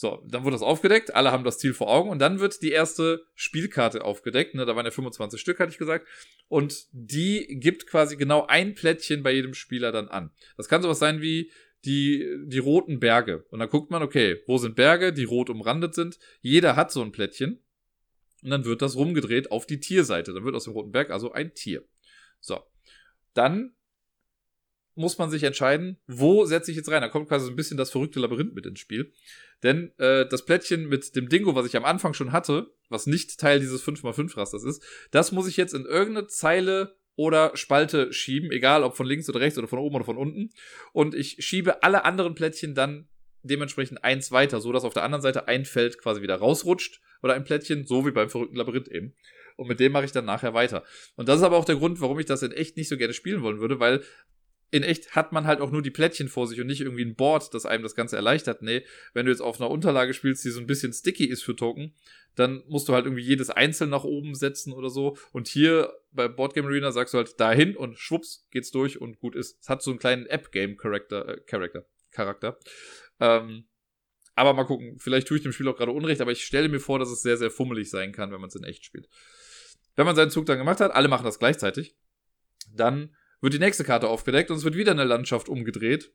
So, dann wird das aufgedeckt, alle haben das Ziel vor Augen und dann wird die erste Spielkarte aufgedeckt, ne, da waren ja 25 Stück, hatte ich gesagt, und die gibt quasi genau ein Plättchen bei jedem Spieler dann an. Das kann sowas sein wie die, die roten Berge. Und dann guckt man, okay, wo sind Berge, die rot umrandet sind. Jeder hat so ein Plättchen. Und dann wird das rumgedreht auf die Tierseite. Dann wird aus dem roten Berg also ein Tier. So. Dann muss man sich entscheiden, wo setze ich jetzt rein. Da kommt quasi so ein bisschen das verrückte Labyrinth mit ins Spiel. Denn äh, das Plättchen mit dem Dingo, was ich am Anfang schon hatte, was nicht Teil dieses 5x5-Rasters ist, das muss ich jetzt in irgendeine Zeile oder Spalte schieben, egal ob von links oder rechts oder von oben oder von unten. Und ich schiebe alle anderen Plättchen dann dementsprechend eins weiter, so dass auf der anderen Seite ein Feld quasi wieder rausrutscht oder ein Plättchen, so wie beim verrückten Labyrinth eben. Und mit dem mache ich dann nachher weiter. Und das ist aber auch der Grund, warum ich das in echt nicht so gerne spielen wollen würde, weil in echt hat man halt auch nur die Plättchen vor sich und nicht irgendwie ein Board, das einem das Ganze erleichtert. Nee, wenn du jetzt auf einer Unterlage spielst, die so ein bisschen sticky ist für Token, dann musst du halt irgendwie jedes einzeln nach oben setzen oder so. Und hier bei Boardgame Arena sagst du halt dahin und schwupps geht's durch und gut ist. Es hat so einen kleinen App-Game-Charakter, äh, Charakter, Charakter. Ähm, aber mal gucken, vielleicht tue ich dem Spiel auch gerade Unrecht, aber ich stelle mir vor, dass es sehr, sehr fummelig sein kann, wenn man es in echt spielt. Wenn man seinen Zug dann gemacht hat, alle machen das gleichzeitig, dann wird die nächste Karte aufgedeckt und es wird wieder eine Landschaft umgedreht.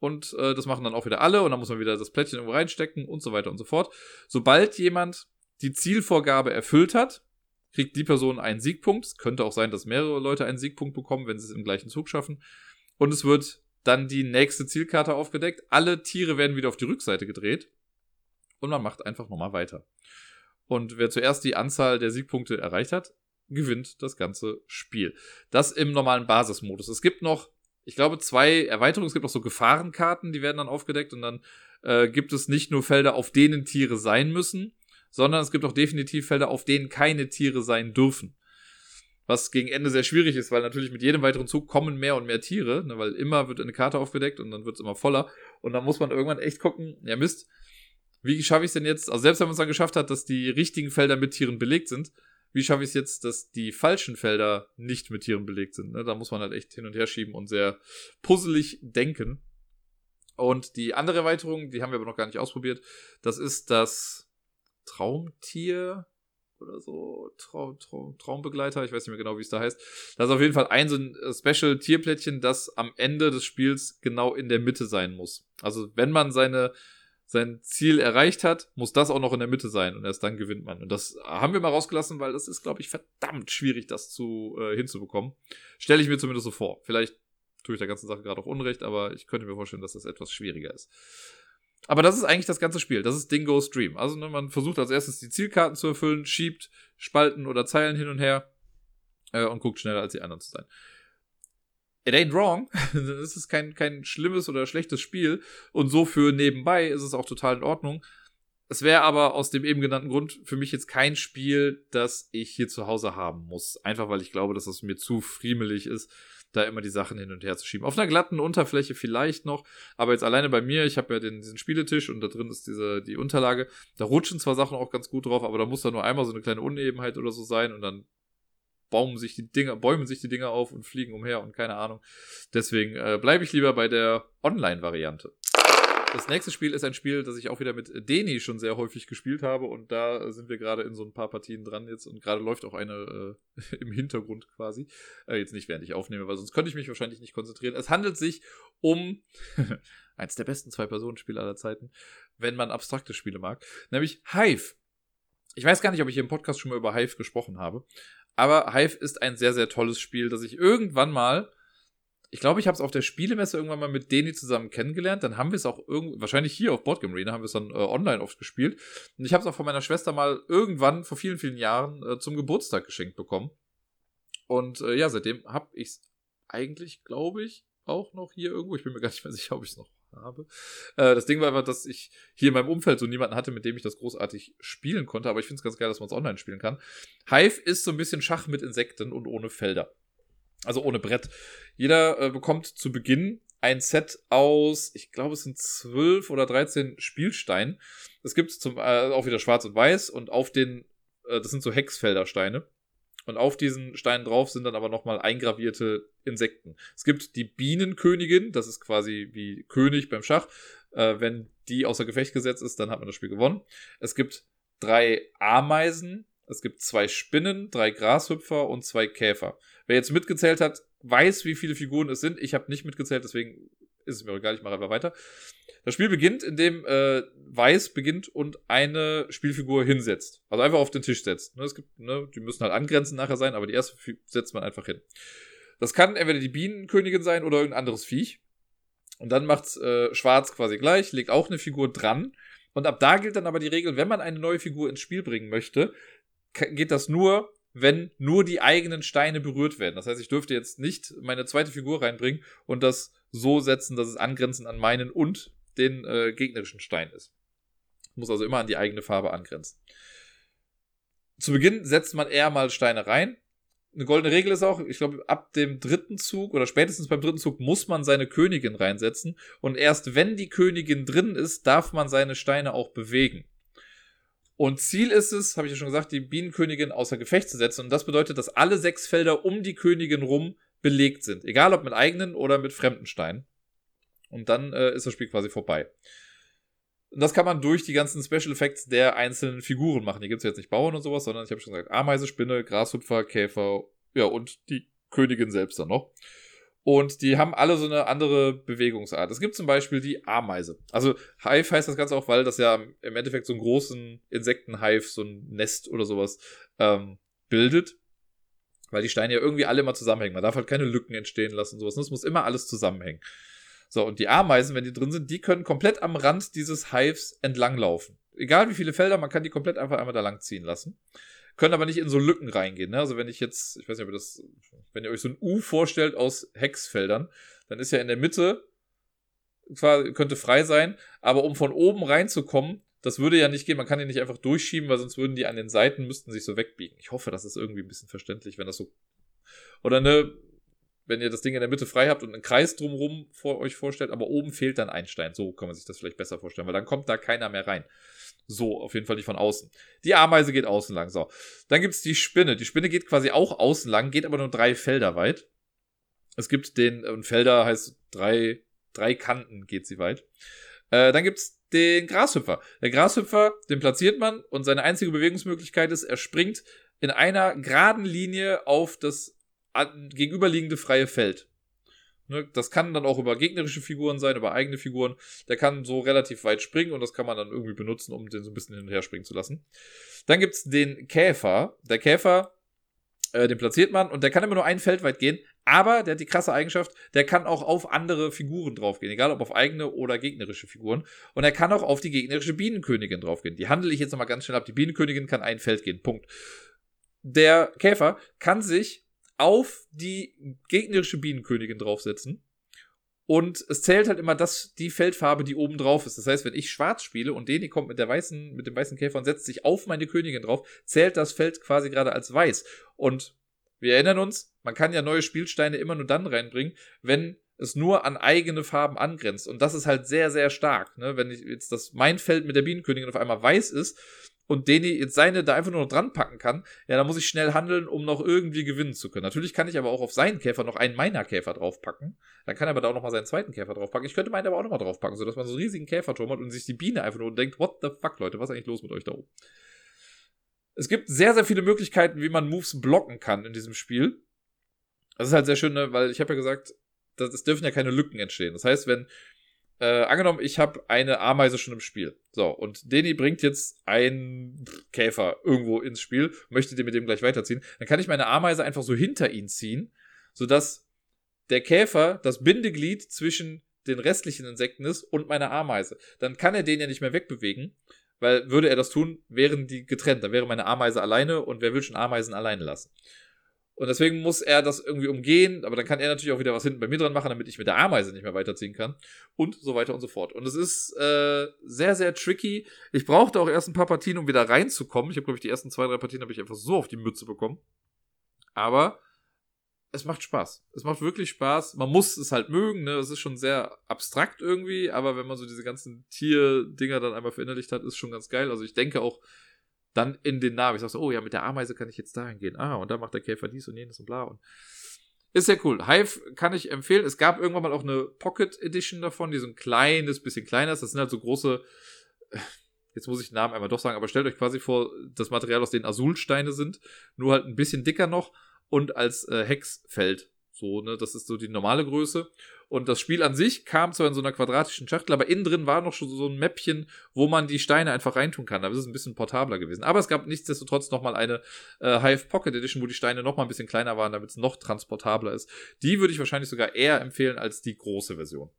Und äh, das machen dann auch wieder alle und dann muss man wieder das Plättchen irgendwo reinstecken und so weiter und so fort. Sobald jemand die Zielvorgabe erfüllt hat, kriegt die Person einen Siegpunkt. Es könnte auch sein, dass mehrere Leute einen Siegpunkt bekommen, wenn sie es im gleichen Zug schaffen. Und es wird dann die nächste Zielkarte aufgedeckt. Alle Tiere werden wieder auf die Rückseite gedreht. Und man macht einfach nochmal weiter. Und wer zuerst die Anzahl der Siegpunkte erreicht hat, gewinnt das ganze Spiel. Das im normalen Basismodus. Es gibt noch, ich glaube, zwei Erweiterungen. Es gibt noch so Gefahrenkarten, die werden dann aufgedeckt und dann äh, gibt es nicht nur Felder, auf denen Tiere sein müssen, sondern es gibt auch definitiv Felder, auf denen keine Tiere sein dürfen. Was gegen Ende sehr schwierig ist, weil natürlich mit jedem weiteren Zug kommen mehr und mehr Tiere, ne, weil immer wird eine Karte aufgedeckt und dann wird es immer voller. Und dann muss man irgendwann echt gucken, ja Mist, wie schaffe ich es denn jetzt? Also selbst wenn man es dann geschafft hat, dass die richtigen Felder mit Tieren belegt sind, wie schaffe ich es jetzt, dass die falschen Felder nicht mit Tieren belegt sind? Ne? Da muss man halt echt hin und her schieben und sehr puzzelig denken. Und die andere Erweiterung, die haben wir aber noch gar nicht ausprobiert, das ist das Traumtier oder so, Traum, Traum, Traumbegleiter, ich weiß nicht mehr genau, wie es da heißt. Das ist auf jeden Fall ein so ein Special-Tierplättchen, das am Ende des Spiels genau in der Mitte sein muss. Also wenn man seine sein Ziel erreicht hat, muss das auch noch in der Mitte sein und erst dann gewinnt man. Und das haben wir mal rausgelassen, weil das ist, glaube ich, verdammt schwierig, das zu äh, hinzubekommen. Stelle ich mir zumindest so vor. Vielleicht tue ich der ganzen Sache gerade auch Unrecht, aber ich könnte mir vorstellen, dass das etwas schwieriger ist. Aber das ist eigentlich das ganze Spiel. Das ist Dingo's Dream. Also ne, man versucht als erstes die Zielkarten zu erfüllen, schiebt Spalten oder Zeilen hin und her äh, und guckt schneller als die anderen zu sein it ain't wrong. das ist kein, kein schlimmes oder schlechtes Spiel. Und so für nebenbei ist es auch total in Ordnung. Es wäre aber aus dem eben genannten Grund für mich jetzt kein Spiel, das ich hier zu Hause haben muss. Einfach weil ich glaube, dass es mir zu friemelig ist, da immer die Sachen hin und her zu schieben. Auf einer glatten Unterfläche vielleicht noch, aber jetzt alleine bei mir, ich habe ja den, diesen Spieletisch und da drin ist diese, die Unterlage. Da rutschen zwar Sachen auch ganz gut drauf, aber da muss da nur einmal so eine kleine Unebenheit oder so sein und dann baumen sich die Dinger, bäumen sich die Dinger auf und fliegen umher und keine Ahnung. Deswegen äh, bleibe ich lieber bei der Online-Variante. Das nächste Spiel ist ein Spiel, das ich auch wieder mit Deni schon sehr häufig gespielt habe und da sind wir gerade in so ein paar Partien dran jetzt und gerade läuft auch eine äh, im Hintergrund quasi. Äh, jetzt nicht, während ich aufnehme, weil sonst könnte ich mich wahrscheinlich nicht konzentrieren. Es handelt sich um eins der besten Zwei-Personen-Spiele aller Zeiten, wenn man abstrakte Spiele mag, nämlich Hive. ich weiß gar nicht, ob ich hier im Podcast schon mal über Hive gesprochen habe, aber Hive ist ein sehr, sehr tolles Spiel, das ich irgendwann mal, ich glaube, ich habe es auf der Spielemesse irgendwann mal mit Deni zusammen kennengelernt. Dann haben wir es auch irgendwie, wahrscheinlich hier auf Boardgame Arena haben wir es dann äh, online oft gespielt. Und ich habe es auch von meiner Schwester mal irgendwann vor vielen, vielen Jahren äh, zum Geburtstag geschenkt bekommen. Und äh, ja, seitdem habe ich es eigentlich, glaube ich, auch noch hier irgendwo. Ich bin mir gar nicht mehr sicher, ob ich es noch habe. Äh, das Ding war einfach, dass ich hier in meinem Umfeld so niemanden hatte, mit dem ich das großartig spielen konnte, aber ich finde es ganz geil, dass man es online spielen kann. Hive ist so ein bisschen Schach mit Insekten und ohne Felder. Also ohne Brett. Jeder äh, bekommt zu Beginn ein Set aus, ich glaube, es sind zwölf oder dreizehn Spielsteinen. Es gibt zum, äh, auch wieder schwarz und weiß und auf den, äh, das sind so Hexfeldersteine. Und auf diesen Steinen drauf sind dann aber nochmal eingravierte Insekten. Es gibt die Bienenkönigin, das ist quasi wie König beim Schach. Äh, wenn die außer Gefecht gesetzt ist, dann hat man das Spiel gewonnen. Es gibt drei Ameisen, es gibt zwei Spinnen, drei Grashüpfer und zwei Käfer. Wer jetzt mitgezählt hat, weiß, wie viele Figuren es sind. Ich habe nicht mitgezählt, deswegen ist es mir egal, ich mache einfach weiter. Das Spiel beginnt, indem äh, Weiß beginnt und eine Spielfigur hinsetzt. Also einfach auf den Tisch setzt. Ne, es gibt, ne, die müssen halt angrenzend nachher sein, aber die erste setzt man einfach hin. Das kann entweder die Bienenkönigin sein oder irgendein anderes Viech. Und dann macht's äh, Schwarz quasi gleich, legt auch eine Figur dran. Und ab da gilt dann aber die Regel, wenn man eine neue Figur ins Spiel bringen möchte, geht das nur, wenn nur die eigenen Steine berührt werden. Das heißt, ich dürfte jetzt nicht meine zweite Figur reinbringen und das so setzen, dass es angrenzend an meinen und den äh, gegnerischen Stein ist. Muss also immer an die eigene Farbe angrenzen. Zu Beginn setzt man eher mal Steine rein. Eine goldene Regel ist auch, ich glaube, ab dem dritten Zug oder spätestens beim dritten Zug muss man seine Königin reinsetzen. Und erst wenn die Königin drin ist, darf man seine Steine auch bewegen. Und Ziel ist es, habe ich ja schon gesagt, die Bienenkönigin außer Gefecht zu setzen. Und das bedeutet, dass alle sechs Felder um die Königin rum belegt sind. Egal ob mit eigenen oder mit fremden Steinen. Und dann äh, ist das Spiel quasi vorbei. Und das kann man durch die ganzen Special Effects der einzelnen Figuren machen. Hier gibt es jetzt nicht Bauern und sowas, sondern ich habe schon gesagt, Ameise, Spinne, Grashüpfer, Käfer, ja, und die Königin selbst dann noch. Und die haben alle so eine andere Bewegungsart. Es gibt zum Beispiel die Ameise. Also Hive heißt das Ganze auch, weil das ja im Endeffekt so einen großen Insektenhive, so ein Nest oder sowas ähm, bildet. Weil die Steine ja irgendwie alle immer zusammenhängen. Man darf halt keine Lücken entstehen lassen, sowas. Es muss immer alles zusammenhängen. So, und die Ameisen, wenn die drin sind, die können komplett am Rand dieses Hives entlanglaufen. Egal wie viele Felder, man kann die komplett einfach einmal da lang ziehen lassen können aber nicht in so Lücken reingehen. Ne? Also wenn ich jetzt, ich weiß nicht, ob ihr das, wenn ihr euch so ein U vorstellt aus Hexfeldern, dann ist ja in der Mitte, zwar könnte frei sein, aber um von oben reinzukommen, das würde ja nicht gehen. Man kann die nicht einfach durchschieben, weil sonst würden die an den Seiten, müssten sich so wegbiegen. Ich hoffe, das ist irgendwie ein bisschen verständlich, wenn das so. Oder ne, wenn ihr das Ding in der Mitte frei habt und einen Kreis drumherum vor euch vorstellt, aber oben fehlt dann ein Stein. So kann man sich das vielleicht besser vorstellen, weil dann kommt da keiner mehr rein. So, auf jeden Fall nicht von außen. Die Ameise geht außen lang. So. Dann gibt's die Spinne. Die Spinne geht quasi auch außen lang, geht aber nur drei Felder weit. Es gibt den, und Felder heißt drei, drei Kanten geht sie weit. Äh, dann gibt's den Grashüpfer. Der Grashüpfer, den platziert man und seine einzige Bewegungsmöglichkeit ist, er springt in einer geraden Linie auf das gegenüberliegende freie Feld. Ne, das kann dann auch über gegnerische Figuren sein, über eigene Figuren. Der kann so relativ weit springen und das kann man dann irgendwie benutzen, um den so ein bisschen hin und her springen zu lassen. Dann gibt's den Käfer. Der Käfer, äh, den platziert man und der kann immer nur ein Feld weit gehen, aber der hat die krasse Eigenschaft, der kann auch auf andere Figuren draufgehen, egal ob auf eigene oder gegnerische Figuren. Und er kann auch auf die gegnerische Bienenkönigin draufgehen. Die handle ich jetzt nochmal ganz schnell ab. Die Bienenkönigin kann ein Feld gehen. Punkt. Der Käfer kann sich auf die gegnerische Bienenkönigin draufsetzen. Und es zählt halt immer das, die Feldfarbe, die oben drauf ist. Das heißt, wenn ich schwarz spiele und Deni kommt mit der weißen, mit dem weißen Käfer und setzt sich auf meine Königin drauf, zählt das Feld quasi gerade als weiß. Und wir erinnern uns, man kann ja neue Spielsteine immer nur dann reinbringen, wenn es nur an eigene Farben angrenzt. Und das ist halt sehr, sehr stark. Ne? Wenn ich jetzt das mein Feld mit der Bienenkönigin auf einmal weiß ist, und Deni jetzt seine da einfach nur noch dran packen kann, ja, dann muss ich schnell handeln, um noch irgendwie gewinnen zu können. Natürlich kann ich aber auch auf seinen Käfer noch einen meiner Käfer draufpacken. Dann kann er aber da auch noch mal seinen zweiten Käfer draufpacken. Ich könnte meinen aber auch noch mal draufpacken, sodass man so einen riesigen Käferturm hat und sich die Biene einfach nur denkt, what the fuck, Leute, was ist eigentlich los mit euch da oben? Es gibt sehr, sehr viele Möglichkeiten, wie man Moves blocken kann in diesem Spiel. Das ist halt sehr schön, ne? weil ich habe ja gesagt, es dürfen ja keine Lücken entstehen. Das heißt, wenn äh, angenommen, ich habe eine Ameise schon im Spiel. So, und Deni bringt jetzt einen Käfer irgendwo ins Spiel, möchte den mit dem gleich weiterziehen. Dann kann ich meine Ameise einfach so hinter ihn ziehen, sodass der Käfer das Bindeglied zwischen den restlichen Insekten ist und meiner Ameise. Dann kann er den ja nicht mehr wegbewegen, weil würde er das tun, wären die getrennt. Dann wäre meine Ameise alleine und wer will schon Ameisen alleine lassen? Und deswegen muss er das irgendwie umgehen, aber dann kann er natürlich auch wieder was hinten bei mir dran machen, damit ich mit der Ameise nicht mehr weiterziehen kann. Und so weiter und so fort. Und es ist äh, sehr, sehr tricky. Ich brauchte auch erst ein paar Partien, um wieder reinzukommen. Ich habe, glaube ich, die ersten zwei, drei Partien habe ich einfach so auf die Mütze bekommen. Aber es macht Spaß. Es macht wirklich Spaß. Man muss es halt mögen, ne? Es ist schon sehr abstrakt irgendwie, aber wenn man so diese ganzen Tierdinger dann einmal verinnerlicht hat, ist schon ganz geil. Also ich denke auch, dann in den Namen. Ich sag so, oh ja, mit der Ameise kann ich jetzt dahin gehen. Ah, und da macht der Käfer dies und jenes und bla. Und ist sehr cool. Hive kann ich empfehlen. Es gab irgendwann mal auch eine Pocket Edition davon, die so ein kleines bisschen kleiner ist. Das sind halt so große, jetzt muss ich den Namen einmal doch sagen, aber stellt euch quasi vor, das Material, aus denen Azulsteine sind, nur halt ein bisschen dicker noch und als äh, Hexfeld. So, ne, das ist so die normale Größe. Und das Spiel an sich kam zwar in so einer quadratischen Schachtel, aber innen drin war noch schon so ein Mäppchen, wo man die Steine einfach reintun kann. Da ist es ein bisschen portabler gewesen. Aber es gab nichtsdestotrotz nochmal eine äh, Hive Pocket Edition, wo die Steine nochmal ein bisschen kleiner waren, damit es noch transportabler ist. Die würde ich wahrscheinlich sogar eher empfehlen als die große Version.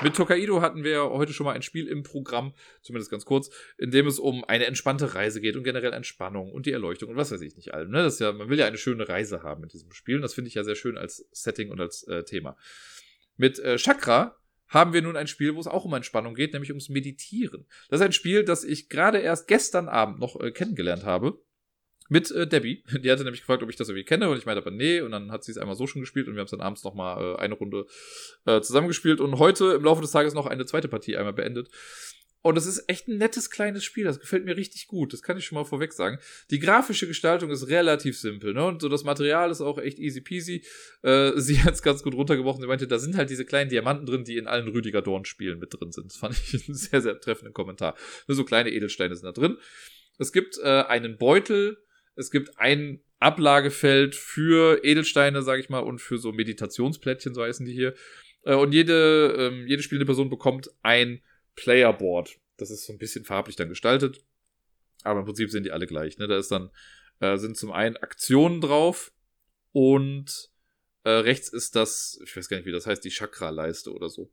Mit Tokaido hatten wir heute schon mal ein Spiel im Programm, zumindest ganz kurz, in dem es um eine entspannte Reise geht und generell Entspannung und die Erleuchtung und was weiß ich nicht allem. Ne? Das ist ja, man will ja eine schöne Reise haben mit diesem Spiel und das finde ich ja sehr schön als Setting und als äh, Thema. Mit äh, Chakra haben wir nun ein Spiel, wo es auch um Entspannung geht, nämlich ums Meditieren. Das ist ein Spiel, das ich gerade erst gestern Abend noch äh, kennengelernt habe mit äh, Debbie. Die hatte nämlich gefragt, ob ich das irgendwie kenne und ich meinte aber nee und dann hat sie es einmal so schon gespielt und wir haben es dann abends nochmal äh, eine Runde äh, zusammengespielt und heute im Laufe des Tages noch eine zweite Partie einmal beendet. Und es ist echt ein nettes kleines Spiel. Das gefällt mir richtig gut. Das kann ich schon mal vorweg sagen. Die grafische Gestaltung ist relativ simpel, ne? Und so das Material ist auch echt easy peasy. Äh, sie hat es ganz gut runtergebrochen. Sie meinte, da sind halt diese kleinen Diamanten drin, die in allen Rüdiger Dorn-Spielen mit drin sind. Das fand ich einen sehr, sehr treffenden Kommentar. Nur so kleine Edelsteine sind da drin. Es gibt äh, einen Beutel, es gibt ein Ablagefeld für Edelsteine, sage ich mal, und für so Meditationsplättchen, so heißen die hier. Äh, und jede, ähm, jede spielende Person bekommt ein Playerboard. Das ist so ein bisschen farblich dann gestaltet. Aber im Prinzip sind die alle gleich. Ne? Da ist dann, äh, sind zum einen Aktionen drauf und äh, rechts ist das, ich weiß gar nicht, wie das heißt, die Chakra-Leiste oder so.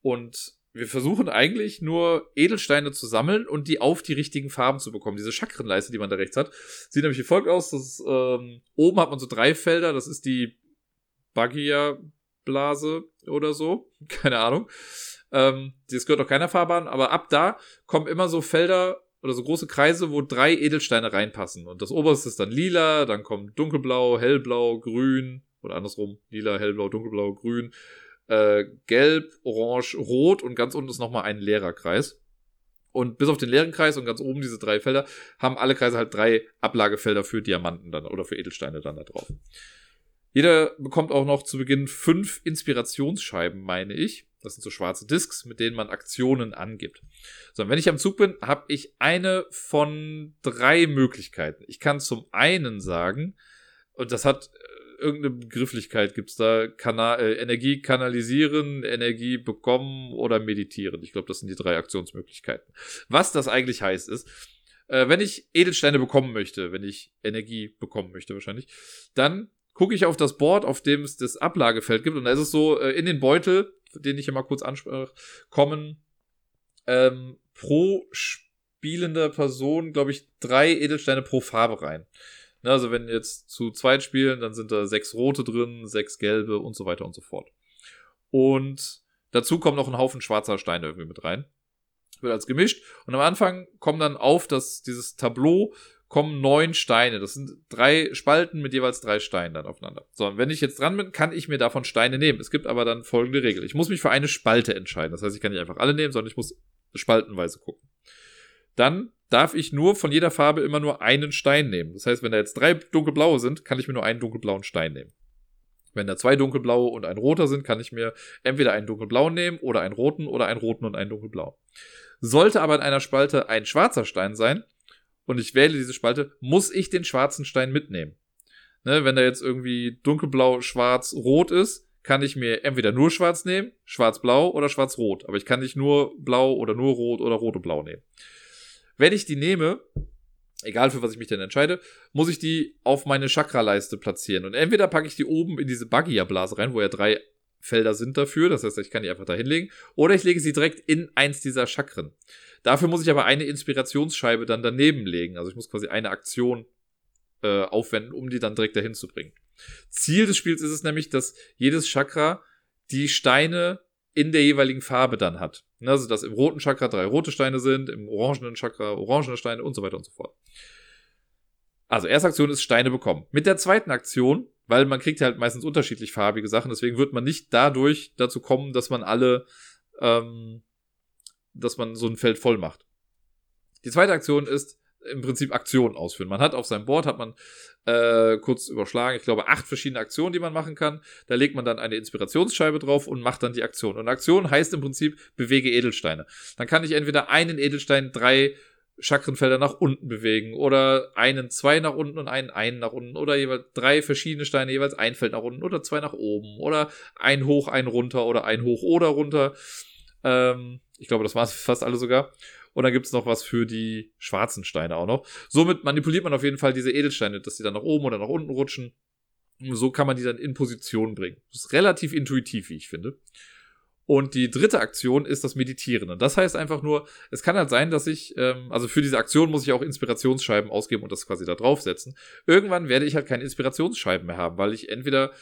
Und wir versuchen eigentlich nur Edelsteine zu sammeln und die auf die richtigen Farben zu bekommen. Diese Chakrenleiste, die man da rechts hat, sieht nämlich wie folgt aus. Ist, ähm, oben hat man so drei Felder. Das ist die Bagia-Blase oder so. Keine Ahnung. Ähm, das gehört auch keiner Farbe an, aber ab da kommen immer so Felder oder so große Kreise, wo drei Edelsteine reinpassen. Und das oberste ist dann lila, dann kommt dunkelblau, hellblau, grün oder andersrum, lila, hellblau, dunkelblau, grün äh, gelb, orange, rot und ganz unten ist nochmal ein leerer Kreis. Und bis auf den leeren Kreis und ganz oben diese drei Felder haben alle Kreise halt drei Ablagefelder für Diamanten dann oder für Edelsteine dann da drauf. Jeder bekommt auch noch zu Beginn fünf Inspirationsscheiben, meine ich. Das sind so schwarze Discs, mit denen man Aktionen angibt. So, wenn ich am Zug bin, habe ich eine von drei Möglichkeiten. Ich kann zum einen sagen, und das hat irgendeine Begrifflichkeit gibt's da? Kana äh, Energie kanalisieren, Energie bekommen oder meditieren. Ich glaube, das sind die drei Aktionsmöglichkeiten. Was das eigentlich heißt, ist, äh, wenn ich Edelsteine bekommen möchte, wenn ich Energie bekommen möchte wahrscheinlich, dann gucke ich auf das Board, auf dem es das Ablagefeld gibt und da ist es so, äh, in den Beutel, den ich mal kurz ansprach, kommen ähm, pro spielender Person, glaube ich, drei Edelsteine pro Farbe rein. Ne, also wenn jetzt zu zweit spielen, dann sind da sechs rote drin, sechs gelbe und so weiter und so fort. Und dazu kommt noch ein Haufen schwarzer Steine irgendwie mit rein. Wird als gemischt. Und am Anfang kommen dann auf das, dieses Tableau kommen neun Steine. Das sind drei Spalten mit jeweils drei Steinen dann aufeinander. So, und wenn ich jetzt dran bin, kann ich mir davon Steine nehmen. Es gibt aber dann folgende Regel. Ich muss mich für eine Spalte entscheiden. Das heißt, ich kann nicht einfach alle nehmen, sondern ich muss spaltenweise gucken. Dann darf ich nur von jeder Farbe immer nur einen Stein nehmen. Das heißt, wenn da jetzt drei dunkelblaue sind, kann ich mir nur einen dunkelblauen Stein nehmen. Wenn da zwei dunkelblaue und ein roter sind, kann ich mir entweder einen dunkelblauen nehmen oder einen roten oder einen roten und einen dunkelblauen. Sollte aber in einer Spalte ein schwarzer Stein sein und ich wähle diese Spalte, muss ich den schwarzen Stein mitnehmen. Ne, wenn da jetzt irgendwie dunkelblau, schwarz, rot ist, kann ich mir entweder nur schwarz nehmen, schwarz-blau oder schwarz-rot. Aber ich kann nicht nur blau oder nur rot oder rote-blau nehmen. Wenn ich die nehme, egal für was ich mich denn entscheide, muss ich die auf meine Chakra-Leiste platzieren. Und entweder packe ich die oben in diese Baggia-Blase rein, wo ja drei Felder sind dafür, das heißt, ich kann die einfach da hinlegen, oder ich lege sie direkt in eins dieser Chakren. Dafür muss ich aber eine Inspirationsscheibe dann daneben legen. Also ich muss quasi eine Aktion äh, aufwenden, um die dann direkt dahin zu bringen. Ziel des Spiels ist es nämlich, dass jedes Chakra die Steine in der jeweiligen Farbe dann hat. Also, dass im roten Chakra drei rote Steine sind, im orangenen Chakra orangene Steine und so weiter und so fort. Also, erste Aktion ist Steine bekommen. Mit der zweiten Aktion, weil man kriegt ja halt meistens unterschiedlich farbige Sachen, deswegen wird man nicht dadurch dazu kommen, dass man alle, ähm, dass man so ein Feld voll macht. Die zweite Aktion ist im Prinzip Aktionen ausführen. Man hat auf seinem Board, hat man äh, kurz überschlagen, ich glaube, acht verschiedene Aktionen, die man machen kann. Da legt man dann eine Inspirationsscheibe drauf und macht dann die Aktion. Und Aktion heißt im Prinzip, bewege Edelsteine. Dann kann ich entweder einen Edelstein drei Chakrenfelder nach unten bewegen oder einen zwei nach unten und einen einen nach unten oder jeweils drei verschiedene Steine, jeweils ein Feld nach unten oder zwei nach oben oder ein hoch, ein runter oder ein hoch oder runter. Ähm, ich glaube, das war es fast alle sogar. Und dann gibt's noch was für die schwarzen Steine auch noch. Somit manipuliert man auf jeden Fall diese Edelsteine, dass die dann nach oben oder nach unten rutschen. Und so kann man die dann in Position bringen. Das ist relativ intuitiv, wie ich finde. Und die dritte Aktion ist das Meditieren. Und das heißt einfach nur, es kann halt sein, dass ich, ähm, also für diese Aktion muss ich auch Inspirationsscheiben ausgeben und das quasi da draufsetzen. Irgendwann werde ich halt keine Inspirationsscheiben mehr haben, weil ich entweder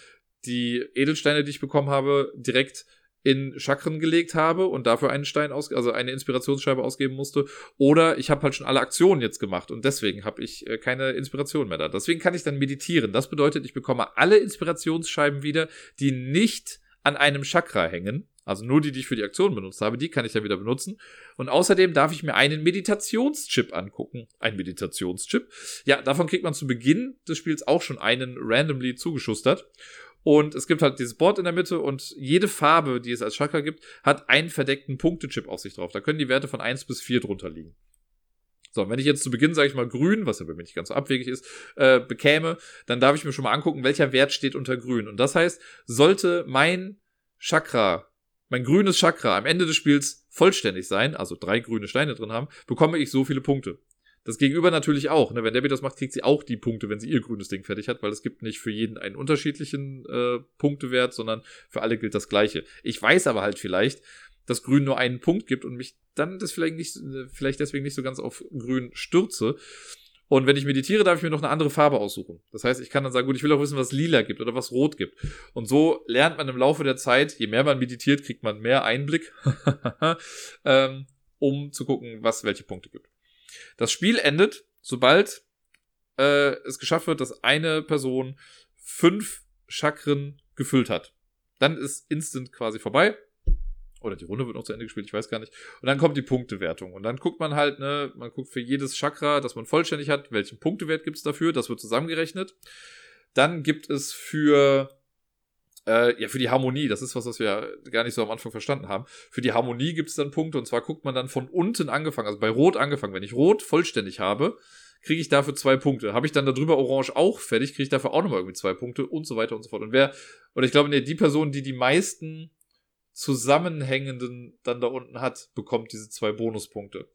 die Edelsteine, die ich bekommen habe, direkt in Chakren gelegt habe und dafür einen Stein aus, also eine Inspirationsscheibe ausgeben musste. Oder ich habe halt schon alle Aktionen jetzt gemacht und deswegen habe ich äh, keine Inspiration mehr da. Deswegen kann ich dann meditieren. Das bedeutet, ich bekomme alle Inspirationsscheiben wieder, die nicht an einem Chakra hängen. Also nur die, die ich für die Aktion benutzt habe, die kann ich dann wieder benutzen. Und außerdem darf ich mir einen Meditationschip angucken. Ein Meditationschip. Ja, davon kriegt man zu Beginn des Spiels auch schon einen randomly zugeschustert. Und es gibt halt dieses Board in der Mitte und jede Farbe, die es als Chakra gibt, hat einen verdeckten Punktechip auf sich drauf. Da können die Werte von 1 bis 4 drunter liegen. So, wenn ich jetzt zu Beginn, sage ich mal, grün, was ja bei mir nicht ganz so abwegig ist, äh, bekäme, dann darf ich mir schon mal angucken, welcher Wert steht unter grün. Und das heißt, sollte mein Chakra, mein grünes Chakra am Ende des Spiels vollständig sein, also drei grüne Steine drin haben, bekomme ich so viele Punkte. Das Gegenüber natürlich auch. Ne? Wenn Debbie das macht, kriegt sie auch die Punkte, wenn sie ihr grünes Ding fertig hat, weil es gibt nicht für jeden einen unterschiedlichen äh, Punktewert, sondern für alle gilt das Gleiche. Ich weiß aber halt vielleicht, dass Grün nur einen Punkt gibt und mich dann das vielleicht nicht, vielleicht deswegen nicht so ganz auf Grün stürze. Und wenn ich meditiere, darf ich mir noch eine andere Farbe aussuchen. Das heißt, ich kann dann sagen, gut, ich will auch wissen, was lila gibt oder was rot gibt. Und so lernt man im Laufe der Zeit, je mehr man meditiert, kriegt man mehr Einblick, ähm, um zu gucken, was welche Punkte gibt. Das Spiel endet, sobald äh, es geschafft wird, dass eine Person fünf Chakren gefüllt hat. Dann ist Instant quasi vorbei. Oder die Runde wird noch zu Ende gespielt, ich weiß gar nicht. Und dann kommt die Punktewertung. Und dann guckt man halt, ne, man guckt für jedes Chakra, das man vollständig hat, welchen Punktewert gibt es dafür, das wird zusammengerechnet. Dann gibt es für äh, ja, für die Harmonie, das ist was, was wir gar nicht so am Anfang verstanden haben. Für die Harmonie gibt es dann Punkte und zwar guckt man dann von unten angefangen, also bei Rot angefangen. Wenn ich Rot vollständig habe, kriege ich dafür zwei Punkte. Habe ich dann darüber Orange auch fertig, kriege ich dafür auch nochmal irgendwie zwei Punkte und so weiter und so fort. Und wer, oder ich glaube, nee, die Person, die die meisten zusammenhängenden dann da unten hat, bekommt diese zwei Bonuspunkte.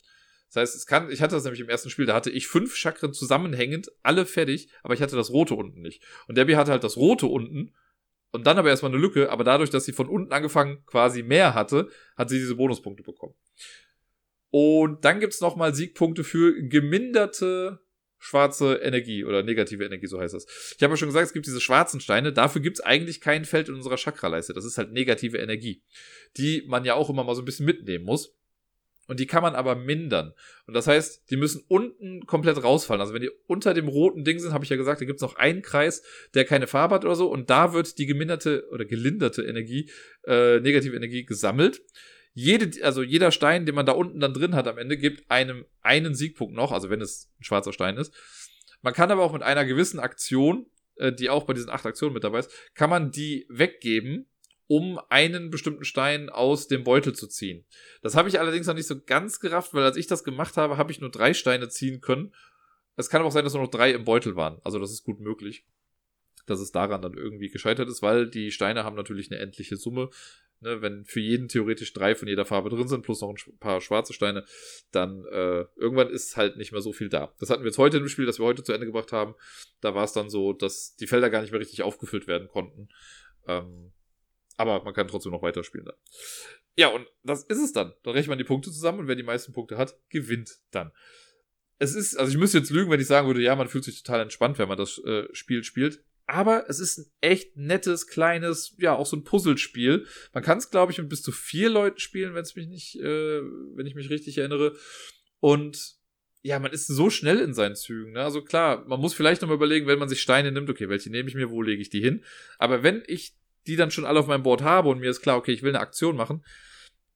Das heißt, es kann, ich hatte das nämlich im ersten Spiel, da hatte ich fünf Chakren zusammenhängend, alle fertig, aber ich hatte das rote unten nicht. Und Debbie hatte halt das rote unten und dann aber erstmal eine Lücke, aber dadurch, dass sie von unten angefangen quasi mehr hatte, hat sie diese Bonuspunkte bekommen. Und dann gibt's nochmal Siegpunkte für geminderte schwarze Energie oder negative Energie, so heißt das. Ich habe ja schon gesagt, es gibt diese schwarzen Steine, dafür gibt's eigentlich kein Feld in unserer Chakraleiste. Das ist halt negative Energie, die man ja auch immer mal so ein bisschen mitnehmen muss. Und die kann man aber mindern. Und das heißt, die müssen unten komplett rausfallen. Also wenn die unter dem roten Ding sind, habe ich ja gesagt, da gibt es noch einen Kreis, der keine Farbe hat oder so. Und da wird die geminderte oder gelinderte Energie, äh, negative Energie gesammelt. Jede, also jeder Stein, den man da unten dann drin hat am Ende, gibt einem einen Siegpunkt noch, also wenn es ein schwarzer Stein ist. Man kann aber auch mit einer gewissen Aktion, äh, die auch bei diesen acht Aktionen mit dabei ist, kann man die weggeben um einen bestimmten Stein aus dem Beutel zu ziehen. Das habe ich allerdings noch nicht so ganz gerafft, weil als ich das gemacht habe, habe ich nur drei Steine ziehen können. Es kann aber auch sein, dass nur noch drei im Beutel waren. Also das ist gut möglich. dass es daran dann irgendwie gescheitert ist, weil die Steine haben natürlich eine endliche Summe. Ne, wenn für jeden theoretisch drei von jeder Farbe drin sind, plus noch ein paar schwarze Steine, dann äh, irgendwann ist halt nicht mehr so viel da. Das hatten wir jetzt heute im Spiel, das wir heute zu Ende gebracht haben. Da war es dann so, dass die Felder gar nicht mehr richtig aufgefüllt werden konnten. Ähm, aber man kann trotzdem noch weiterspielen dann. Ja, und das ist es dann. Dann rechnet man die Punkte zusammen und wer die meisten Punkte hat, gewinnt dann. Es ist, also ich müsste jetzt lügen, wenn ich sagen würde, ja, man fühlt sich total entspannt, wenn man das äh, Spiel spielt. Aber es ist ein echt nettes, kleines, ja, auch so ein Puzzlespiel. Man kann es, glaube ich, mit bis zu vier Leuten spielen, wenn es mich nicht, äh, wenn ich mich richtig erinnere. Und ja, man ist so schnell in seinen Zügen. Ne? Also klar, man muss vielleicht nochmal überlegen, wenn man sich Steine nimmt, okay, welche nehme ich mir, wo lege ich die hin? Aber wenn ich die dann schon alle auf meinem Board habe und mir ist klar, okay, ich will eine Aktion machen,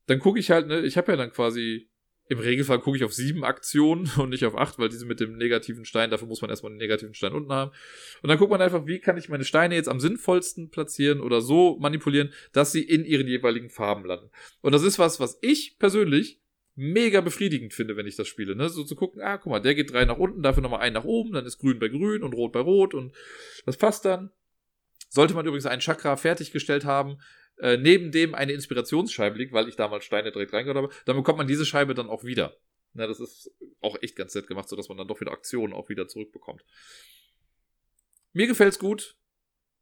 dann gucke ich halt, ne, ich habe ja dann quasi, im Regelfall gucke ich auf sieben Aktionen und nicht auf acht, weil diese mit dem negativen Stein, dafür muss man erstmal den negativen Stein unten haben. Und dann guckt man einfach, wie kann ich meine Steine jetzt am sinnvollsten platzieren oder so manipulieren, dass sie in ihren jeweiligen Farben landen. Und das ist was, was ich persönlich mega befriedigend finde, wenn ich das spiele. Ne? So zu gucken, ah, guck mal, der geht drei nach unten, dafür nochmal einen nach oben, dann ist grün bei grün und rot bei rot und das passt dann. Sollte man übrigens einen Chakra fertiggestellt haben, äh, neben dem eine Inspirationsscheibe liegt, weil ich damals Steine direkt reingehört habe, dann bekommt man diese Scheibe dann auch wieder. Na, das ist auch echt ganz nett gemacht, sodass man dann doch wieder Aktionen auch wieder zurückbekommt. Mir gefällt's gut.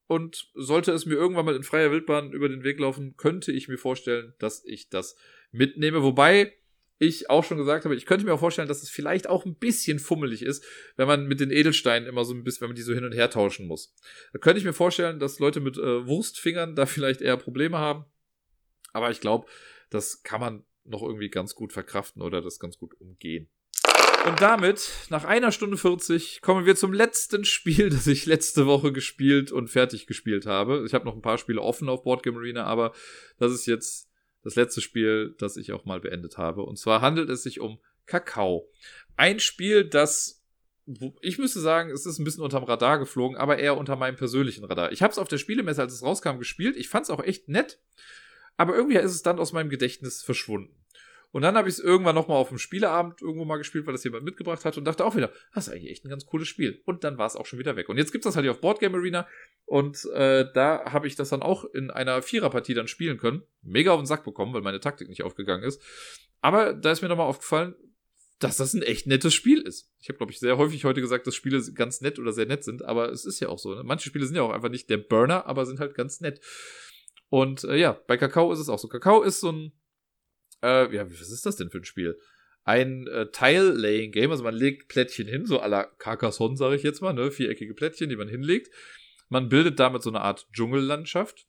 Und sollte es mir irgendwann mal in freier Wildbahn über den Weg laufen, könnte ich mir vorstellen, dass ich das mitnehme. Wobei, ich auch schon gesagt habe, ich könnte mir auch vorstellen, dass es vielleicht auch ein bisschen fummelig ist, wenn man mit den Edelsteinen immer so ein bisschen, wenn man die so hin und her tauschen muss. Da könnte ich mir vorstellen, dass Leute mit äh, Wurstfingern da vielleicht eher Probleme haben. Aber ich glaube, das kann man noch irgendwie ganz gut verkraften oder das ganz gut umgehen. Und damit, nach einer Stunde 40, kommen wir zum letzten Spiel, das ich letzte Woche gespielt und fertig gespielt habe. Ich habe noch ein paar Spiele offen auf Boardgame Arena, aber das ist jetzt das letzte Spiel, das ich auch mal beendet habe. Und zwar handelt es sich um Kakao. Ein Spiel, das ich müsste sagen, es ist ein bisschen unterm Radar geflogen, aber eher unter meinem persönlichen Radar. Ich habe es auf der Spielemesse, als es rauskam, gespielt. Ich fand es auch echt nett, aber irgendwie ist es dann aus meinem Gedächtnis verschwunden. Und dann habe ich es irgendwann nochmal auf dem Spieleabend irgendwo mal gespielt, weil das jemand mitgebracht hat und dachte auch wieder, das ist eigentlich echt ein ganz cooles Spiel. Und dann war es auch schon wieder weg. Und jetzt gibt es das halt hier auf Boardgame Arena und äh, da habe ich das dann auch in einer Viererpartie dann spielen können. Mega auf den Sack bekommen, weil meine Taktik nicht aufgegangen ist. Aber da ist mir nochmal aufgefallen, dass das ein echt nettes Spiel ist. Ich habe, glaube ich, sehr häufig heute gesagt, dass Spiele ganz nett oder sehr nett sind, aber es ist ja auch so. Ne? Manche Spiele sind ja auch einfach nicht der Burner, aber sind halt ganz nett. Und äh, ja, bei Kakao ist es auch so. Kakao ist so ein äh, ja, was ist das denn für ein Spiel? Ein äh, Tile-Laying-Game, also man legt Plättchen hin, so à la Carcassonne, sage ich jetzt mal, ne? viereckige Plättchen, die man hinlegt. Man bildet damit so eine Art Dschungellandschaft.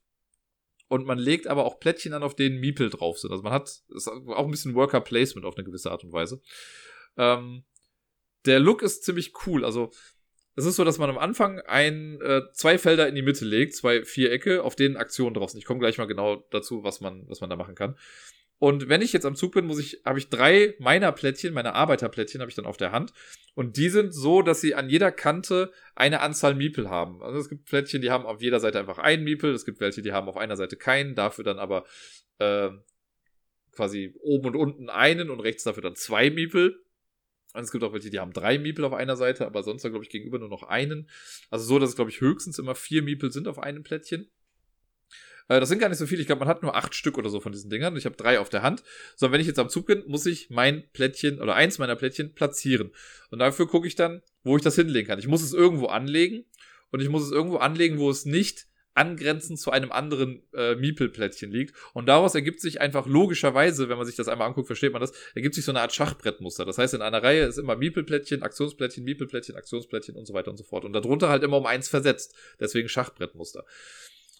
Und man legt aber auch Plättchen an, auf denen Miepel drauf sind. Also man hat auch ein bisschen Worker Placement auf eine gewisse Art und Weise. Ähm, der Look ist ziemlich cool. Also es ist so, dass man am Anfang ein, äh, zwei Felder in die Mitte legt, zwei Vierecke, auf denen Aktionen drauf sind. Ich komme gleich mal genau dazu, was man, was man da machen kann. Und wenn ich jetzt am Zug bin, muss ich, habe ich drei meiner Plättchen, meine Arbeiterplättchen habe ich dann auf der Hand. Und die sind so, dass sie an jeder Kante eine Anzahl Miepel haben. Also es gibt Plättchen, die haben auf jeder Seite einfach einen Miepel. Es gibt welche, die haben auf einer Seite keinen, dafür dann aber äh, quasi oben und unten einen und rechts dafür dann zwei Miepel. Und es gibt auch welche, die haben drei Miepel auf einer Seite, aber sonst glaube ich, gegenüber nur noch einen. Also so, dass es, glaube ich, höchstens immer vier Miepel sind auf einem Plättchen. Äh, das sind gar nicht so viele. Ich glaube, man hat nur acht Stück oder so von diesen Dingern. Ich habe drei auf der Hand. So, wenn ich jetzt am Zug bin, muss ich mein Plättchen oder eins meiner Plättchen platzieren. Und dafür gucke ich dann, wo ich das hinlegen kann. Ich muss es irgendwo anlegen und ich muss es irgendwo anlegen, wo es nicht angrenzend zu einem anderen äh, Miepel-Plättchen liegt. Und daraus ergibt sich einfach logischerweise, wenn man sich das einmal anguckt, versteht man das, ergibt sich so eine Art Schachbrettmuster. Das heißt, in einer Reihe ist immer Miepelplättchen, Aktionsplättchen, Miepelplättchen, Aktionsplättchen und so weiter und so fort. Und darunter halt immer um eins versetzt. Deswegen Schachbrettmuster.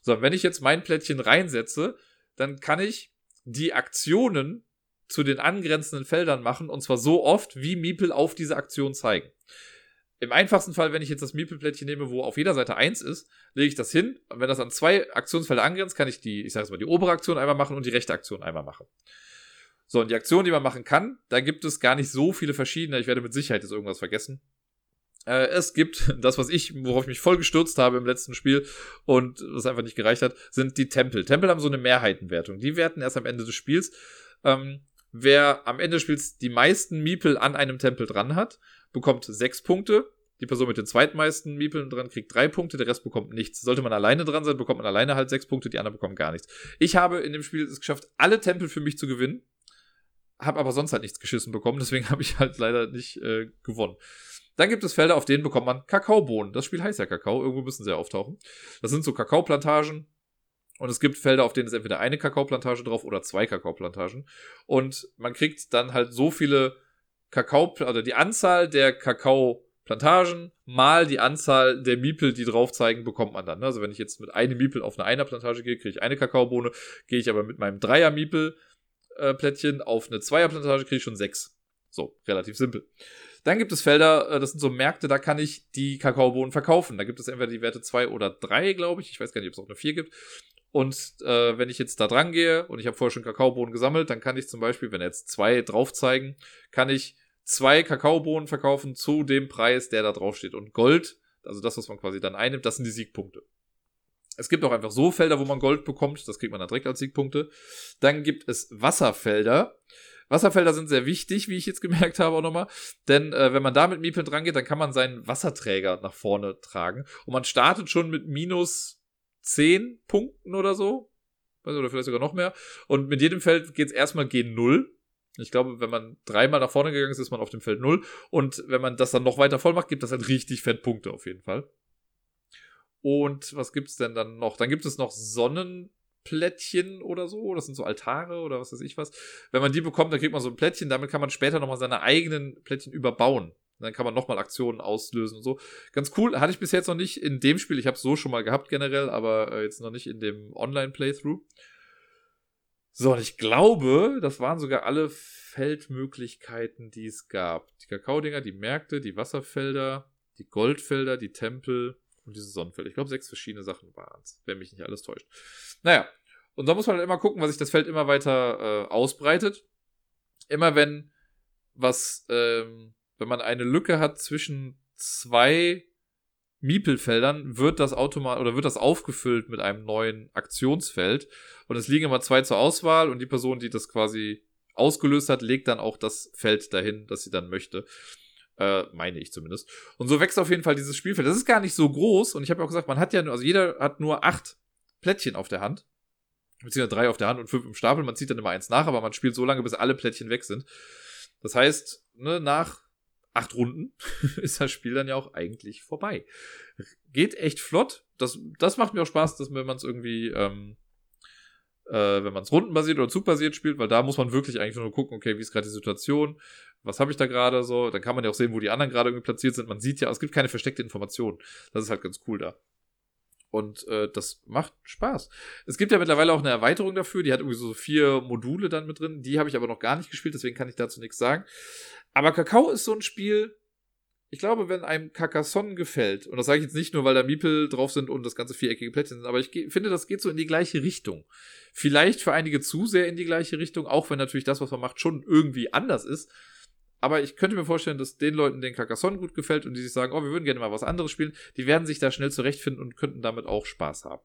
So, wenn ich jetzt mein Plättchen reinsetze, dann kann ich die Aktionen zu den angrenzenden Feldern machen und zwar so oft, wie Miepel auf diese Aktion zeigen. Im einfachsten Fall, wenn ich jetzt das Miepel-Plättchen nehme, wo auf jeder Seite eins ist, lege ich das hin. Und wenn das an zwei Aktionsfelder angrenzt, kann ich die, ich sage jetzt mal, die obere Aktion einmal machen und die rechte Aktion einmal machen. So, und die Aktion, die man machen kann, da gibt es gar nicht so viele verschiedene. Ich werde mit Sicherheit jetzt irgendwas vergessen. Äh, es gibt das, was ich, worauf ich mich voll gestürzt habe im letzten Spiel und was einfach nicht gereicht hat, sind die Tempel. Tempel haben so eine Mehrheitenwertung. Die werten erst am Ende des Spiels. Ähm, wer am Ende des Spiels die meisten Miepel an einem Tempel dran hat, bekommt sechs Punkte. Die Person mit den zweitmeisten Miepeln dran kriegt drei Punkte, der Rest bekommt nichts. Sollte man alleine dran sein, bekommt man alleine halt sechs Punkte, die anderen bekommen gar nichts. Ich habe in dem Spiel es geschafft, alle Tempel für mich zu gewinnen, habe aber sonst halt nichts geschissen bekommen, deswegen habe ich halt leider nicht äh, gewonnen. Dann gibt es Felder, auf denen bekommt man Kakaobohnen. Das Spiel heißt ja Kakao, irgendwo müssen sie ja auftauchen. Das sind so Kakaoplantagen. Und es gibt Felder, auf denen ist entweder eine Kakaoplantage drauf oder zwei Kakaoplantagen. Und man kriegt dann halt so viele Kakao, also die Anzahl der Kakaoplantagen mal die Anzahl der Miepel, die drauf zeigen, bekommt man dann. Also wenn ich jetzt mit einem Miepel auf eine Einerplantage gehe, kriege ich eine Kakaobohne. Gehe ich aber mit meinem Dreier-Miepel-Plättchen auf eine Zweierplantage, kriege ich schon sechs. So, relativ simpel. Dann gibt es Felder, äh, das sind so Märkte, da kann ich die Kakaobohnen verkaufen. Da gibt es entweder die Werte 2 oder 3, glaube ich. Ich weiß gar nicht, ob es auch eine 4 gibt. Und äh, wenn ich jetzt da dran gehe und ich habe vorher schon Kakaobohnen gesammelt, dann kann ich zum Beispiel, wenn jetzt zwei drauf zeigen, kann ich zwei Kakaobohnen verkaufen zu dem Preis, der da drauf steht. Und Gold, also das, was man quasi dann einnimmt, das sind die Siegpunkte. Es gibt auch einfach so Felder, wo man Gold bekommt, das kriegt man dann direkt als Siegpunkte. Dann gibt es Wasserfelder. Wasserfelder sind sehr wichtig, wie ich jetzt gemerkt habe auch nochmal. Denn äh, wenn man da mit Miepeln dran geht, dann kann man seinen Wasserträger nach vorne tragen. Und man startet schon mit minus 10 Punkten oder so. Oder vielleicht sogar noch mehr. Und mit jedem Feld geht es erstmal G0. Ich glaube, wenn man dreimal nach vorne gegangen ist, ist man auf dem Feld 0. Und wenn man das dann noch weiter voll macht, gibt das halt richtig fett Punkte auf jeden Fall. Und was gibt's denn dann noch? Dann gibt es noch Sonnen, Plättchen oder so. Das sind so Altare oder was weiß ich was. Wenn man die bekommt, dann kriegt man so ein Plättchen. Damit kann man später nochmal seine eigenen Plättchen überbauen. Dann kann man nochmal Aktionen auslösen und so. Ganz cool. Hatte ich bis jetzt noch nicht in dem Spiel. Ich habe es so schon mal gehabt generell, aber äh, jetzt noch nicht in dem Online-Playthrough. So, und ich glaube, das waren sogar alle Feldmöglichkeiten, die es gab. Die Kakaodinger, die Märkte, die Wasserfelder, die Goldfelder, die Tempel und diese Sonnenfelder. Ich glaube, sechs verschiedene Sachen waren es, wenn mich nicht alles täuscht. Naja, und da muss man halt immer gucken, was sich das Feld immer weiter äh, ausbreitet. Immer wenn was, ähm, wenn man eine Lücke hat zwischen zwei Miepelfeldern, wird das automatisch oder wird das aufgefüllt mit einem neuen Aktionsfeld. Und es liegen immer zwei zur Auswahl und die Person, die das quasi ausgelöst hat, legt dann auch das Feld dahin, das sie dann möchte. Äh, meine ich zumindest. Und so wächst auf jeden Fall dieses Spielfeld. Das ist gar nicht so groß und ich habe auch gesagt, man hat ja nur, also jeder hat nur acht Plättchen auf der Hand. Beziehungsweise drei auf der Hand und fünf im Stapel. Man zieht dann immer eins nach, aber man spielt so lange, bis alle Plättchen weg sind. Das heißt, ne, nach acht Runden ist das Spiel dann ja auch eigentlich vorbei. Geht echt flott. Das, das macht mir auch Spaß, dass wenn man es irgendwie, ähm, äh, wenn man es rundenbasiert oder zugbasiert spielt, weil da muss man wirklich eigentlich nur gucken, okay, wie ist gerade die Situation, was habe ich da gerade so, dann kann man ja auch sehen, wo die anderen gerade irgendwie platziert sind. Man sieht ja, es gibt keine versteckte Information. Das ist halt ganz cool da. Und äh, das macht Spaß. Es gibt ja mittlerweile auch eine Erweiterung dafür, die hat irgendwie so vier Module dann mit drin. Die habe ich aber noch gar nicht gespielt, deswegen kann ich dazu nichts sagen. Aber Kakao ist so ein Spiel, ich glaube, wenn einem Carcassonne gefällt, und das sage ich jetzt nicht nur, weil da Miepel drauf sind und das ganze viereckige Plättchen sind, aber ich finde, das geht so in die gleiche Richtung. Vielleicht für einige zu sehr in die gleiche Richtung, auch wenn natürlich das, was man macht, schon irgendwie anders ist. Aber ich könnte mir vorstellen, dass den Leuten, den Carcassonne gut gefällt und die sich sagen, oh, wir würden gerne mal was anderes spielen, die werden sich da schnell zurechtfinden und könnten damit auch Spaß haben.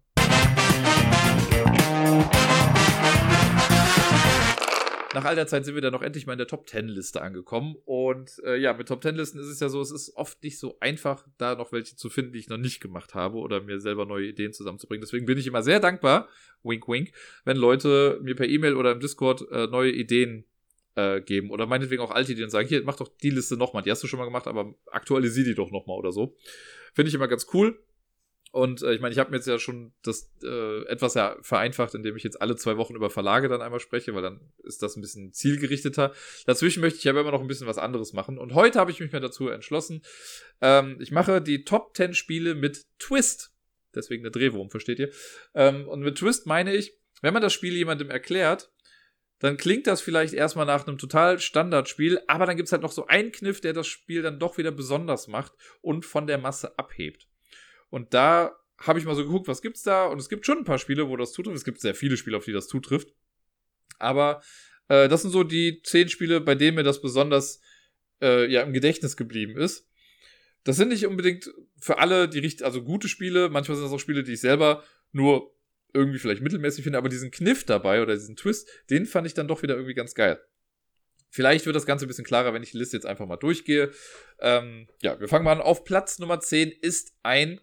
Nach all der Zeit sind wir dann noch endlich mal in der Top 10 Liste angekommen. Und äh, ja, mit Top 10 Listen ist es ja so, es ist oft nicht so einfach, da noch welche zu finden, die ich noch nicht gemacht habe oder mir selber neue Ideen zusammenzubringen. Deswegen bin ich immer sehr dankbar, wink wink, wenn Leute mir per E-Mail oder im Discord äh, neue Ideen äh, geben. Oder meinetwegen auch alte Ideen sagen, hier, mach doch die Liste nochmal. Die hast du schon mal gemacht, aber aktualisier die doch nochmal oder so. Finde ich immer ganz cool. Und äh, ich meine, ich habe mir jetzt ja schon das äh, etwas ja vereinfacht, indem ich jetzt alle zwei Wochen über Verlage dann einmal spreche, weil dann ist das ein bisschen zielgerichteter. Dazwischen möchte ich aber immer noch ein bisschen was anderes machen. Und heute habe ich mich mal dazu entschlossen. Ähm, ich mache die Top 10 Spiele mit Twist. Deswegen der Drehwurm, versteht ihr? Ähm, und mit Twist meine ich, wenn man das Spiel jemandem erklärt, dann klingt das vielleicht erstmal nach einem total Standardspiel, aber dann gibt es halt noch so einen Kniff, der das Spiel dann doch wieder besonders macht und von der Masse abhebt. Und da habe ich mal so geguckt, was gibt's da? Und es gibt schon ein paar Spiele, wo das zutrifft. Es gibt sehr viele Spiele, auf die das zutrifft. Aber äh, das sind so die zehn Spiele, bei denen mir das besonders äh, ja im Gedächtnis geblieben ist. Das sind nicht unbedingt für alle die richtig, also gute Spiele. Manchmal sind das auch Spiele, die ich selber nur irgendwie vielleicht mittelmäßig finde, aber diesen Kniff dabei oder diesen Twist, den fand ich dann doch wieder irgendwie ganz geil. Vielleicht wird das Ganze ein bisschen klarer, wenn ich die Liste jetzt einfach mal durchgehe. Ähm, ja, wir fangen mal an. Auf Platz Nummer 10 ist ein,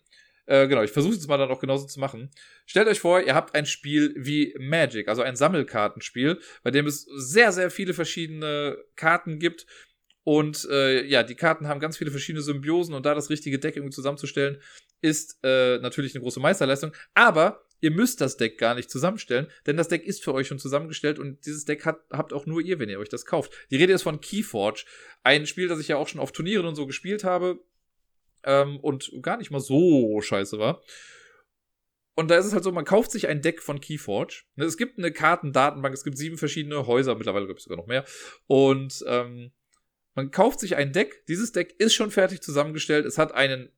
äh, genau, ich versuche es mal dann auch genauso zu machen. Stellt euch vor, ihr habt ein Spiel wie Magic, also ein Sammelkartenspiel, bei dem es sehr, sehr viele verschiedene Karten gibt. Und äh, ja, die Karten haben ganz viele verschiedene Symbiosen und da das richtige Deck irgendwie zusammenzustellen, ist äh, natürlich eine große Meisterleistung. Aber Ihr müsst das Deck gar nicht zusammenstellen, denn das Deck ist für euch schon zusammengestellt und dieses Deck hat, habt auch nur ihr, wenn ihr euch das kauft. Die Rede ist von Keyforge, ein Spiel, das ich ja auch schon auf Turnieren und so gespielt habe ähm, und gar nicht mal so scheiße war. Und da ist es halt so, man kauft sich ein Deck von Keyforge. Ne, es gibt eine Kartendatenbank, es gibt sieben verschiedene Häuser, mittlerweile glaube ich sogar noch mehr. Und ähm, man kauft sich ein Deck. Dieses Deck ist schon fertig zusammengestellt. Es hat einen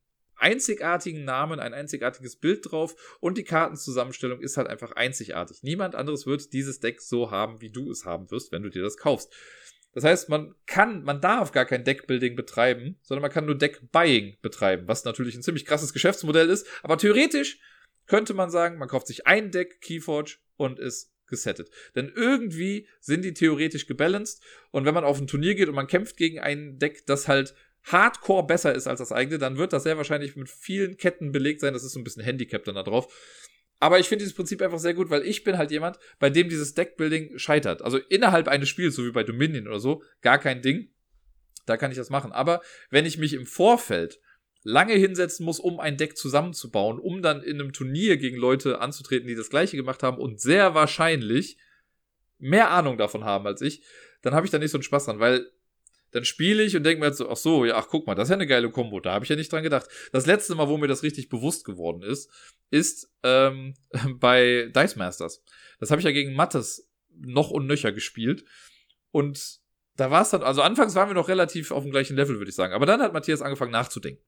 einzigartigen Namen, ein einzigartiges Bild drauf und die Kartenzusammenstellung ist halt einfach einzigartig. Niemand anderes wird dieses Deck so haben, wie du es haben wirst, wenn du dir das kaufst. Das heißt, man kann, man darf gar kein Deckbuilding betreiben, sondern man kann nur Deckbuying betreiben, was natürlich ein ziemlich krasses Geschäftsmodell ist. Aber theoretisch könnte man sagen, man kauft sich ein Deck Keyforge und ist gesettet. Denn irgendwie sind die theoretisch gebalanced und wenn man auf ein Turnier geht und man kämpft gegen ein Deck, das halt hardcore besser ist als das eigene, dann wird das sehr wahrscheinlich mit vielen Ketten belegt sein. Das ist so ein bisschen Handicap dann da drauf. Aber ich finde dieses Prinzip einfach sehr gut, weil ich bin halt jemand, bei dem dieses Deckbuilding scheitert. Also innerhalb eines Spiels, so wie bei Dominion oder so, gar kein Ding. Da kann ich das machen. Aber wenn ich mich im Vorfeld lange hinsetzen muss, um ein Deck zusammenzubauen, um dann in einem Turnier gegen Leute anzutreten, die das gleiche gemacht haben und sehr wahrscheinlich mehr Ahnung davon haben als ich, dann habe ich da nicht so einen Spaß dran, weil dann spiele ich und denke mir halt so, ach so, ja, ach guck mal, das ist ja eine geile Kombo, da habe ich ja nicht dran gedacht. Das letzte Mal, wo mir das richtig bewusst geworden ist, ist ähm, bei Dice Masters. Das habe ich ja gegen Mattes noch und nöcher gespielt und da war es dann, also anfangs waren wir noch relativ auf dem gleichen Level, würde ich sagen. Aber dann hat Matthias angefangen nachzudenken.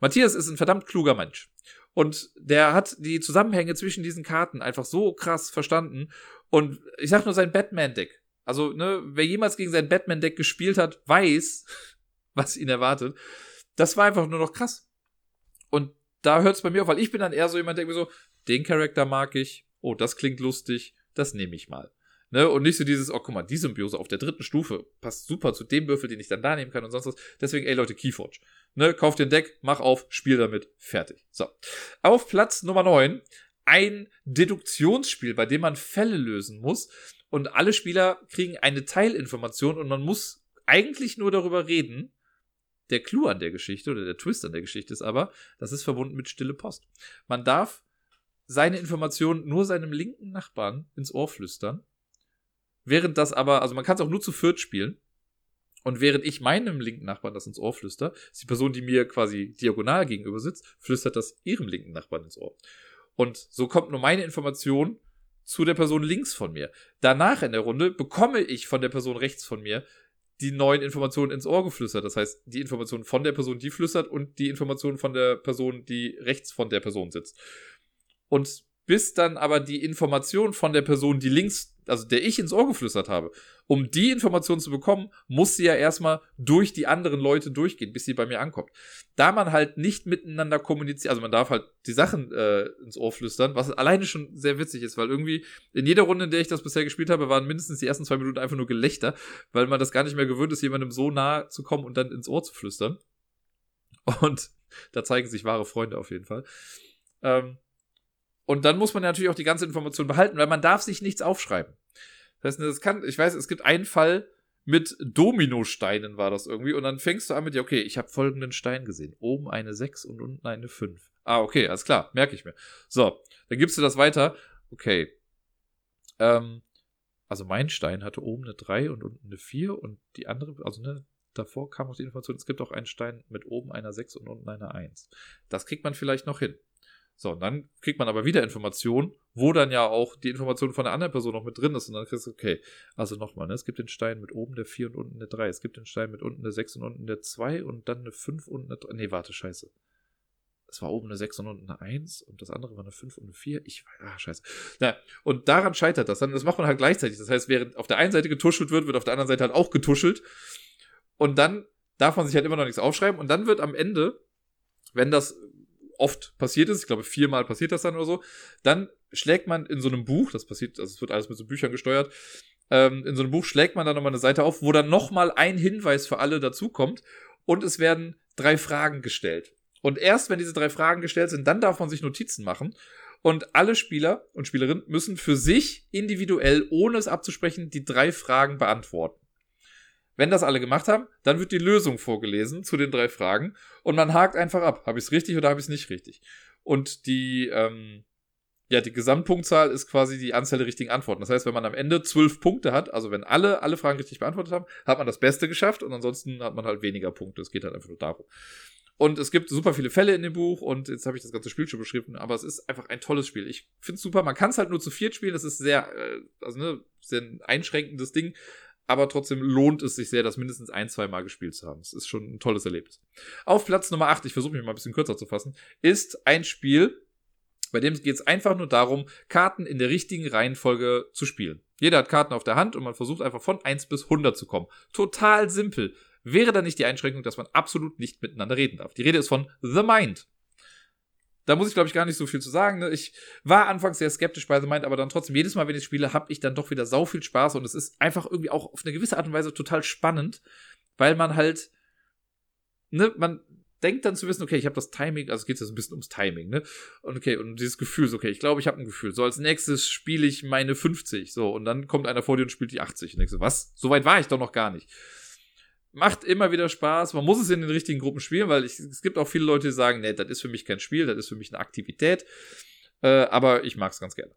Matthias ist ein verdammt kluger Mensch. Und der hat die Zusammenhänge zwischen diesen Karten einfach so krass verstanden. Und ich sag nur sein Batman-Deck. Also, ne, wer jemals gegen sein Batman-Deck gespielt hat, weiß, was ihn erwartet. Das war einfach nur noch krass. Und da hört es bei mir auf, weil ich bin dann eher so jemand, der mir so, den Charakter mag ich, oh, das klingt lustig, das nehme ich mal. Ne? Und nicht so dieses, oh, guck mal, die Symbiose auf der dritten Stufe passt super zu dem Würfel, den ich dann da nehmen kann und sonst was. Deswegen, ey Leute, Keyforge. Ne? Kauf den Deck, mach auf, spiel damit, fertig. So. Auf Platz Nummer 9 ein Deduktionsspiel, bei dem man Fälle lösen muss und alle Spieler kriegen eine Teilinformation und man muss eigentlich nur darüber reden. Der Clou an der Geschichte oder der Twist an der Geschichte ist aber, das ist verbunden mit stille Post. Man darf seine Informationen nur seinem linken Nachbarn ins Ohr flüstern. Während das aber, also man kann es auch nur zu viert spielen. Und während ich meinem linken Nachbarn das ins Ohr flüster, ist die Person, die mir quasi diagonal gegenüber sitzt, flüstert das ihrem linken Nachbarn ins Ohr. Und so kommt nur meine Information zu der Person links von mir. Danach in der Runde bekomme ich von der Person rechts von mir die neuen Informationen ins Ohr geflüstert. Das heißt, die Informationen von der Person, die flüstert und die Informationen von der Person, die rechts von der Person sitzt. Und bis dann aber die Information von der Person, die links, also der ich ins Ohr geflüstert habe, um die Information zu bekommen, muss sie ja erstmal durch die anderen Leute durchgehen, bis sie bei mir ankommt. Da man halt nicht miteinander kommuniziert, also man darf halt die Sachen äh, ins Ohr flüstern, was alleine schon sehr witzig ist, weil irgendwie in jeder Runde, in der ich das bisher gespielt habe, waren mindestens die ersten zwei Minuten einfach nur Gelächter, weil man das gar nicht mehr gewöhnt ist, jemandem so nah zu kommen und dann ins Ohr zu flüstern. Und da zeigen sich wahre Freunde auf jeden Fall. Ähm, und dann muss man natürlich auch die ganze Information behalten, weil man darf sich nichts aufschreiben. Das heißt, das kann, ich weiß, es gibt einen Fall mit Dominosteinen war das irgendwie und dann fängst du an mit, ja, okay, ich habe folgenden Stein gesehen. Oben eine 6 und unten eine 5. Ah, okay, alles klar, merke ich mir. So, dann gibst du das weiter. Okay. Ähm, also mein Stein hatte oben eine 3 und unten eine 4 und die andere, also ne, davor kam auch die Information, es gibt auch einen Stein mit oben einer 6 und unten einer 1. Das kriegt man vielleicht noch hin. So, und dann kriegt man aber wieder Informationen, wo dann ja auch die Information von der anderen Person noch mit drin ist. Und dann kriegst du, okay, also nochmal, ne? es gibt den Stein mit oben der 4 und unten der 3. Es gibt den Stein mit unten der 6 und unten der 2 und dann eine 5 und eine 3. Nee, warte, scheiße. Es war oben eine 6 und unten eine 1 und das andere war eine 5 und eine 4. Ich weiß, ah, scheiße. Na, und daran scheitert das. Dann, das macht man halt gleichzeitig. Das heißt, während auf der einen Seite getuschelt wird, wird auf der anderen Seite halt auch getuschelt. Und dann darf man sich halt immer noch nichts aufschreiben. Und dann wird am Ende, wenn das oft passiert ist, ich glaube viermal passiert das dann oder so, dann schlägt man in so einem Buch, das passiert, also es wird alles mit so Büchern gesteuert, Ähm, in so einem Buch schlägt man dann nochmal eine Seite auf, wo dann nochmal ein Hinweis für alle dazukommt und es werden drei Fragen gestellt. Und erst wenn diese drei Fragen gestellt sind, dann darf man sich Notizen machen. Und alle Spieler und Spielerinnen müssen für sich individuell, ohne es abzusprechen, die drei Fragen beantworten. Wenn das alle gemacht haben, dann wird die Lösung vorgelesen zu den drei Fragen und man hakt einfach ab. Habe ich es richtig oder habe ich es nicht richtig? Und die, ähm, ja, die Gesamtpunktzahl ist quasi die Anzahl der richtigen Antworten. Das heißt, wenn man am Ende zwölf Punkte hat, also wenn alle alle Fragen richtig beantwortet haben, hat man das Beste geschafft und ansonsten hat man halt weniger Punkte. Es geht halt einfach nur darum. Und es gibt super viele Fälle in dem Buch und jetzt habe ich das ganze Spiel schon beschrieben, aber es ist einfach ein tolles Spiel. Ich finde es super. Man kann es halt nur zu viert spielen. Das ist sehr, äh, also ne, sehr ein einschränkendes Ding. Aber trotzdem lohnt es sich sehr, das mindestens ein, zwei Mal gespielt zu haben. Es ist schon ein tolles Erlebnis. Auf Platz Nummer 8, ich versuche mich mal ein bisschen kürzer zu fassen, ist ein Spiel, bei dem geht es einfach nur darum, Karten in der richtigen Reihenfolge zu spielen. Jeder hat Karten auf der Hand und man versucht einfach von 1 bis 100 zu kommen. Total simpel wäre da nicht die Einschränkung, dass man absolut nicht miteinander reden darf. Die Rede ist von The Mind. Da muss ich, glaube ich, gar nicht so viel zu sagen. Ne? Ich war anfangs sehr skeptisch bei The Mind, aber dann trotzdem, jedes Mal, wenn ich spiele, habe ich dann doch wieder sau viel Spaß und es ist einfach irgendwie auch auf eine gewisse Art und Weise total spannend, weil man halt, ne, man denkt dann zu wissen, okay, ich habe das Timing, also geht es jetzt ein bisschen ums Timing, ne? Und okay, und dieses Gefühl, so, okay, ich glaube, ich habe ein Gefühl. So, als nächstes spiele ich meine 50, so, und dann kommt einer vor dir und spielt die 80. Und denkst so, was? So weit war ich doch noch gar nicht macht immer wieder Spaß. Man muss es in den richtigen Gruppen spielen, weil ich, es gibt auch viele Leute, die sagen, nee, das ist für mich kein Spiel, das ist für mich eine Aktivität. Äh, aber ich mag es ganz gerne.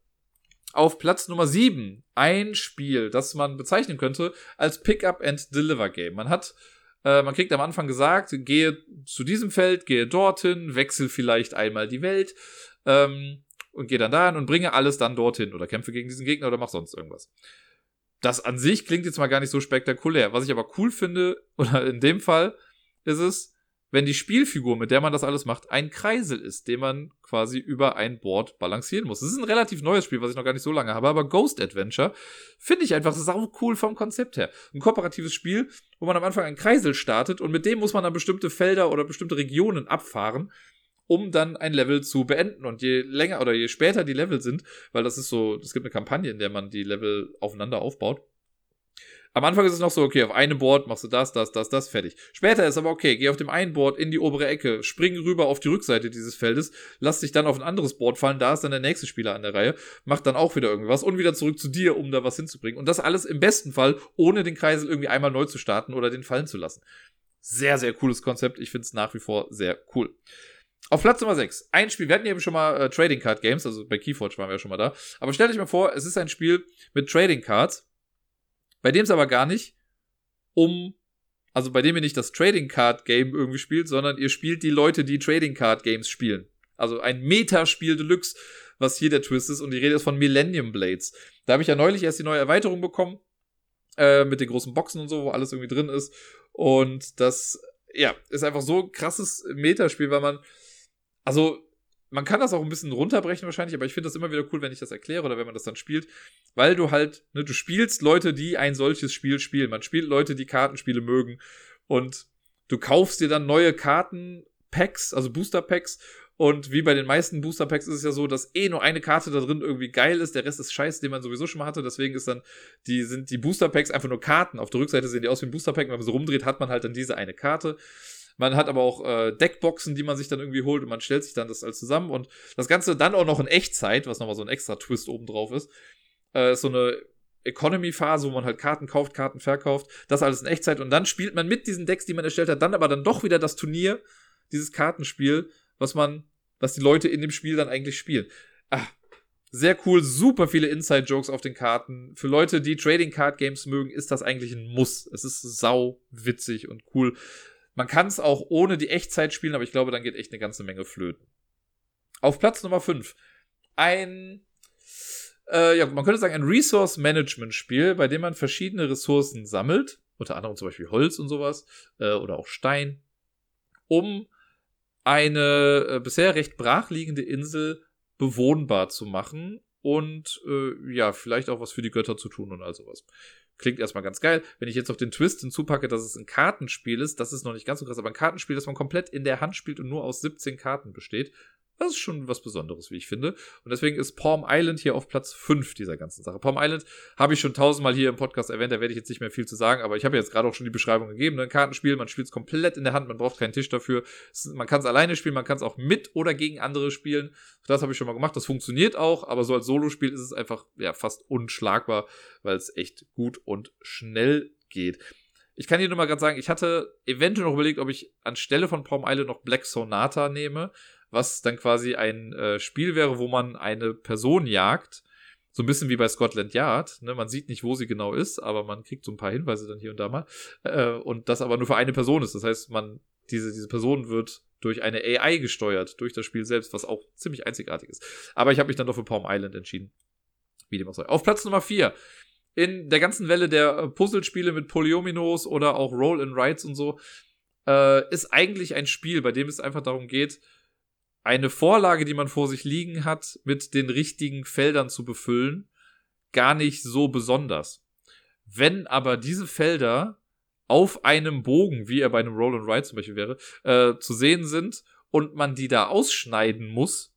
Auf Platz Nummer 7 ein Spiel, das man bezeichnen könnte als Pick-up and Deliver Game. Man hat, äh, man kriegt am Anfang gesagt, gehe zu diesem Feld, gehe dorthin, wechsel vielleicht einmal die Welt ähm, und gehe dann dahin und bringe alles dann dorthin oder kämpfe gegen diesen Gegner oder mach sonst irgendwas das an sich klingt jetzt mal gar nicht so spektakulär. Was ich aber cool finde, oder in dem Fall, ist es, wenn die Spielfigur, mit der man das alles macht, ein Kreisel ist, den man quasi über ein Board balancieren muss. Das ist ein relativ neues Spiel, was ich noch gar nicht so lange habe, aber Ghost Adventure finde ich einfach sau cool vom Konzept her. Ein kooperatives Spiel, wo man am Anfang einen Kreisel startet und mit dem muss man dann bestimmte Felder oder bestimmte Regionen abfahren um dann ein Level zu beenden. Und je länger oder je später die Level sind, weil das ist so, es gibt eine Kampagne, in der man die Level aufeinander aufbaut. Am Anfang ist es noch so, okay, auf einem Board machst du das, das, das, das, fertig. Später ist aber okay, geh auf dem einen Board in die obere Ecke, spring rüber auf die Rückseite dieses Feldes, lass dich dann auf ein anderes Board fallen, da ist dann der nächste Spieler an der Reihe, macht dann auch wieder irgendwas und wieder zurück zu dir, um da was hinzubringen. Und das alles im besten Fall, ohne den Kreisel irgendwie einmal neu zu starten oder den fallen zu lassen. Sehr, sehr cooles Konzept. Ich finde es nach wie vor sehr cool. Auf Platz Nummer 6. Ein Spiel, wir hatten eben schon mal äh, Trading Card Games, also bei Keyforge waren wir ja schon mal da. Aber stellt euch mal vor, es ist ein Spiel mit Trading Cards, bei dem es aber gar nicht um, also bei dem ihr nicht das Trading Card Game irgendwie spielt, sondern ihr spielt die Leute, die Trading Card Games spielen. Also ein Metaspiel Deluxe, was hier der Twist ist. Und die Rede ist von Millennium Blades. Da habe ich ja neulich erst die neue Erweiterung bekommen. Äh, mit den großen Boxen und so, wo alles irgendwie drin ist. Und das, ja, ist einfach so ein krasses Metaspiel, weil man also man kann das auch ein bisschen runterbrechen wahrscheinlich, aber ich finde das immer wieder cool, wenn ich das erkläre oder wenn man das dann spielt, weil du halt, ne, du spielst Leute, die ein solches Spiel spielen. Man spielt Leute, die Kartenspiele mögen und du kaufst dir dann neue Kartenpacks, also Booster Packs und wie bei den meisten Booster Packs ist es ja so, dass eh nur eine Karte da drin irgendwie geil ist, der Rest ist scheiße, den man sowieso schon mal hatte, deswegen ist dann die sind die Booster Packs einfach nur Karten. Auf der Rückseite sehen die aus wie ein Booster Pack, wenn man so rumdreht, hat man halt dann diese eine Karte. Man hat aber auch äh, Deckboxen, die man sich dann irgendwie holt und man stellt sich dann das alles zusammen und das Ganze dann auch noch in Echtzeit, was nochmal so ein extra Twist oben drauf ist. Äh, ist so eine Economy-Phase, wo man halt Karten kauft, Karten verkauft, das alles in Echtzeit und dann spielt man mit diesen Decks, die man erstellt hat, dann aber dann doch wieder das Turnier, dieses Kartenspiel, was man, was die Leute in dem Spiel dann eigentlich spielen. Ah, sehr cool, super viele Inside-Jokes auf den Karten. Für Leute, die Trading Card Games mögen, ist das eigentlich ein Muss. Es ist sau witzig und cool. Man kann es auch ohne die Echtzeit spielen, aber ich glaube, dann geht echt eine ganze Menge flöten. Auf Platz Nummer 5. Ein, äh, ja, man könnte sagen, ein Resource-Management-Spiel, bei dem man verschiedene Ressourcen sammelt, unter anderem zum Beispiel Holz und sowas, äh, oder auch Stein, um eine äh, bisher recht brachliegende Insel bewohnbar zu machen und äh, ja, vielleicht auch was für die Götter zu tun und all sowas. Klingt erstmal ganz geil. Wenn ich jetzt noch den Twist hinzupacke, dass es ein Kartenspiel ist, das ist noch nicht ganz so krass, aber ein Kartenspiel, das man komplett in der Hand spielt und nur aus 17 Karten besteht, Das ist schon was Besonderes, wie ich finde. Und deswegen ist Palm Island hier auf Platz 5 dieser ganzen Sache. Palm Island habe ich schon tausendmal hier im Podcast erwähnt, da werde ich jetzt nicht mehr viel zu sagen, aber ich habe jetzt gerade auch schon die Beschreibung gegeben. Ne? Ein Kartenspiel, man spielt es komplett in der Hand, man braucht keinen Tisch dafür. Man kann es alleine spielen, man kann es auch mit oder gegen andere spielen. Das habe ich schon mal gemacht, das funktioniert auch, aber so als Solospiel ist es einfach ja, fast unschlagbar, weil es echt gut und schnell geht. Ich kann dir nur mal gerade sagen, ich hatte eventuell noch überlegt, ob ich anstelle von Palm Island noch Black Sonata nehme was dann quasi ein äh, Spiel wäre, wo man eine Person jagt. So ein bisschen wie bei Scotland Yard. Ne? Man sieht nicht, wo sie genau ist, aber man kriegt so ein paar Hinweise dann hier und da mal. Äh, und das aber nur für eine Person ist. Das heißt, man, diese, diese Person wird durch eine AI gesteuert, durch das Spiel selbst, was auch ziemlich einzigartig ist. Aber ich habe mich dann doch für Palm Island entschieden. Wie dem auch sei. Auf Platz Nummer 4 in der ganzen Welle der äh, Puzzlespiele mit Polyominoes oder auch Roll and Rides und so, äh, ist eigentlich ein Spiel, bei dem es einfach darum geht, eine Vorlage, die man vor sich liegen hat, mit den richtigen Feldern zu befüllen, gar nicht so besonders. Wenn aber diese Felder auf einem Bogen, wie er bei einem Roll and Ride zum Beispiel wäre, äh, zu sehen sind und man die da ausschneiden muss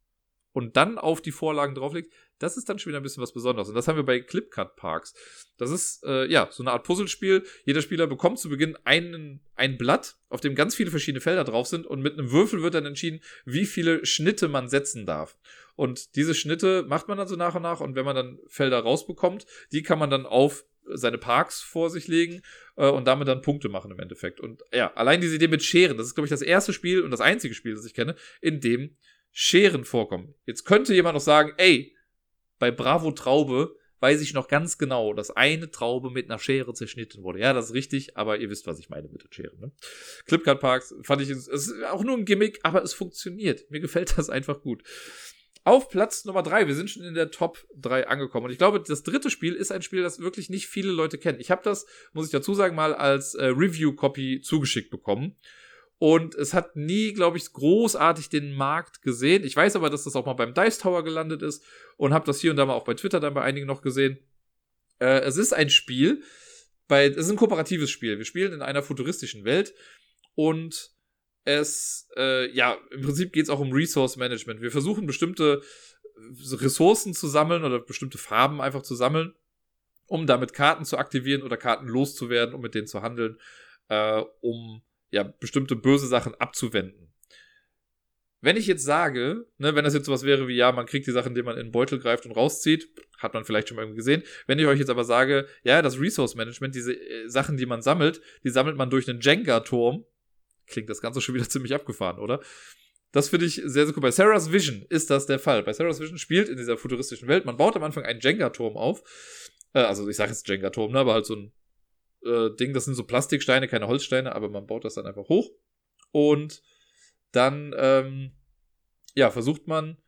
und dann auf die Vorlagen drauflegt, das ist dann schon wieder ein bisschen was Besonderes. Und das haben wir bei Clipcut Parks. Das ist, äh, ja, so eine Art Puzzlespiel. Jeder Spieler bekommt zu Beginn einen, ein Blatt, auf dem ganz viele verschiedene Felder drauf sind. Und mit einem Würfel wird dann entschieden, wie viele Schnitte man setzen darf. Und diese Schnitte macht man dann so nach und nach. Und wenn man dann Felder rausbekommt, die kann man dann auf seine Parks vor sich legen äh, und damit dann Punkte machen im Endeffekt. Und ja, allein diese Idee mit Scheren, das ist, glaube ich, das erste Spiel und das einzige Spiel, das ich kenne, in dem Scheren vorkommen. Jetzt könnte jemand noch sagen, ey, bei Bravo Traube weiß ich noch ganz genau, dass eine Traube mit einer Schere zerschnitten wurde. Ja, das ist richtig, aber ihr wisst, was ich meine mit den Scheren. Ne? Clipcard Parks fand ich, es ist auch nur ein Gimmick, aber es funktioniert. Mir gefällt das einfach gut. Auf Platz Nummer drei, wir sind schon in der Top 3 angekommen. Und ich glaube, das dritte Spiel ist ein Spiel, das wirklich nicht viele Leute kennen. Ich habe das, muss ich dazu sagen, mal als äh, Review-Copy zugeschickt bekommen. Und es hat nie, glaube ich, großartig den Markt gesehen. Ich weiß aber, dass das auch mal beim Dice Tower gelandet ist und habe das hier und da mal auch bei Twitter dann bei einigen noch gesehen. Äh, es ist ein Spiel, bei, es ist ein kooperatives Spiel. Wir spielen in einer futuristischen Welt und es, äh, ja, im Prinzip geht es auch um Resource Management. Wir versuchen bestimmte Ressourcen zu sammeln oder bestimmte Farben einfach zu sammeln, um damit Karten zu aktivieren oder Karten loszuwerden, um mit denen zu handeln, äh, um ja, bestimmte böse Sachen abzuwenden. Wenn ich jetzt sage, ne, wenn das jetzt sowas wäre wie, ja, man kriegt die Sachen, indem man in den Beutel greift und rauszieht, hat man vielleicht schon mal irgendwie gesehen. Wenn ich euch jetzt aber sage, ja, das Resource Management, diese äh, Sachen, die man sammelt, die sammelt man durch einen Jenga-Turm, klingt das Ganze schon wieder ziemlich abgefahren, oder? Das finde ich sehr, sehr cool. Bei Sarah's Vision ist das der Fall. Bei Sarah's Vision spielt in dieser futuristischen Welt, man baut am Anfang einen Jenga-Turm auf. Äh, also ich sage jetzt Jenga-Turm, ne, aber halt so ein äh, Ding, das sind so Plastiksteine, keine Holzsteine, aber man baut das dann einfach hoch. Und dann, ähm, ja, versucht man,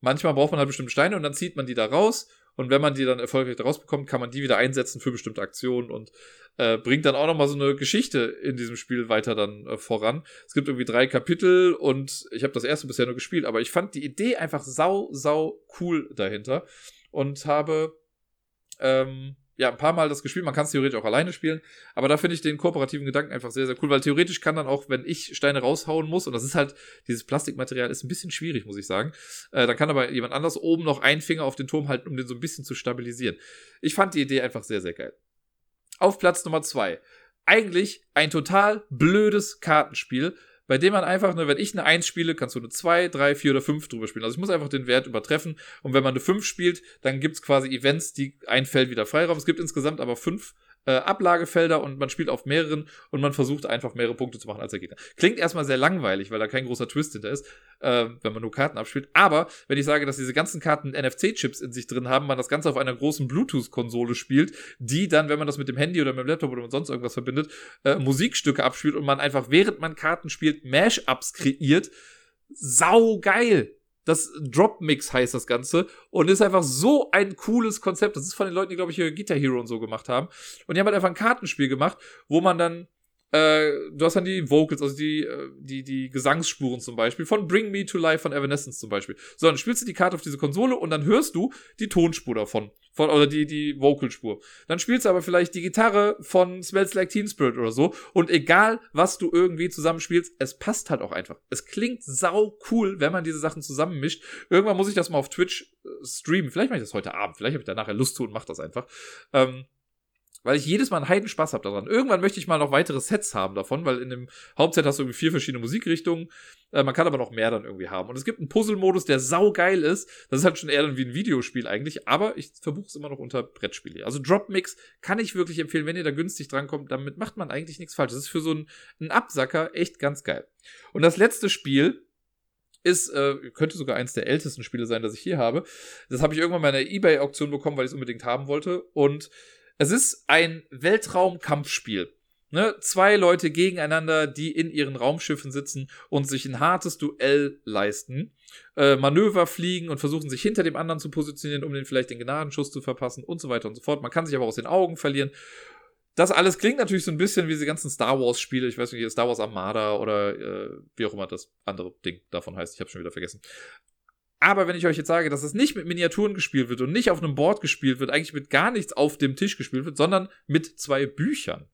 manchmal braucht man halt bestimmte Steine und dann zieht man die da raus. Und wenn man die dann erfolgreich rausbekommt, kann man die wieder einsetzen für bestimmte Aktionen und äh, bringt dann auch nochmal so eine Geschichte in diesem Spiel weiter dann äh, voran. Es gibt irgendwie drei Kapitel und ich habe das erste bisher nur gespielt, aber ich fand die Idee einfach sau, sau cool dahinter und habe ähm, ja, ein paar Mal das gespielt. Man kann es theoretisch auch alleine spielen. Aber da finde ich den kooperativen Gedanken einfach sehr, sehr cool, weil theoretisch kann dann auch, wenn ich Steine raushauen muss, und das ist halt, dieses Plastikmaterial ist ein bisschen schwierig, muss ich sagen, äh, dann kann aber jemand anders oben noch einen Finger auf den Turm halten, um den so ein bisschen zu stabilisieren. Ich fand die Idee einfach sehr, sehr geil. Auf Platz Nummer zwei. Eigentlich ein total blödes Kartenspiel, bei dem man einfach, ne, wenn ich eine 1 spiele, kannst du eine 2, 3, 4 oder 5 drüber spielen. Also ich muss einfach den Wert übertreffen. Und wenn man eine 5 spielt, dann gibt's quasi Events, die ein Feld wieder Freiraum. Es gibt insgesamt aber 5 äh, Ablagefelder und man spielt auf mehreren und man versucht einfach mehrere Punkte zu machen als der Gegner. Klingt erstmal sehr langweilig, weil da kein großer Twist hinter ist, äh, wenn man nur Karten abspielt. Aber wenn ich sage, dass diese ganzen Karten NFC-Chips in sich drin haben, man das Ganze auf einer großen Bluetooth-Konsole spielt, die dann, wenn man das mit dem Handy oder mit dem Laptop oder mit sonst irgendwas verbindet, äh, Musikstücke abspielt und man einfach, während man Karten spielt, Mash-Ups kreiert, sau geil. Das Drop Mix heißt das Ganze und ist einfach so ein cooles Konzept. Das ist von den Leuten, die, glaube ich, hier Guitar Hero und so gemacht haben. Und die haben halt einfach ein Kartenspiel gemacht, wo man dann äh, du hast dann die Vocals, also die, äh, die, die Gesangsspuren zum Beispiel, von Bring Me to Life von Evanescence zum Beispiel. So, dann spielst du die Karte auf diese Konsole und dann hörst du die Tonspur davon. Von, oder die, die Vocalspur. Dann spielst du aber vielleicht die Gitarre von Smells Like Teen Spirit oder so. Und egal, was du irgendwie zusammenspielst, es passt halt auch einfach. Es klingt sau cool, wenn man diese Sachen zusammenmischt. Irgendwann muss ich das mal auf Twitch äh, streamen. Vielleicht mache ich das heute Abend. Vielleicht habe ich da nachher Lust zu und mache das einfach. Ähm, weil ich jedes Mal einen Heiden Spaß habe daran. Irgendwann möchte ich mal noch weitere Sets haben davon, weil in dem Hauptset hast du irgendwie vier verschiedene Musikrichtungen. Äh, man kann aber noch mehr dann irgendwie haben. Und es gibt einen Puzzle-Modus, der saugeil ist. Das ist halt schon eher dann wie ein Videospiel eigentlich, aber ich verbuche es immer noch unter Brettspiele. Also Dropmix kann ich wirklich empfehlen, wenn ihr da günstig drankommt. Damit macht man eigentlich nichts falsch. Das ist für so einen, einen Absacker echt ganz geil. Und das letzte Spiel, ist, äh, könnte sogar eins der ältesten Spiele sein, das ich hier habe. Das habe ich irgendwann in einer Ebay-Auktion bekommen, weil ich es unbedingt haben wollte. Und es ist ein Weltraumkampfspiel. Ne? Zwei Leute gegeneinander, die in ihren Raumschiffen sitzen und sich ein hartes Duell leisten. Äh, Manöver fliegen und versuchen sich hinter dem anderen zu positionieren, um den vielleicht den Gnadenschuss zu verpassen und so weiter und so fort. Man kann sich aber aus den Augen verlieren. Das alles klingt natürlich so ein bisschen wie diese ganzen Star Wars Spiele, ich weiß nicht, Star Wars Armada oder äh, wie auch immer das andere Ding davon heißt, ich habe schon wieder vergessen. Aber wenn ich euch jetzt sage, dass es nicht mit Miniaturen gespielt wird und nicht auf einem Board gespielt wird, eigentlich mit gar nichts auf dem Tisch gespielt wird, sondern mit zwei Büchern.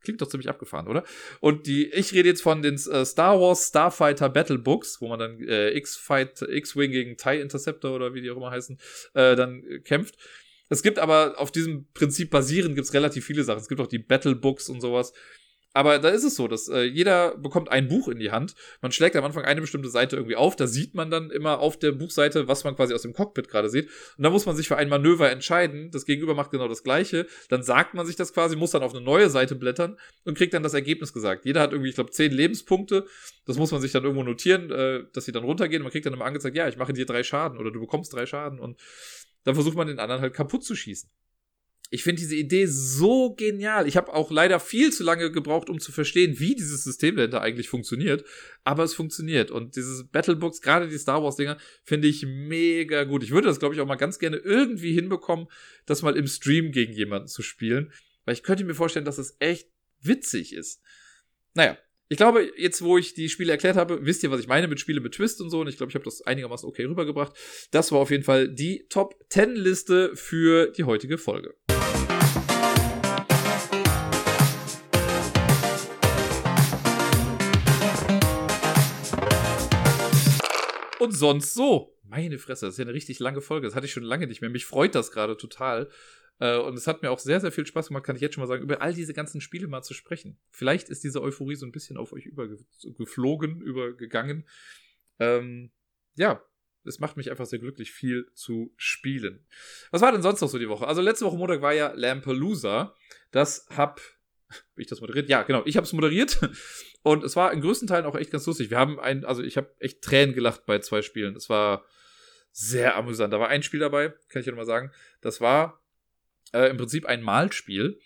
Klingt doch ziemlich abgefahren, oder? Und die, ich rede jetzt von den äh, Star Wars Starfighter Battle Books, wo man dann äh, X-Fight, X-Wing gegen TIE Interceptor oder wie die auch immer heißen, äh, dann äh, kämpft. Es gibt aber auf diesem Prinzip basierend gibt es relativ viele Sachen. Es gibt auch die Battle Books und sowas. Aber da ist es so, dass äh, jeder bekommt ein Buch in die Hand. Man schlägt am Anfang eine bestimmte Seite irgendwie auf. Da sieht man dann immer auf der Buchseite, was man quasi aus dem Cockpit gerade sieht. Und da muss man sich für ein Manöver entscheiden. Das Gegenüber macht genau das Gleiche. Dann sagt man sich das quasi, muss dann auf eine neue Seite blättern und kriegt dann das Ergebnis gesagt. Jeder hat irgendwie, ich glaube, zehn Lebenspunkte. Das muss man sich dann irgendwo notieren, äh, dass sie dann runtergehen. Man kriegt dann immer angezeigt, ja, ich mache dir drei Schaden oder du bekommst drei Schaden. Und dann versucht man den anderen halt kaputt zu schießen ich finde diese Idee so genial. Ich habe auch leider viel zu lange gebraucht, um zu verstehen, wie dieses System dahinter eigentlich funktioniert. Aber es funktioniert. Und dieses Battlebooks, gerade die Star Wars-Dinger, finde ich mega gut. Ich würde das, glaube ich, auch mal ganz gerne irgendwie hinbekommen, das mal im Stream gegen jemanden zu spielen. Weil ich könnte mir vorstellen, dass es echt witzig ist. Naja, ich glaube, jetzt, wo ich die Spiele erklärt habe, wisst ihr, was ich meine mit Spiele mit Twist und so. Und ich glaube, ich habe das einigermaßen okay rübergebracht. Das war auf jeden Fall die Top 10 Liste für die heutige Folge. Und sonst so. Meine Fresse, das ist ja eine richtig lange Folge. Das hatte ich schon lange nicht mehr. Mich freut das gerade total. Äh, und es hat mir auch sehr, sehr viel Spaß gemacht, kann ich jetzt schon mal sagen, über all diese ganzen Spiele mal zu sprechen. Vielleicht ist diese Euphorie so ein bisschen auf euch übergeflogen, übergegangen. Ähm, ja, es macht mich einfach sehr glücklich, viel zu spielen. Was war denn sonst noch so die Woche? Also letzte Woche Montag war ja Lampalooza. Das hab wie ich das moderiert? Ja, genau. Ich habe es moderiert und es war in größten Teilen auch echt ganz lustig. Wir haben ein, also ich habe echt Tränen gelacht bei zwei Spielen. Es war sehr amüsant. Da war ein Spiel dabei, kann ich ja nochmal sagen. Das war äh, im Prinzip ein Malspiel.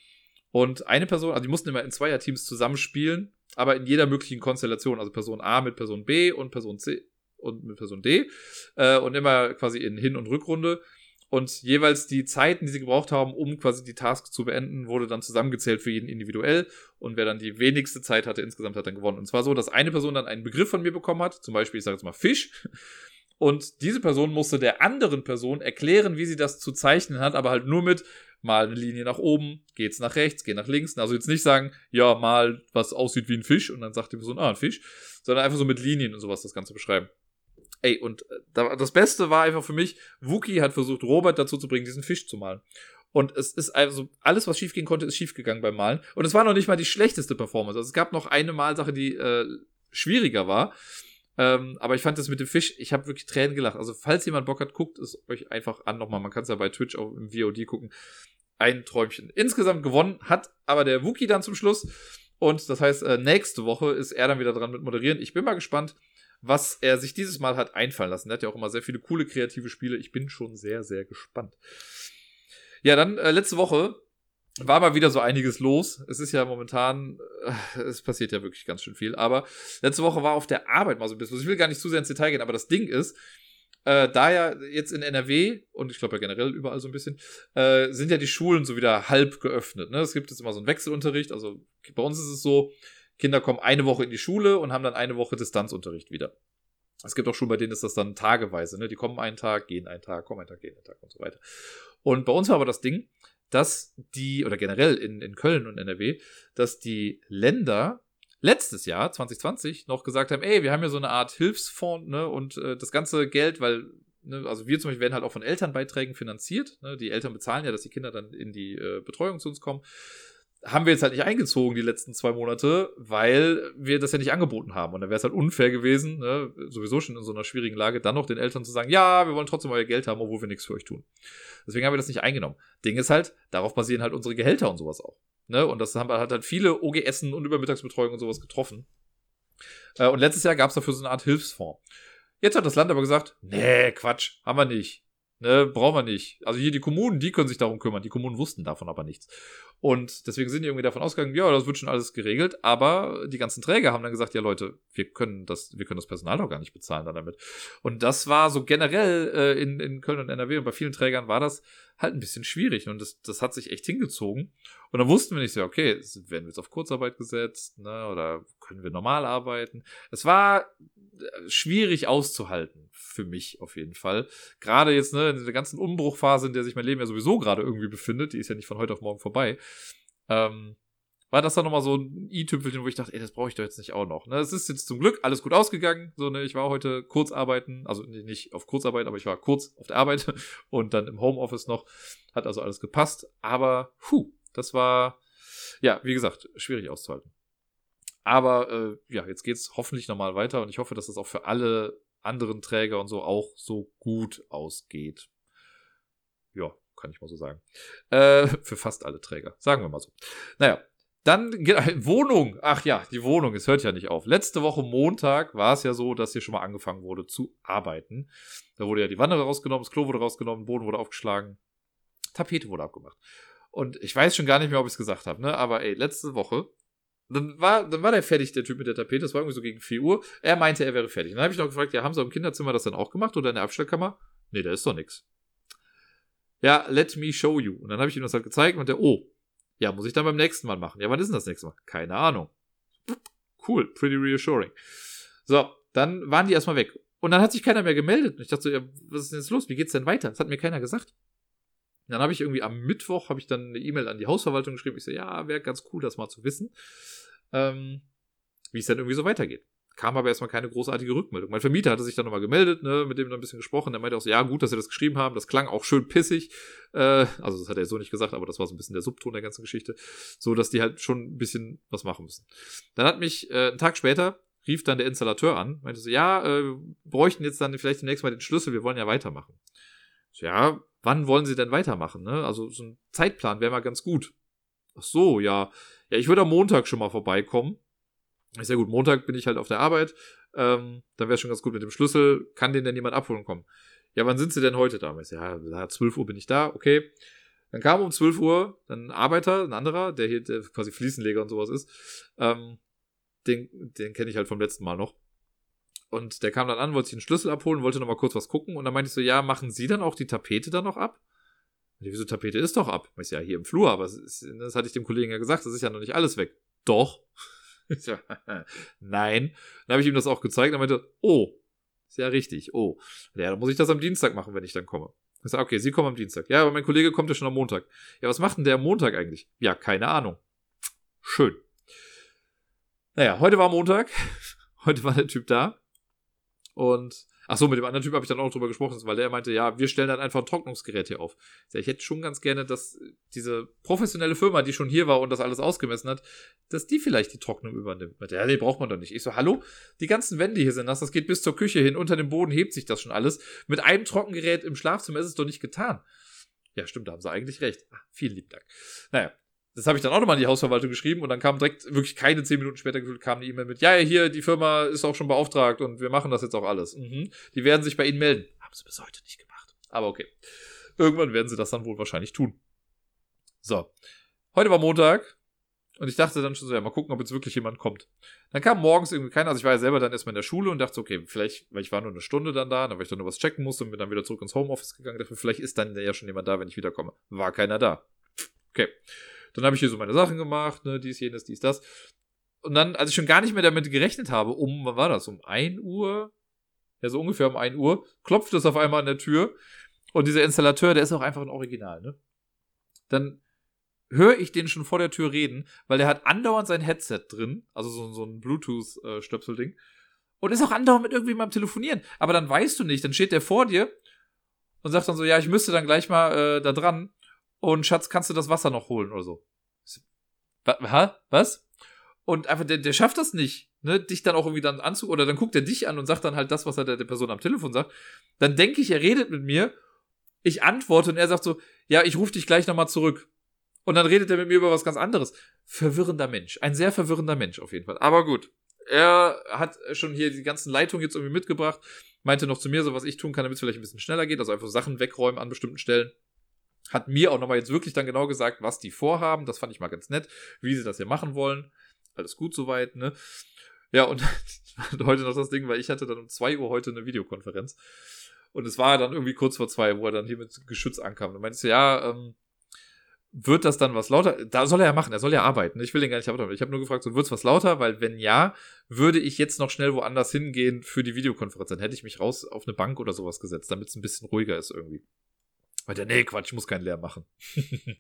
Und eine Person, also die mussten immer in Zweierteams zusammenspielen, aber in jeder möglichen Konstellation. Also Person A mit Person B und Person C und mit Person D. Äh, und immer quasi in Hin- und Rückrunde. Und jeweils die Zeiten, die sie gebraucht haben, um quasi die Task zu beenden, wurde dann zusammengezählt für jeden individuell. Und wer dann die wenigste Zeit hatte, insgesamt hat dann gewonnen. Und zwar so, dass eine Person dann einen Begriff von mir bekommen hat, zum Beispiel, ich sage jetzt mal Fisch. Und diese Person musste der anderen Person erklären, wie sie das zu zeichnen hat, aber halt nur mit mal eine Linie nach oben, geht's nach rechts, geht nach links. Also jetzt nicht sagen, ja, mal was aussieht wie ein Fisch und dann sagt die Person, ah, ein Fisch, sondern einfach so mit Linien und sowas das Ganze beschreiben. Ey, und äh, das Beste war einfach für mich, Wookie hat versucht, Robert dazu zu bringen, diesen Fisch zu malen. Und es ist also, alles, was schiefgehen konnte, ist schiefgegangen beim Malen. Und es war noch nicht mal die schlechteste Performance. Also es gab noch eine Malsache, die äh, schwieriger war. Ähm, aber ich fand das mit dem Fisch, ich habe wirklich Tränen gelacht. Also, falls jemand Bock hat, guckt es euch einfach an nochmal. Man kann es ja bei Twitch auch im VOD gucken. Ein Träumchen. Insgesamt gewonnen hat aber der Wookie dann zum Schluss. Und das heißt, äh, nächste Woche ist er dann wieder dran mit Moderieren. Ich bin mal gespannt, was er sich dieses Mal hat einfallen lassen. Er hat ja auch immer sehr viele coole kreative Spiele. Ich bin schon sehr, sehr gespannt. Ja, dann äh, letzte Woche war mal wieder so einiges los. Es ist ja momentan, äh, es passiert ja wirklich ganz schön viel. Aber letzte Woche war auf der Arbeit mal so ein bisschen. Ich will gar nicht zu sehr ins Detail gehen, aber das Ding ist, äh, da ja jetzt in NRW und ich glaube ja generell überall so ein bisschen, äh, sind ja die Schulen so wieder halb geöffnet. Ne? Es gibt jetzt immer so einen Wechselunterricht. Also bei uns ist es so, Kinder kommen eine Woche in die Schule und haben dann eine Woche Distanzunterricht wieder. Es gibt auch Schulen, bei denen ist das dann tageweise. Ne? Die kommen einen Tag, gehen einen Tag, kommen einen Tag, gehen einen Tag und so weiter. Und bei uns war aber das Ding, dass die, oder generell in, in Köln und NRW, dass die Länder letztes Jahr, 2020, noch gesagt haben, ey, wir haben ja so eine Art Hilfsfonds, ne, und äh, das ganze Geld, weil, ne, also wir zum Beispiel werden halt auch von Elternbeiträgen finanziert, ne, die Eltern bezahlen ja, dass die Kinder dann in die äh, Betreuung zu uns kommen haben wir jetzt halt nicht eingezogen die letzten zwei Monate, weil wir das ja nicht angeboten haben. Und dann wäre es halt unfair gewesen, ne, sowieso schon in so einer schwierigen Lage, dann noch den Eltern zu sagen, ja, wir wollen trotzdem euer Geld haben, obwohl wir nichts für euch tun. Deswegen haben wir das nicht eingenommen. Ding ist halt, darauf basieren halt unsere Gehälter und sowas auch. Ne? Und das haben halt, halt viele OGSen und Übermittagsbetreuung und sowas getroffen. Äh, und letztes Jahr gab es dafür so eine Art Hilfsfonds. Jetzt hat das Land aber gesagt, nee, Quatsch, haben wir nicht. Ne, brauchen wir nicht. Also hier die Kommunen, die können sich darum kümmern. Die Kommunen wussten davon aber nichts. Und deswegen sind die irgendwie davon ausgegangen, ja, das wird schon alles geregelt, aber die ganzen Träger haben dann gesagt, ja Leute, wir können das, wir können das Personal doch gar nicht bezahlen dann damit. Und das war so generell äh, in, in Köln und NRW und bei vielen Trägern war das halt ein bisschen schwierig und das, das hat sich echt hingezogen. Und dann wussten wir nicht so, okay, werden wir jetzt auf Kurzarbeit gesetzt, ne, oder können wir normal arbeiten? Es war äh, schwierig auszuhalten, für mich auf jeden Fall. Gerade jetzt, ne, in der ganzen Umbruchphase, in der sich mein Leben ja sowieso gerade irgendwie befindet, die ist ja nicht von heute auf morgen vorbei, ähm, war das dann nochmal so ein i-Tüpfelchen, wo ich dachte, ey, das brauche ich doch jetzt nicht auch noch. Ne, es ist jetzt zum Glück alles gut ausgegangen. So, ne, ich war heute kurz arbeiten, also nicht auf Kurzarbeit, aber ich war kurz auf der Arbeit und dann im Homeoffice noch. Hat also alles gepasst. Aber, puh, das war, ja, wie gesagt, schwierig auszuhalten. Aber äh, ja, jetzt geht's hoffentlich nochmal weiter und ich hoffe, dass das auch für alle anderen Träger und so auch so gut ausgeht. Ja, kann ich mal so sagen. Äh, für fast alle Träger, sagen wir mal so. Naja, dann Wohnung. Ach ja, die Wohnung, es hört ja nicht auf. Letzte Woche Montag war es ja so, dass hier schon mal angefangen wurde zu arbeiten. Da wurde ja die Wanne rausgenommen, das Klo wurde rausgenommen, Boden wurde aufgeschlagen, Tapete wurde abgemacht. Und ich weiß schon gar nicht mehr, ob ich es gesagt habe, ne? Aber ey, letzte Woche dann war, dann war der fertig, der Typ mit der Tapete. Das war irgendwie so gegen 4 Uhr. Er meinte, er wäre fertig. Und dann habe ich noch gefragt, ja, haben sie im Kinderzimmer das dann auch gemacht oder in der Abstellkammer? Nee, da ist doch nichts. Ja, let me show you. Und dann habe ich ihm das halt gezeigt und der, oh, ja, muss ich dann beim nächsten Mal machen. Ja, wann ist denn das nächste Mal? Keine Ahnung. Cool, pretty reassuring. So, dann waren die erstmal weg. Und dann hat sich keiner mehr gemeldet. Und ich dachte so, ja, was ist denn jetzt los? Wie geht's denn weiter? Das hat mir keiner gesagt. Dann habe ich irgendwie am Mittwoch habe ich dann eine E-Mail an die Hausverwaltung geschrieben. Ich so, ja, wäre ganz cool, das mal zu wissen, ähm, wie es dann irgendwie so weitergeht. Kam aber erstmal keine großartige Rückmeldung. Mein Vermieter hatte sich dann nochmal gemeldet, ne, mit dem dann ein bisschen gesprochen. Der meinte auch so, ja, gut, dass wir das geschrieben haben. Das klang auch schön pissig. Äh, also, das hat er so nicht gesagt, aber das war so ein bisschen der Subton der ganzen Geschichte. So, dass die halt schon ein bisschen was machen müssen. Dann hat mich äh, einen Tag später rief dann der Installateur an, meinte so, ja, äh, bräuchten jetzt dann vielleicht demnächst mal den Schlüssel, wir wollen ja weitermachen. So, ja, wann wollen sie denn weitermachen? Ne? Also so ein Zeitplan wäre mal ganz gut. Ach so, ja. Ja, ich würde am Montag schon mal vorbeikommen. Ist ja gut, Montag bin ich halt auf der Arbeit. Ähm, dann wäre schon ganz gut mit dem Schlüssel. Kann den denn jemand abholen kommen? Ja, wann sind sie denn heute da? Ja, 12 Uhr bin ich da, okay. Dann kam um 12 Uhr ein Arbeiter, ein anderer, der hier der quasi Fliesenleger und sowas ist. Ähm, den den kenne ich halt vom letzten Mal noch. Und der kam dann an, wollte sich den Schlüssel abholen, wollte noch mal kurz was gucken. Und dann meinte ich so, ja, machen Sie dann auch die Tapete dann noch ab? Ich, wieso Tapete ist doch ab? So, ja, hier im Flur, aber ist, das hatte ich dem Kollegen ja gesagt, das ist ja noch nicht alles weg. Doch. Nein. Dann habe ich ihm das auch gezeigt er meinte, oh, ist ja richtig, oh. Ja, dann muss ich das am Dienstag machen, wenn ich dann komme. Ich sage, okay, Sie kommen am Dienstag. Ja, aber mein Kollege kommt ja schon am Montag. Ja, was macht denn der am Montag eigentlich? Ja, keine Ahnung. Schön. Naja, heute war Montag. Heute war der Typ da. Und ach so, mit dem anderen Typ habe ich dann auch drüber gesprochen, weil der meinte, ja, wir stellen dann einfach ein Trocknungsgerät hier auf. Ich hätte schon ganz gerne, dass diese professionelle Firma, die schon hier war und das alles ausgemessen hat, dass die vielleicht die Trocknung übernimmt. Ja, nee, braucht man doch nicht. Ich so, hallo? Die ganzen Wände hier sind nass, das geht bis zur Küche hin, unter dem Boden hebt sich das schon alles. Mit einem Trockengerät im Schlafzimmer ist es doch nicht getan. Ja, stimmt, da haben sie eigentlich recht. Ach, vielen lieben Dank. Naja, das habe ich dann auch nochmal in die Hausverwaltung geschrieben und dann kam direkt, wirklich keine zehn Minuten später gefühlt, kam eine E-Mail mit, ja, hier, die Firma ist auch schon beauftragt und wir machen das jetzt auch alles. Mhm. Die werden sich bei Ihnen melden. Haben sie bis heute nicht gemacht. Aber okay. Irgendwann werden sie das dann wohl wahrscheinlich tun. So. Heute war Montag Und ich dachte dann schon so, ja, mal gucken, ob jetzt wirklich jemand kommt. Dann kam morgens irgendwie keiner. Also ich war ja selber dann erstmal in der Schule und dachte, okay, vielleicht, weil ich war nur eine Stunde dann da, dann weil ich dann nur was checken musste und bin dann wieder zurück ins Homeoffice gegangen. Dachte, vielleicht ist dann ja schon jemand da, wenn ich wiederkomme. War keiner da. Okay. Dann habe ich hier so meine Sachen gemacht, ne, dies, jenes, dies, das. Und dann, als ich schon gar nicht mehr damit gerechnet habe, um, wann war das? Um 1 Uhr? Ja, so ungefähr um 1 Uhr, klopft es auf einmal an der Tür. Und dieser Installateur, der ist auch einfach ein Original, ne? Dann höre ich den schon vor der Tür reden, weil der hat andauernd sein Headset drin, also so, so ein Bluetooth-Stöpselding. Und ist auch andauernd mit irgendjemandem Telefonieren. Aber dann weißt du nicht, dann steht der vor dir und sagt dann so, ja, ich müsste dann gleich mal äh, da dran. Und Schatz, kannst du das Wasser noch holen oder so? Ha? Was? Und einfach, der, der schafft das nicht, ne, dich dann auch irgendwie dann anzu, oder dann guckt er dich an und sagt dann halt das, was er der, der Person am Telefon sagt. Dann denke ich, er redet mit mir. Ich antworte und er sagt so, ja, ich rufe dich gleich nochmal zurück. Und dann redet er mit mir über was ganz anderes. Verwirrender Mensch. Ein sehr verwirrender Mensch auf jeden Fall. Aber gut. Er hat schon hier die ganzen Leitungen jetzt irgendwie mitgebracht. Meinte noch zu mir, so was ich tun kann, damit es vielleicht ein bisschen schneller geht. Also einfach Sachen wegräumen an bestimmten Stellen. Hat mir auch nochmal jetzt wirklich dann genau gesagt, was die vorhaben. Das fand ich mal ganz nett, wie sie das hier machen wollen. Alles gut soweit, ne? Ja, und heute noch das Ding, weil ich hatte dann um 2 Uhr heute eine Videokonferenz. Und es war dann irgendwie kurz vor zwei, wo er dann hier mit Geschütz ankam. Und meinte, ja, ähm, wird das dann was lauter? Da soll er ja machen, er soll ja arbeiten. Ich will den gar nicht haben. Ich habe nur gefragt, so wird es was lauter, weil wenn ja, würde ich jetzt noch schnell woanders hingehen für die Videokonferenz. Dann hätte ich mich raus auf eine Bank oder sowas gesetzt, damit es ein bisschen ruhiger ist irgendwie. Der, nee, Quatsch, ich muss keinen Lärm machen.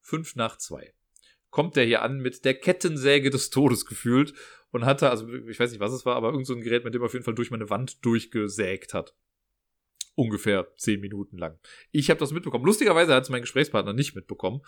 Fünf nach zwei. Kommt der hier an mit der Kettensäge des Todes gefühlt und hatte, also ich weiß nicht, was es war, aber irgend so ein Gerät, mit dem er auf jeden Fall durch meine Wand durchgesägt hat ungefähr zehn Minuten lang. Ich habe das mitbekommen. Lustigerweise hat es mein Gesprächspartner nicht mitbekommen.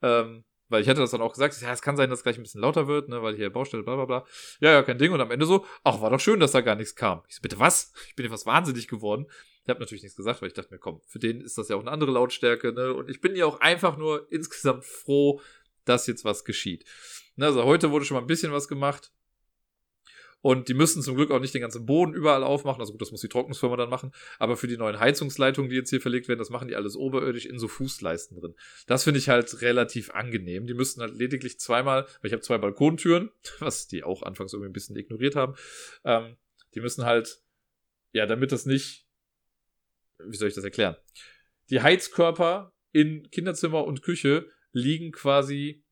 Ähm, weil ich hätte das dann auch gesagt, ja, es kann sein, dass es gleich ein bisschen lauter wird, ne, weil hier Baustelle, bla bla bla. Ja, ja, kein Ding. Und am Ende so, ach, war doch schön, dass da gar nichts kam. Ich so, bitte was? Ich bin ja fast wahnsinnig geworden. Ich habe natürlich nichts gesagt, weil ich dachte mir, komm, für den ist das ja auch eine andere Lautstärke, ne? Und ich bin ja auch einfach nur insgesamt froh, dass jetzt was geschieht. Ne, also heute wurde schon mal ein bisschen was gemacht. Und die müssen zum Glück auch nicht den ganzen Boden überall aufmachen. Also gut, das muss die Trocknungsfirma dann machen. Aber für die neuen Heizungsleitungen, die jetzt hier verlegt werden, das machen die alles oberirdisch in so Fußleisten drin. Das finde ich halt relativ angenehm. Die müssten halt lediglich zweimal, weil ich habe zwei Balkontüren, was die auch anfangs irgendwie ein bisschen ignoriert haben. Ähm, die müssen halt, ja, damit das nicht, wie soll ich das erklären? Die Heizkörper in Kinderzimmer und Küche liegen quasi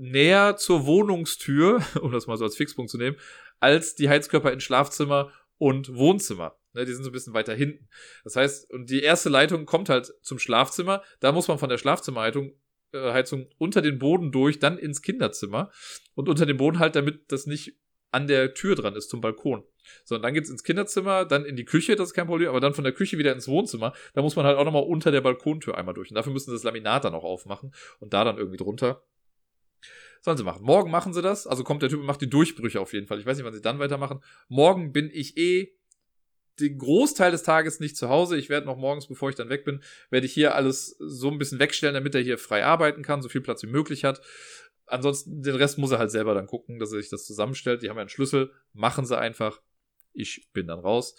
näher zur Wohnungstür, um das mal so als Fixpunkt zu nehmen, als die Heizkörper in Schlafzimmer und Wohnzimmer. Ne, die sind so ein bisschen weiter hinten. Das heißt, und die erste Leitung kommt halt zum Schlafzimmer. Da muss man von der Schlafzimmerheizung äh, Heizung unter den Boden durch, dann ins Kinderzimmer und unter den Boden halt, damit das nicht an der Tür dran ist zum Balkon. So, und dann geht's ins Kinderzimmer, dann in die Küche, das ist kein Problem, aber dann von der Küche wieder ins Wohnzimmer. Da muss man halt auch nochmal unter der Balkontür einmal durch. Und dafür müssen sie das Laminat dann auch aufmachen und da dann irgendwie drunter. Sollen sie machen. Morgen machen sie das. Also kommt der Typ und macht die Durchbrüche auf jeden Fall. Ich weiß nicht, wann sie dann weitermachen. Morgen bin ich eh den Großteil des Tages nicht zu Hause. Ich werde noch morgens, bevor ich dann weg bin, werde ich hier alles so ein bisschen wegstellen, damit er hier frei arbeiten kann, so viel Platz wie möglich hat. Ansonsten, den Rest muss er halt selber dann gucken, dass er sich das zusammenstellt. Die haben ja einen Schlüssel. Machen sie einfach. Ich bin dann raus.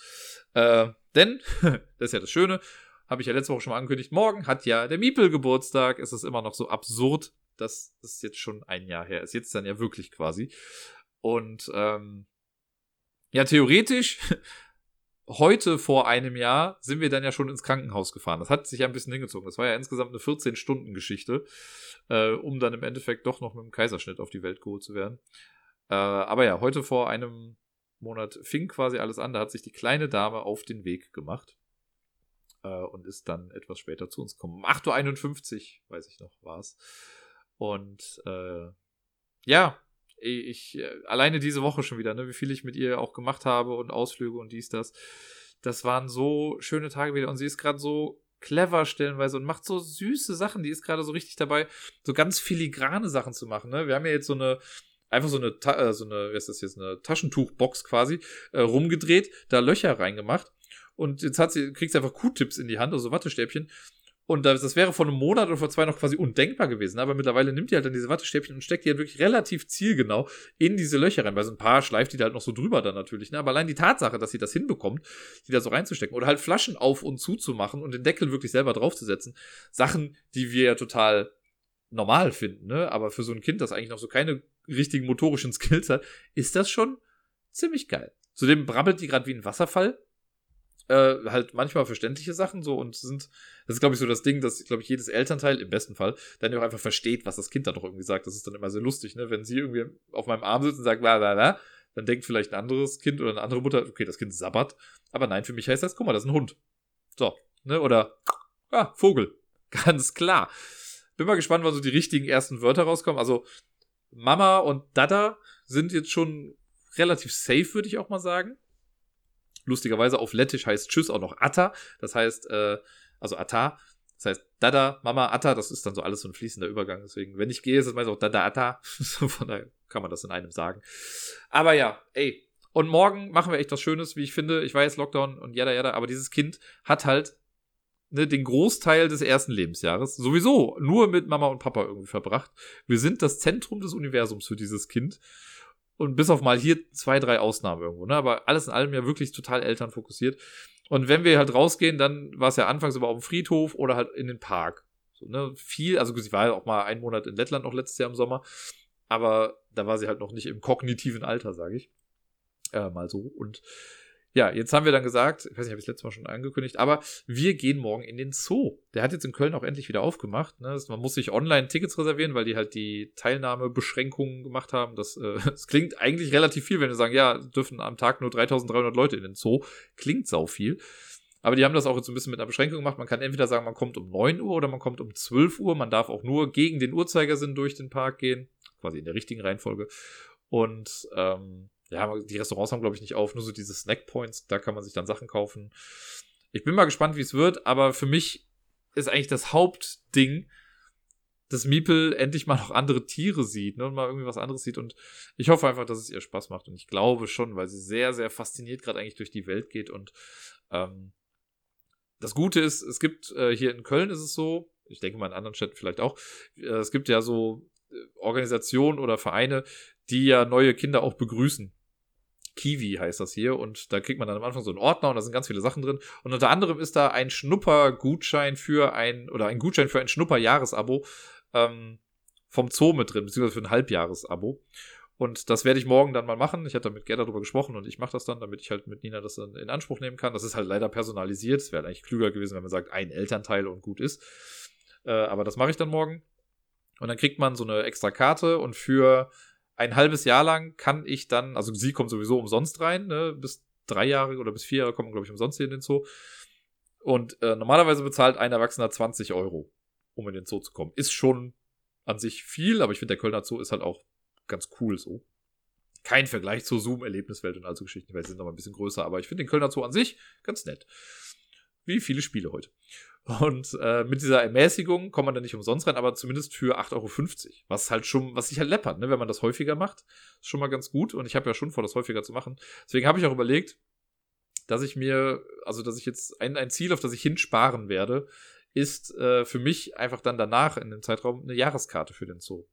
Äh, denn, das ist ja das Schöne, habe ich ja letzte Woche schon mal angekündigt, morgen hat ja der Miepel Geburtstag. Es ist immer noch so absurd, dass das jetzt schon ein Jahr her ist. Jetzt dann ja wirklich quasi. Und ähm, ja, theoretisch, heute vor einem Jahr sind wir dann ja schon ins Krankenhaus gefahren. Das hat sich ja ein bisschen hingezogen. Das war ja insgesamt eine 14-Stunden-Geschichte, äh, um dann im Endeffekt doch noch mit dem Kaiserschnitt auf die Welt geholt zu werden. Äh, aber ja, heute vor einem Monat fing quasi alles an. Da hat sich die kleine Dame auf den Weg gemacht äh, und ist dann etwas später zu uns gekommen. Um 8.51 Uhr, weiß ich noch, war es. Und äh, ja, ich äh, alleine diese Woche schon wieder, ne, wie viel ich mit ihr auch gemacht habe und Ausflüge und dies, das. Das waren so schöne Tage wieder und sie ist gerade so clever stellenweise und macht so süße Sachen. Die ist gerade so richtig dabei, so ganz filigrane Sachen zu machen. Ne? Wir haben ja jetzt so eine, einfach so eine, äh, so eine, wie ist das jetzt, eine Taschentuchbox quasi äh, rumgedreht, da Löcher reingemacht. Und jetzt hat sie, kriegt sie einfach Q-Tips in die Hand, also Wattestäbchen. Und das wäre vor einem Monat oder vor zwei noch quasi undenkbar gewesen. Aber mittlerweile nimmt die halt dann diese Wattestäbchen und steckt die halt wirklich relativ zielgenau in diese Löcher rein. Weil so ein paar schleift die da halt noch so drüber dann natürlich. Ne? Aber allein die Tatsache, dass sie das hinbekommt, die da so reinzustecken oder halt Flaschen auf und zuzumachen und den Deckel wirklich selber draufzusetzen. Sachen, die wir ja total normal finden, ne? Aber für so ein Kind, das eigentlich noch so keine richtigen motorischen Skills hat, ist das schon ziemlich geil. Zudem brabbelt die gerade wie ein Wasserfall. Äh, halt manchmal verständliche Sachen so und sind, das ist glaube ich so das Ding, dass, glaube ich, jedes Elternteil im besten Fall dann auch einfach versteht, was das Kind da doch irgendwie sagt. Das ist dann immer sehr lustig, ne? Wenn sie irgendwie auf meinem Arm sitzt und sagt, bla bla bla, dann denkt vielleicht ein anderes Kind oder eine andere Mutter, okay, das Kind sabbert. Aber nein, für mich heißt das, guck mal, das ist ein Hund. So, ne? Oder, ah, Vogel. Ganz klar. Bin mal gespannt, wann so die richtigen ersten Wörter rauskommen. Also, Mama und Dada sind jetzt schon relativ safe, würde ich auch mal sagen. Lustigerweise auf Lettisch heißt Tschüss auch noch Atta. Das heißt, äh, also Atta. Das heißt, Dada, Mama, Atta, das ist dann so alles so ein fließender Übergang. Deswegen, wenn ich gehe, ist es meist auch Dada, Atta. Von daher kann man das in einem sagen. Aber ja, ey. Und morgen machen wir echt was Schönes, wie ich finde. Ich weiß, Lockdown und jada, jada, aber dieses Kind hat halt ne, den Großteil des ersten Lebensjahres sowieso nur mit Mama und Papa irgendwie verbracht. Wir sind das Zentrum des Universums für dieses Kind. Und bis auf mal hier zwei, drei Ausnahmen irgendwo, ne? Aber alles in allem ja wirklich total elternfokussiert. Und wenn wir halt rausgehen, dann war es ja anfangs immer auf dem Friedhof oder halt in den Park. So, ne? Viel, also sie war ja auch mal einen Monat in Lettland noch letztes Jahr im Sommer. Aber da war sie halt noch nicht im kognitiven Alter, sage ich. Äh, mal so. Und ja, jetzt haben wir dann gesagt, ich weiß nicht, habe ich das letzte Mal schon angekündigt, aber wir gehen morgen in den Zoo. Der hat jetzt in Köln auch endlich wieder aufgemacht. Ne? Man muss sich online Tickets reservieren, weil die halt die Teilnahmebeschränkungen gemacht haben. Das, äh, das klingt eigentlich relativ viel, wenn wir sagen, ja, dürfen am Tag nur 3300 Leute in den Zoo. Klingt sau viel. Aber die haben das auch jetzt ein bisschen mit einer Beschränkung gemacht. Man kann entweder sagen, man kommt um 9 Uhr oder man kommt um 12 Uhr. Man darf auch nur gegen den Uhrzeigersinn durch den Park gehen. Quasi in der richtigen Reihenfolge. Und ähm, ja, die Restaurants haben, glaube ich, nicht auf, nur so diese Snackpoints, da kann man sich dann Sachen kaufen. Ich bin mal gespannt, wie es wird, aber für mich ist eigentlich das Hauptding, dass Miepel endlich mal noch andere Tiere sieht ne, und mal irgendwie was anderes sieht. Und ich hoffe einfach, dass es ihr Spaß macht. Und ich glaube schon, weil sie sehr, sehr fasziniert gerade eigentlich durch die Welt geht. Und ähm, das Gute ist, es gibt äh, hier in Köln ist es so, ich denke mal in anderen Städten vielleicht auch, äh, es gibt ja so äh, Organisationen oder Vereine, die ja neue Kinder auch begrüßen. Kiwi heißt das hier. Und da kriegt man dann am Anfang so einen Ordner und da sind ganz viele Sachen drin. Und unter anderem ist da ein Schnupper-Gutschein für ein, oder ein Gutschein für ein Schnupper-Jahresabo ähm, vom Zoo mit drin, beziehungsweise für ein Halbjahresabo. Und das werde ich morgen dann mal machen. Ich hatte mit Gerda darüber gesprochen und ich mache das dann, damit ich halt mit Nina das dann in Anspruch nehmen kann. Das ist halt leider personalisiert. Es wäre eigentlich klüger gewesen, wenn man sagt, ein Elternteil und gut ist. Äh, aber das mache ich dann morgen. Und dann kriegt man so eine extra Karte und für ein halbes Jahr lang kann ich dann, also sie kommt sowieso umsonst rein, ne? bis drei Jahre oder bis vier Jahre kommen, glaube ich, umsonst hier in den Zoo. Und äh, normalerweise bezahlt ein Erwachsener 20 Euro, um in den Zoo zu kommen. Ist schon an sich viel, aber ich finde, der Kölner Zoo ist halt auch ganz cool so. Kein Vergleich zur Zoom-Erlebniswelt und all so Geschichten, weil sie sind noch mal ein bisschen größer, aber ich finde den Kölner Zoo an sich ganz nett. Wie viele Spiele heute. Und äh, mit dieser Ermäßigung kommt man dann nicht umsonst rein, aber zumindest für 8,50 Euro. Was halt schon, was sich halt läppert, ne? wenn man das häufiger macht. Ist schon mal ganz gut. Und ich habe ja schon vor, das häufiger zu machen. Deswegen habe ich auch überlegt, dass ich mir, also dass ich jetzt ein, ein Ziel, auf das ich hinsparen werde, ist äh, für mich einfach dann danach in dem Zeitraum eine Jahreskarte für den Zoo.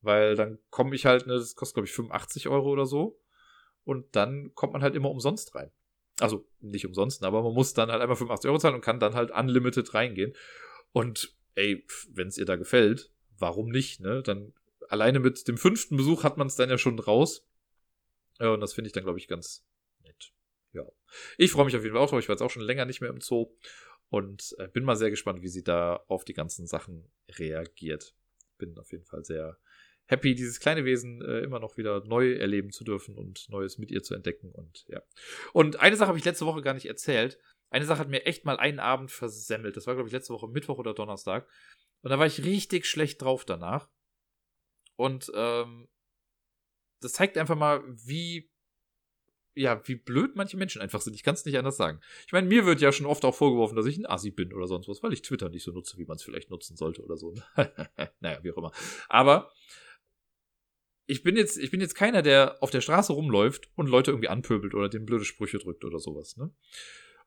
Weil dann komme ich halt, ne, das kostet glaube ich 85 Euro oder so. Und dann kommt man halt immer umsonst rein. Also nicht umsonst, aber man muss dann halt einmal 85 Euro zahlen und kann dann halt unlimited reingehen. Und ey, wenn es ihr da gefällt, warum nicht, ne? Dann alleine mit dem fünften Besuch hat man es dann ja schon raus. Ja, und das finde ich dann, glaube ich, ganz nett. Ja. Ich freue mich auf jeden Fall auch drauf. Ich war jetzt auch schon länger nicht mehr im Zoo und äh, bin mal sehr gespannt, wie sie da auf die ganzen Sachen reagiert. Bin auf jeden Fall sehr happy, dieses kleine Wesen äh, immer noch wieder neu erleben zu dürfen und Neues mit ihr zu entdecken. Und ja. Und eine Sache habe ich letzte Woche gar nicht erzählt. Eine Sache hat mir echt mal einen Abend versemmelt. Das war, glaube ich, letzte Woche Mittwoch oder Donnerstag. Und da war ich richtig schlecht drauf danach. Und ähm, das zeigt einfach mal, wie ja, wie blöd manche Menschen einfach sind. Ich kann es nicht anders sagen. Ich meine, mir wird ja schon oft auch vorgeworfen, dass ich ein Assi bin oder sonst was, weil ich Twitter nicht so nutze, wie man es vielleicht nutzen sollte oder so. naja, wie auch immer. Aber ich bin jetzt, ich bin jetzt keiner, der auf der Straße rumläuft und Leute irgendwie anpöbelt oder den blöde Sprüche drückt oder sowas, ne?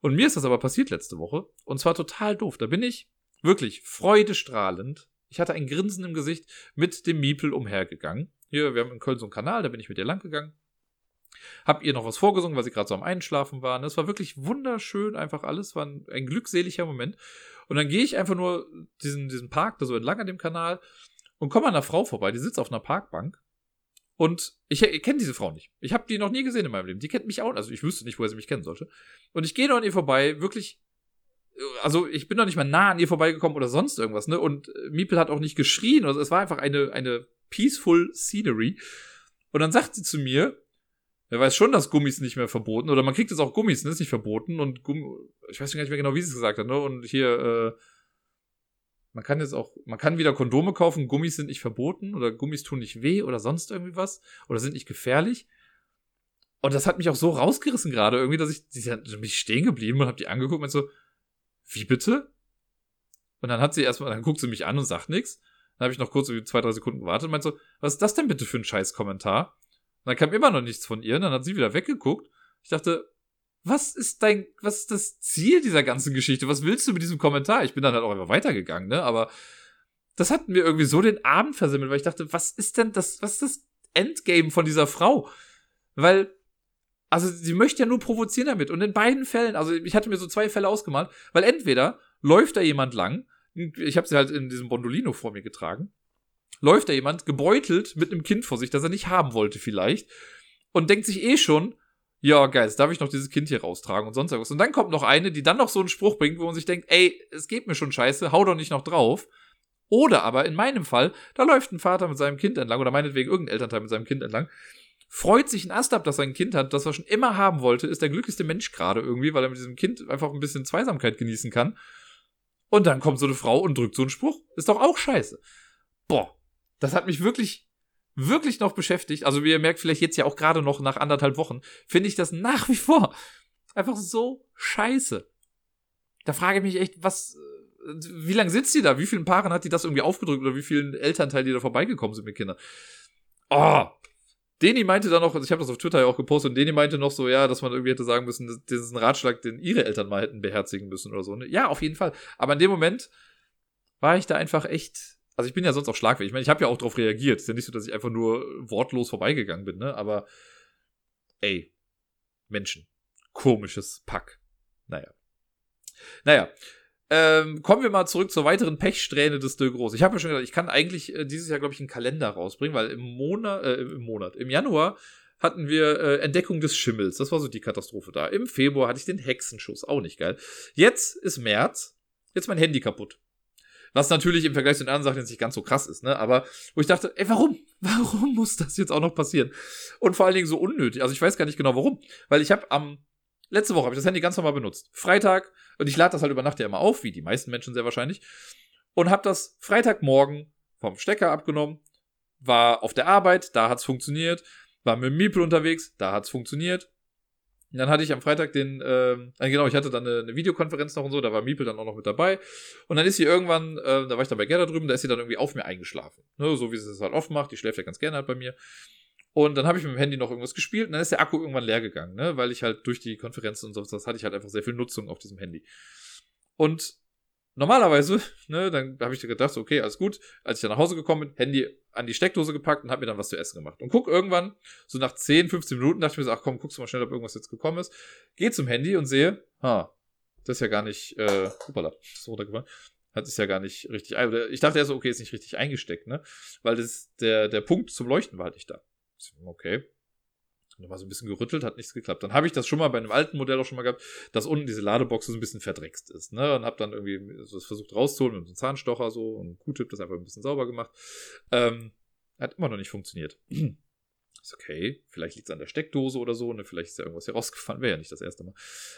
Und mir ist das aber passiert letzte Woche. Und zwar total doof. Da bin ich wirklich freudestrahlend. Ich hatte ein Grinsen im Gesicht mit dem Miepel umhergegangen. Hier, wir haben in Köln so einen Kanal, da bin ich mit ihr lang gegangen. Hab ihr noch was vorgesungen, weil sie gerade so am Einschlafen war. Das war wirklich wunderschön, einfach alles. War ein, ein glückseliger Moment. Und dann gehe ich einfach nur diesen, diesen Park da so entlang an dem Kanal und komme an einer Frau vorbei, die sitzt auf einer Parkbank. Und ich, ich kenne diese Frau nicht. Ich habe die noch nie gesehen in meinem Leben. Die kennt mich auch. Also ich wüsste nicht, woher sie mich kennen sollte. Und ich gehe noch an ihr vorbei, wirklich also ich bin noch nicht mal nah an ihr vorbeigekommen oder sonst irgendwas, ne? Und äh, Miepel hat auch nicht geschrien, also es war einfach eine, eine peaceful Scenery. Und dann sagt sie zu mir, er weiß schon, dass Gummis nicht mehr verboten, oder man kriegt jetzt auch Gummis, ne? Ist nicht verboten und Gummi, ich weiß gar nicht mehr genau, wie sie es gesagt hat, ne? Und hier, äh, man kann jetzt auch, man kann wieder Kondome kaufen, Gummis sind nicht verboten oder Gummis tun nicht weh oder sonst irgendwie was oder sind nicht gefährlich. Und das hat mich auch so rausgerissen gerade irgendwie, dass ich, die hat mich stehen geblieben und hab die angeguckt und so, wie bitte? Und dann hat sie erstmal, dann guckt sie mich an und sagt nichts. Dann habe ich noch kurz so zwei, drei Sekunden gewartet und meinte so, was ist das denn bitte für ein scheiß Kommentar? Und dann kam immer noch nichts von ihr. Und dann hat sie wieder weggeguckt. Ich dachte, was ist dein, was ist das Ziel dieser ganzen Geschichte? Was willst du mit diesem Kommentar? Ich bin dann halt auch einfach weitergegangen, ne? Aber das hat mir irgendwie so den Abend versimmelt, weil ich dachte, was ist denn das, was ist das Endgame von dieser Frau? Weil also sie möchte ja nur provozieren damit. Und in beiden Fällen, also ich hatte mir so zwei Fälle ausgemalt, weil entweder läuft da jemand lang, ich habe sie halt in diesem Bondolino vor mir getragen, läuft da jemand gebeutelt mit einem Kind vor sich, das er nicht haben wollte vielleicht, und denkt sich eh schon, ja, geil, jetzt darf ich noch dieses Kind hier raustragen und sonst irgendwas. Und dann kommt noch eine, die dann noch so einen Spruch bringt, wo man sich denkt, ey, es geht mir schon scheiße, hau doch nicht noch drauf. Oder aber in meinem Fall, da läuft ein Vater mit seinem Kind entlang oder meinetwegen irgendein Elternteil mit seinem Kind entlang freut sich ein Ast ab, dass er ein Kind hat, das er schon immer haben wollte, ist der glücklichste Mensch gerade irgendwie, weil er mit diesem Kind einfach ein bisschen Zweisamkeit genießen kann. Und dann kommt so eine Frau und drückt so einen Spruch. Ist doch auch scheiße. Boah, das hat mich wirklich, wirklich noch beschäftigt. Also wie ihr merkt, vielleicht jetzt ja auch gerade noch nach anderthalb Wochen, finde ich das nach wie vor einfach so scheiße. Da frage ich mich echt, was, wie lange sitzt die da? Wie vielen Paaren hat die das irgendwie aufgedrückt oder wie vielen Elternteilen, die da vorbeigekommen sind mit Kindern? Oh, Deni meinte dann noch, also ich habe das auf Twitter ja auch gepostet, und Deni meinte noch so, ja, dass man irgendwie hätte sagen müssen, das ist ein Ratschlag, den ihre Eltern mal hätten beherzigen müssen oder so. Ne? Ja, auf jeden Fall. Aber in dem Moment war ich da einfach echt. Also ich bin ja sonst auch schlagfähig. Ich meine, ich habe ja auch darauf reagiert. Ist ja nicht so, dass ich einfach nur wortlos vorbeigegangen bin, ne? Aber ey, Menschen. Komisches Pack. Naja. Naja. Ähm, kommen wir mal zurück zur weiteren Pechsträhne des De Gros. Ich habe ja schon gesagt, ich kann eigentlich äh, dieses Jahr, glaube ich, einen Kalender rausbringen, weil im Monat, äh, im Monat, im Januar hatten wir äh, Entdeckung des Schimmels. Das war so die Katastrophe da. Im Februar hatte ich den Hexenschuss. Auch nicht geil. Jetzt ist März. Jetzt mein Handy kaputt. Was natürlich im Vergleich zu den anderen Sachen jetzt nicht ganz so krass ist, ne? Aber wo ich dachte, ey, warum? Warum muss das jetzt auch noch passieren? Und vor allen Dingen so unnötig. Also ich weiß gar nicht genau warum. Weil ich habe am letzte Woche habe ich das Handy ganz normal benutzt. Freitag, und ich lade das halt über Nacht ja immer auf, wie die meisten Menschen sehr wahrscheinlich. Und habe das Freitagmorgen vom Stecker abgenommen, war auf der Arbeit, da hat's funktioniert, war mit dem Miepel unterwegs, da hat's funktioniert. Und dann hatte ich am Freitag den, äh, genau, ich hatte dann eine, eine, Videokonferenz noch und so, da war Miepel dann auch noch mit dabei. Und dann ist sie irgendwann, äh, da war ich dann bei Gerda drüben, da ist sie dann irgendwie auf mir eingeschlafen. Ne, so wie sie es halt oft macht, die schläft ja ganz gerne halt bei mir. Und dann habe ich mit dem Handy noch irgendwas gespielt und dann ist der Akku irgendwann leer gegangen, ne? Weil ich halt durch die Konferenzen und sowas, das hatte ich halt einfach sehr viel Nutzung auf diesem Handy. Und normalerweise, ne, dann habe ich gedacht, okay, alles gut. Als ich dann nach Hause gekommen bin, Handy an die Steckdose gepackt und habe mir dann was zu essen gemacht. Und guck irgendwann, so nach 10, 15 Minuten, dachte ich mir so, ach komm, guckst du mal schnell, ob irgendwas jetzt gekommen ist. Geh zum Handy und sehe, ha, das ist ja gar nicht, äh, hoppala, ist runtergefallen. Hat es ja gar nicht richtig, ich dachte erst so, okay, ist nicht richtig eingesteckt, ne? Weil das, der, der Punkt zum Leuchten war halt nicht da. Okay. Nochmal so ein bisschen gerüttelt, hat nichts geklappt. Dann habe ich das schon mal bei einem alten Modell auch schon mal gehabt, dass unten diese Ladebox so ein bisschen verdreckst ist. Ne? Und habe dann irgendwie das versucht rauszuholen mit so einem Zahnstocher so und Q-Tip das einfach ein bisschen sauber gemacht. Ähm, hat immer noch nicht funktioniert. Ist okay, vielleicht liegt es an der Steckdose oder so, ne? Vielleicht ist ja irgendwas hier rausgefallen, wäre ja nicht das erste Mal.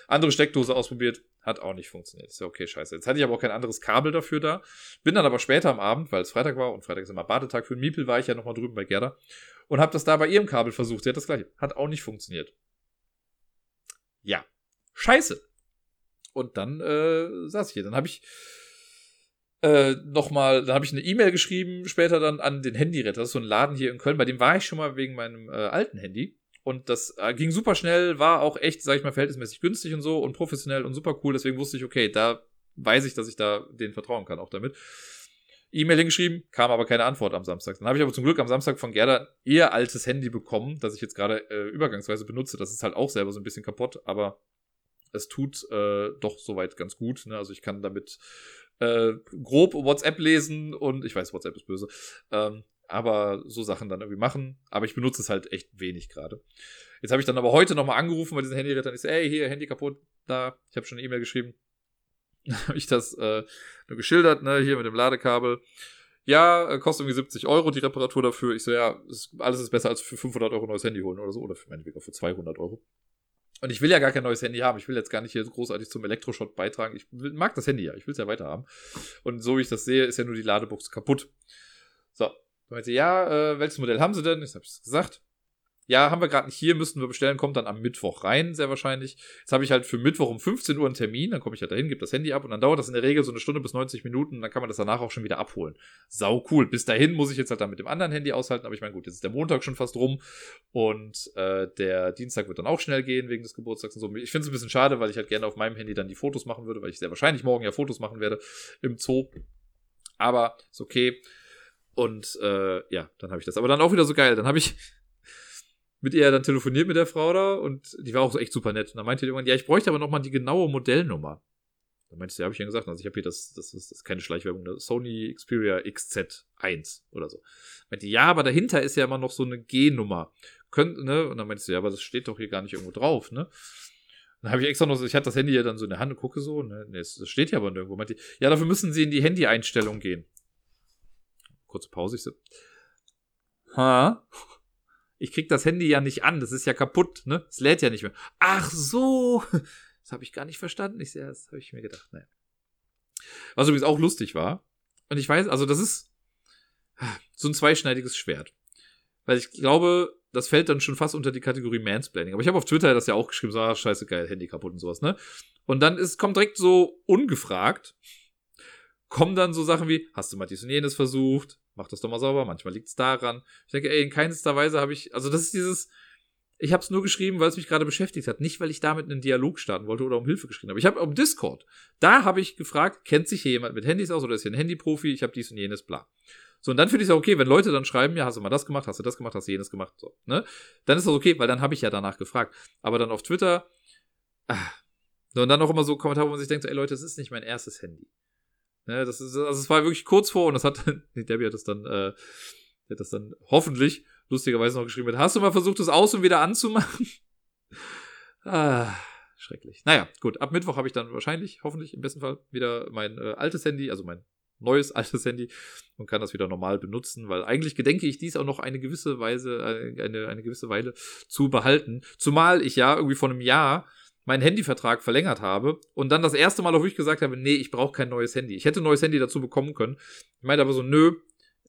Andere Steckdose ausprobiert, hat auch nicht funktioniert. Ist ja okay, scheiße. Jetzt hatte ich aber auch kein anderes Kabel dafür da. Bin dann aber später am Abend, weil es Freitag war und Freitag ist immer Badetag für den Miepel, war ich ja nochmal drüben bei Gerda und habe das da bei ihrem Kabel versucht. Sie hat das gleiche. Hat auch nicht funktioniert. Ja. Scheiße. Und dann äh, saß ich hier. Dann habe ich äh, nochmal, dann habe ich eine E-Mail geschrieben, später dann an den Handyretter. Das ist so ein Laden hier in Köln, bei dem war ich schon mal wegen meinem äh, alten Handy. Und das äh, ging super schnell, war auch echt, sag ich mal, verhältnismäßig günstig und so und professionell und super cool. Deswegen wusste ich, okay, da weiß ich, dass ich da denen vertrauen kann, auch damit. E-Mail hingeschrieben, kam aber keine Antwort am Samstag. Dann habe ich aber zum Glück am Samstag von Gerda ihr altes Handy bekommen, das ich jetzt gerade äh, übergangsweise benutze. Das ist halt auch selber so ein bisschen kaputt, aber es tut äh, doch soweit ganz gut. Ne? Also ich kann damit äh, grob WhatsApp lesen und ich weiß, WhatsApp ist böse. Ähm, aber so Sachen dann irgendwie machen. Aber ich benutze es halt echt wenig gerade. Jetzt habe ich dann aber heute nochmal angerufen bei diesen Handyrettern. Ich so, ey, hier, Handy kaputt, da. Ich habe schon eine E-Mail geschrieben. habe ich das äh, nur geschildert, ne, hier mit dem Ladekabel. Ja, äh, kostet irgendwie 70 Euro die Reparatur dafür. Ich so, ja, ist, alles ist besser als für 500 Euro neues Handy holen oder so. Oder für meinetwegen auch für 200 Euro. Und ich will ja gar kein neues Handy haben. Ich will jetzt gar nicht hier großartig zum Elektroschott beitragen. Ich mag das Handy ja. Ich will es ja weiter haben. Und so wie ich das sehe, ist ja nur die Ladebuchse kaputt. So. Meinte, ja, äh, welches Modell haben sie denn? Ich habe es gesagt ja, haben wir gerade nicht hier, müssten wir bestellen, kommt dann am Mittwoch rein, sehr wahrscheinlich. Jetzt habe ich halt für Mittwoch um 15 Uhr einen Termin, dann komme ich halt dahin, gebe das Handy ab und dann dauert das in der Regel so eine Stunde bis 90 Minuten, dann kann man das danach auch schon wieder abholen. Sau cool. Bis dahin muss ich jetzt halt dann mit dem anderen Handy aushalten, aber ich meine, gut, jetzt ist der Montag schon fast rum und äh, der Dienstag wird dann auch schnell gehen wegen des Geburtstags und so. Ich finde es ein bisschen schade, weil ich halt gerne auf meinem Handy dann die Fotos machen würde, weil ich sehr wahrscheinlich morgen ja Fotos machen werde im Zoo. Aber ist okay. Und äh, ja, dann habe ich das. Aber dann auch wieder so geil. Dann habe ich mit ihr dann telefoniert mit der Frau da und die war auch so echt super nett. Und dann meinte die irgendwann, ja, ich bräuchte aber nochmal die genaue Modellnummer. Dann meinte sie, ja, habe ich ja gesagt, also ich habe hier das, das ist, das ist keine Schleichwerbung, das Sony Xperia XZ1 oder so. Meinte, ja, aber dahinter ist ja immer noch so eine G-Nummer. Könnt, ne? Und dann meinte sie, ja, aber das steht doch hier gar nicht irgendwo drauf, ne? Dann habe ich extra noch ich hatte das Handy ja dann so in der Hand und gucke so, ne, das steht ja aber nirgendwo. Meinte, ja, dafür müssen sie in die Handy-Einstellung gehen. Kurze Pause, ich so. Ha? Ich krieg das Handy ja nicht an, das ist ja kaputt, ne? Es lädt ja nicht mehr. Ach so, das habe ich gar nicht verstanden. Ich sehe, das habe ich mir gedacht. Naja. Was übrigens auch lustig war. Und ich weiß, also das ist so ein zweischneidiges Schwert. Weil ich glaube, das fällt dann schon fast unter die Kategorie Mansplaining. Aber ich habe auf Twitter das ja auch geschrieben, so, ah, scheiße, geil, Handy kaputt und sowas, ne? Und dann ist, kommt direkt so ungefragt, kommen dann so Sachen wie, hast du mal dies und jenes versucht? Mach das doch mal sauber, manchmal liegt es daran. Ich denke, ey, in keinster Weise habe ich, also das ist dieses, ich habe es nur geschrieben, weil es mich gerade beschäftigt hat, nicht weil ich damit einen Dialog starten wollte oder um Hilfe geschrieben habe. Ich habe um Discord, da habe ich gefragt, kennt sich hier jemand mit Handys aus oder ist hier ein Handyprofi? Ich habe dies und jenes, bla. So, und dann finde ich es auch okay, wenn Leute dann schreiben, ja, hast du mal das gemacht, hast du das gemacht, hast du jenes gemacht, so, ne? Dann ist das okay, weil dann habe ich ja danach gefragt. Aber dann auf Twitter, ah, und dann auch immer so Kommentare, wo man sich denkt, ey Leute, das ist nicht mein erstes Handy. Ne, das ist, also es war wirklich kurz vor und das hat, nee, Debbie hat das dann, äh, hat das dann hoffentlich lustigerweise noch geschrieben mit, hast du mal versucht, das aus und wieder anzumachen? ah, schrecklich. Naja, gut, ab Mittwoch habe ich dann wahrscheinlich, hoffentlich im besten Fall, wieder mein äh, altes Handy, also mein neues altes Handy und kann das wieder normal benutzen, weil eigentlich gedenke ich dies auch noch eine gewisse Weise, äh, eine, eine gewisse Weile zu behalten. Zumal ich ja irgendwie vor einem Jahr meinen Handyvertrag verlängert habe und dann das erste Mal auch wirklich gesagt habe, nee, ich brauche kein neues Handy. Ich hätte ein neues Handy dazu bekommen können. Ich meinte aber so, nö,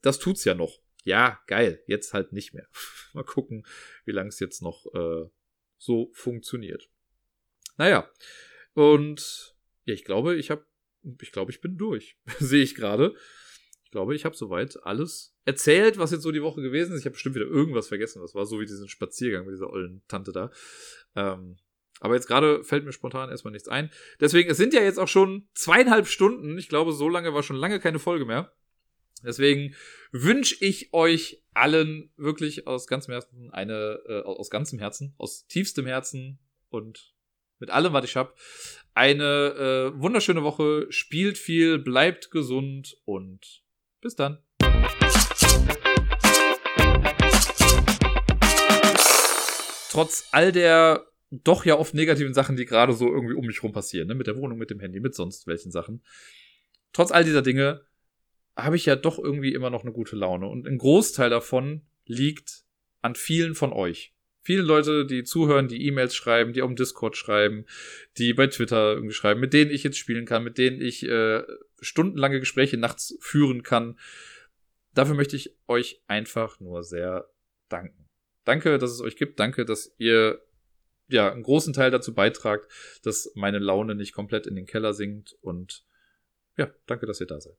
das tut's ja noch. Ja, geil, jetzt halt nicht mehr. Mal gucken, wie lange es jetzt noch äh, so funktioniert. Naja, und ja, ich glaube, ich habe, ich glaube, ich bin durch. Sehe ich gerade. Ich glaube, ich habe soweit alles erzählt, was jetzt so die Woche gewesen ist. Ich habe bestimmt wieder irgendwas vergessen. Das war so wie diesen Spaziergang mit dieser ollen Tante da. Ähm, aber jetzt gerade fällt mir spontan erstmal nichts ein. Deswegen, es sind ja jetzt auch schon zweieinhalb Stunden. Ich glaube, so lange war schon lange keine Folge mehr. Deswegen wünsche ich euch allen wirklich aus ganzem Herzen eine, äh, aus ganzem Herzen, aus tiefstem Herzen und mit allem, was ich hab, eine äh, wunderschöne Woche. Spielt viel, bleibt gesund und bis dann. Trotz all der doch ja oft negativen Sachen, die gerade so irgendwie um mich rum passieren, ne? mit der Wohnung, mit dem Handy, mit sonst welchen Sachen. Trotz all dieser Dinge habe ich ja doch irgendwie immer noch eine gute Laune. Und ein Großteil davon liegt an vielen von euch. Viele Leute, die zuhören, die E-Mails schreiben, die auf dem Discord schreiben, die bei Twitter irgendwie schreiben, mit denen ich jetzt spielen kann, mit denen ich äh, stundenlange Gespräche nachts führen kann. Dafür möchte ich euch einfach nur sehr danken. Danke, dass es euch gibt. Danke, dass ihr ja, einen großen Teil dazu beitragt, dass meine Laune nicht komplett in den Keller sinkt. Und ja, danke, dass ihr da seid.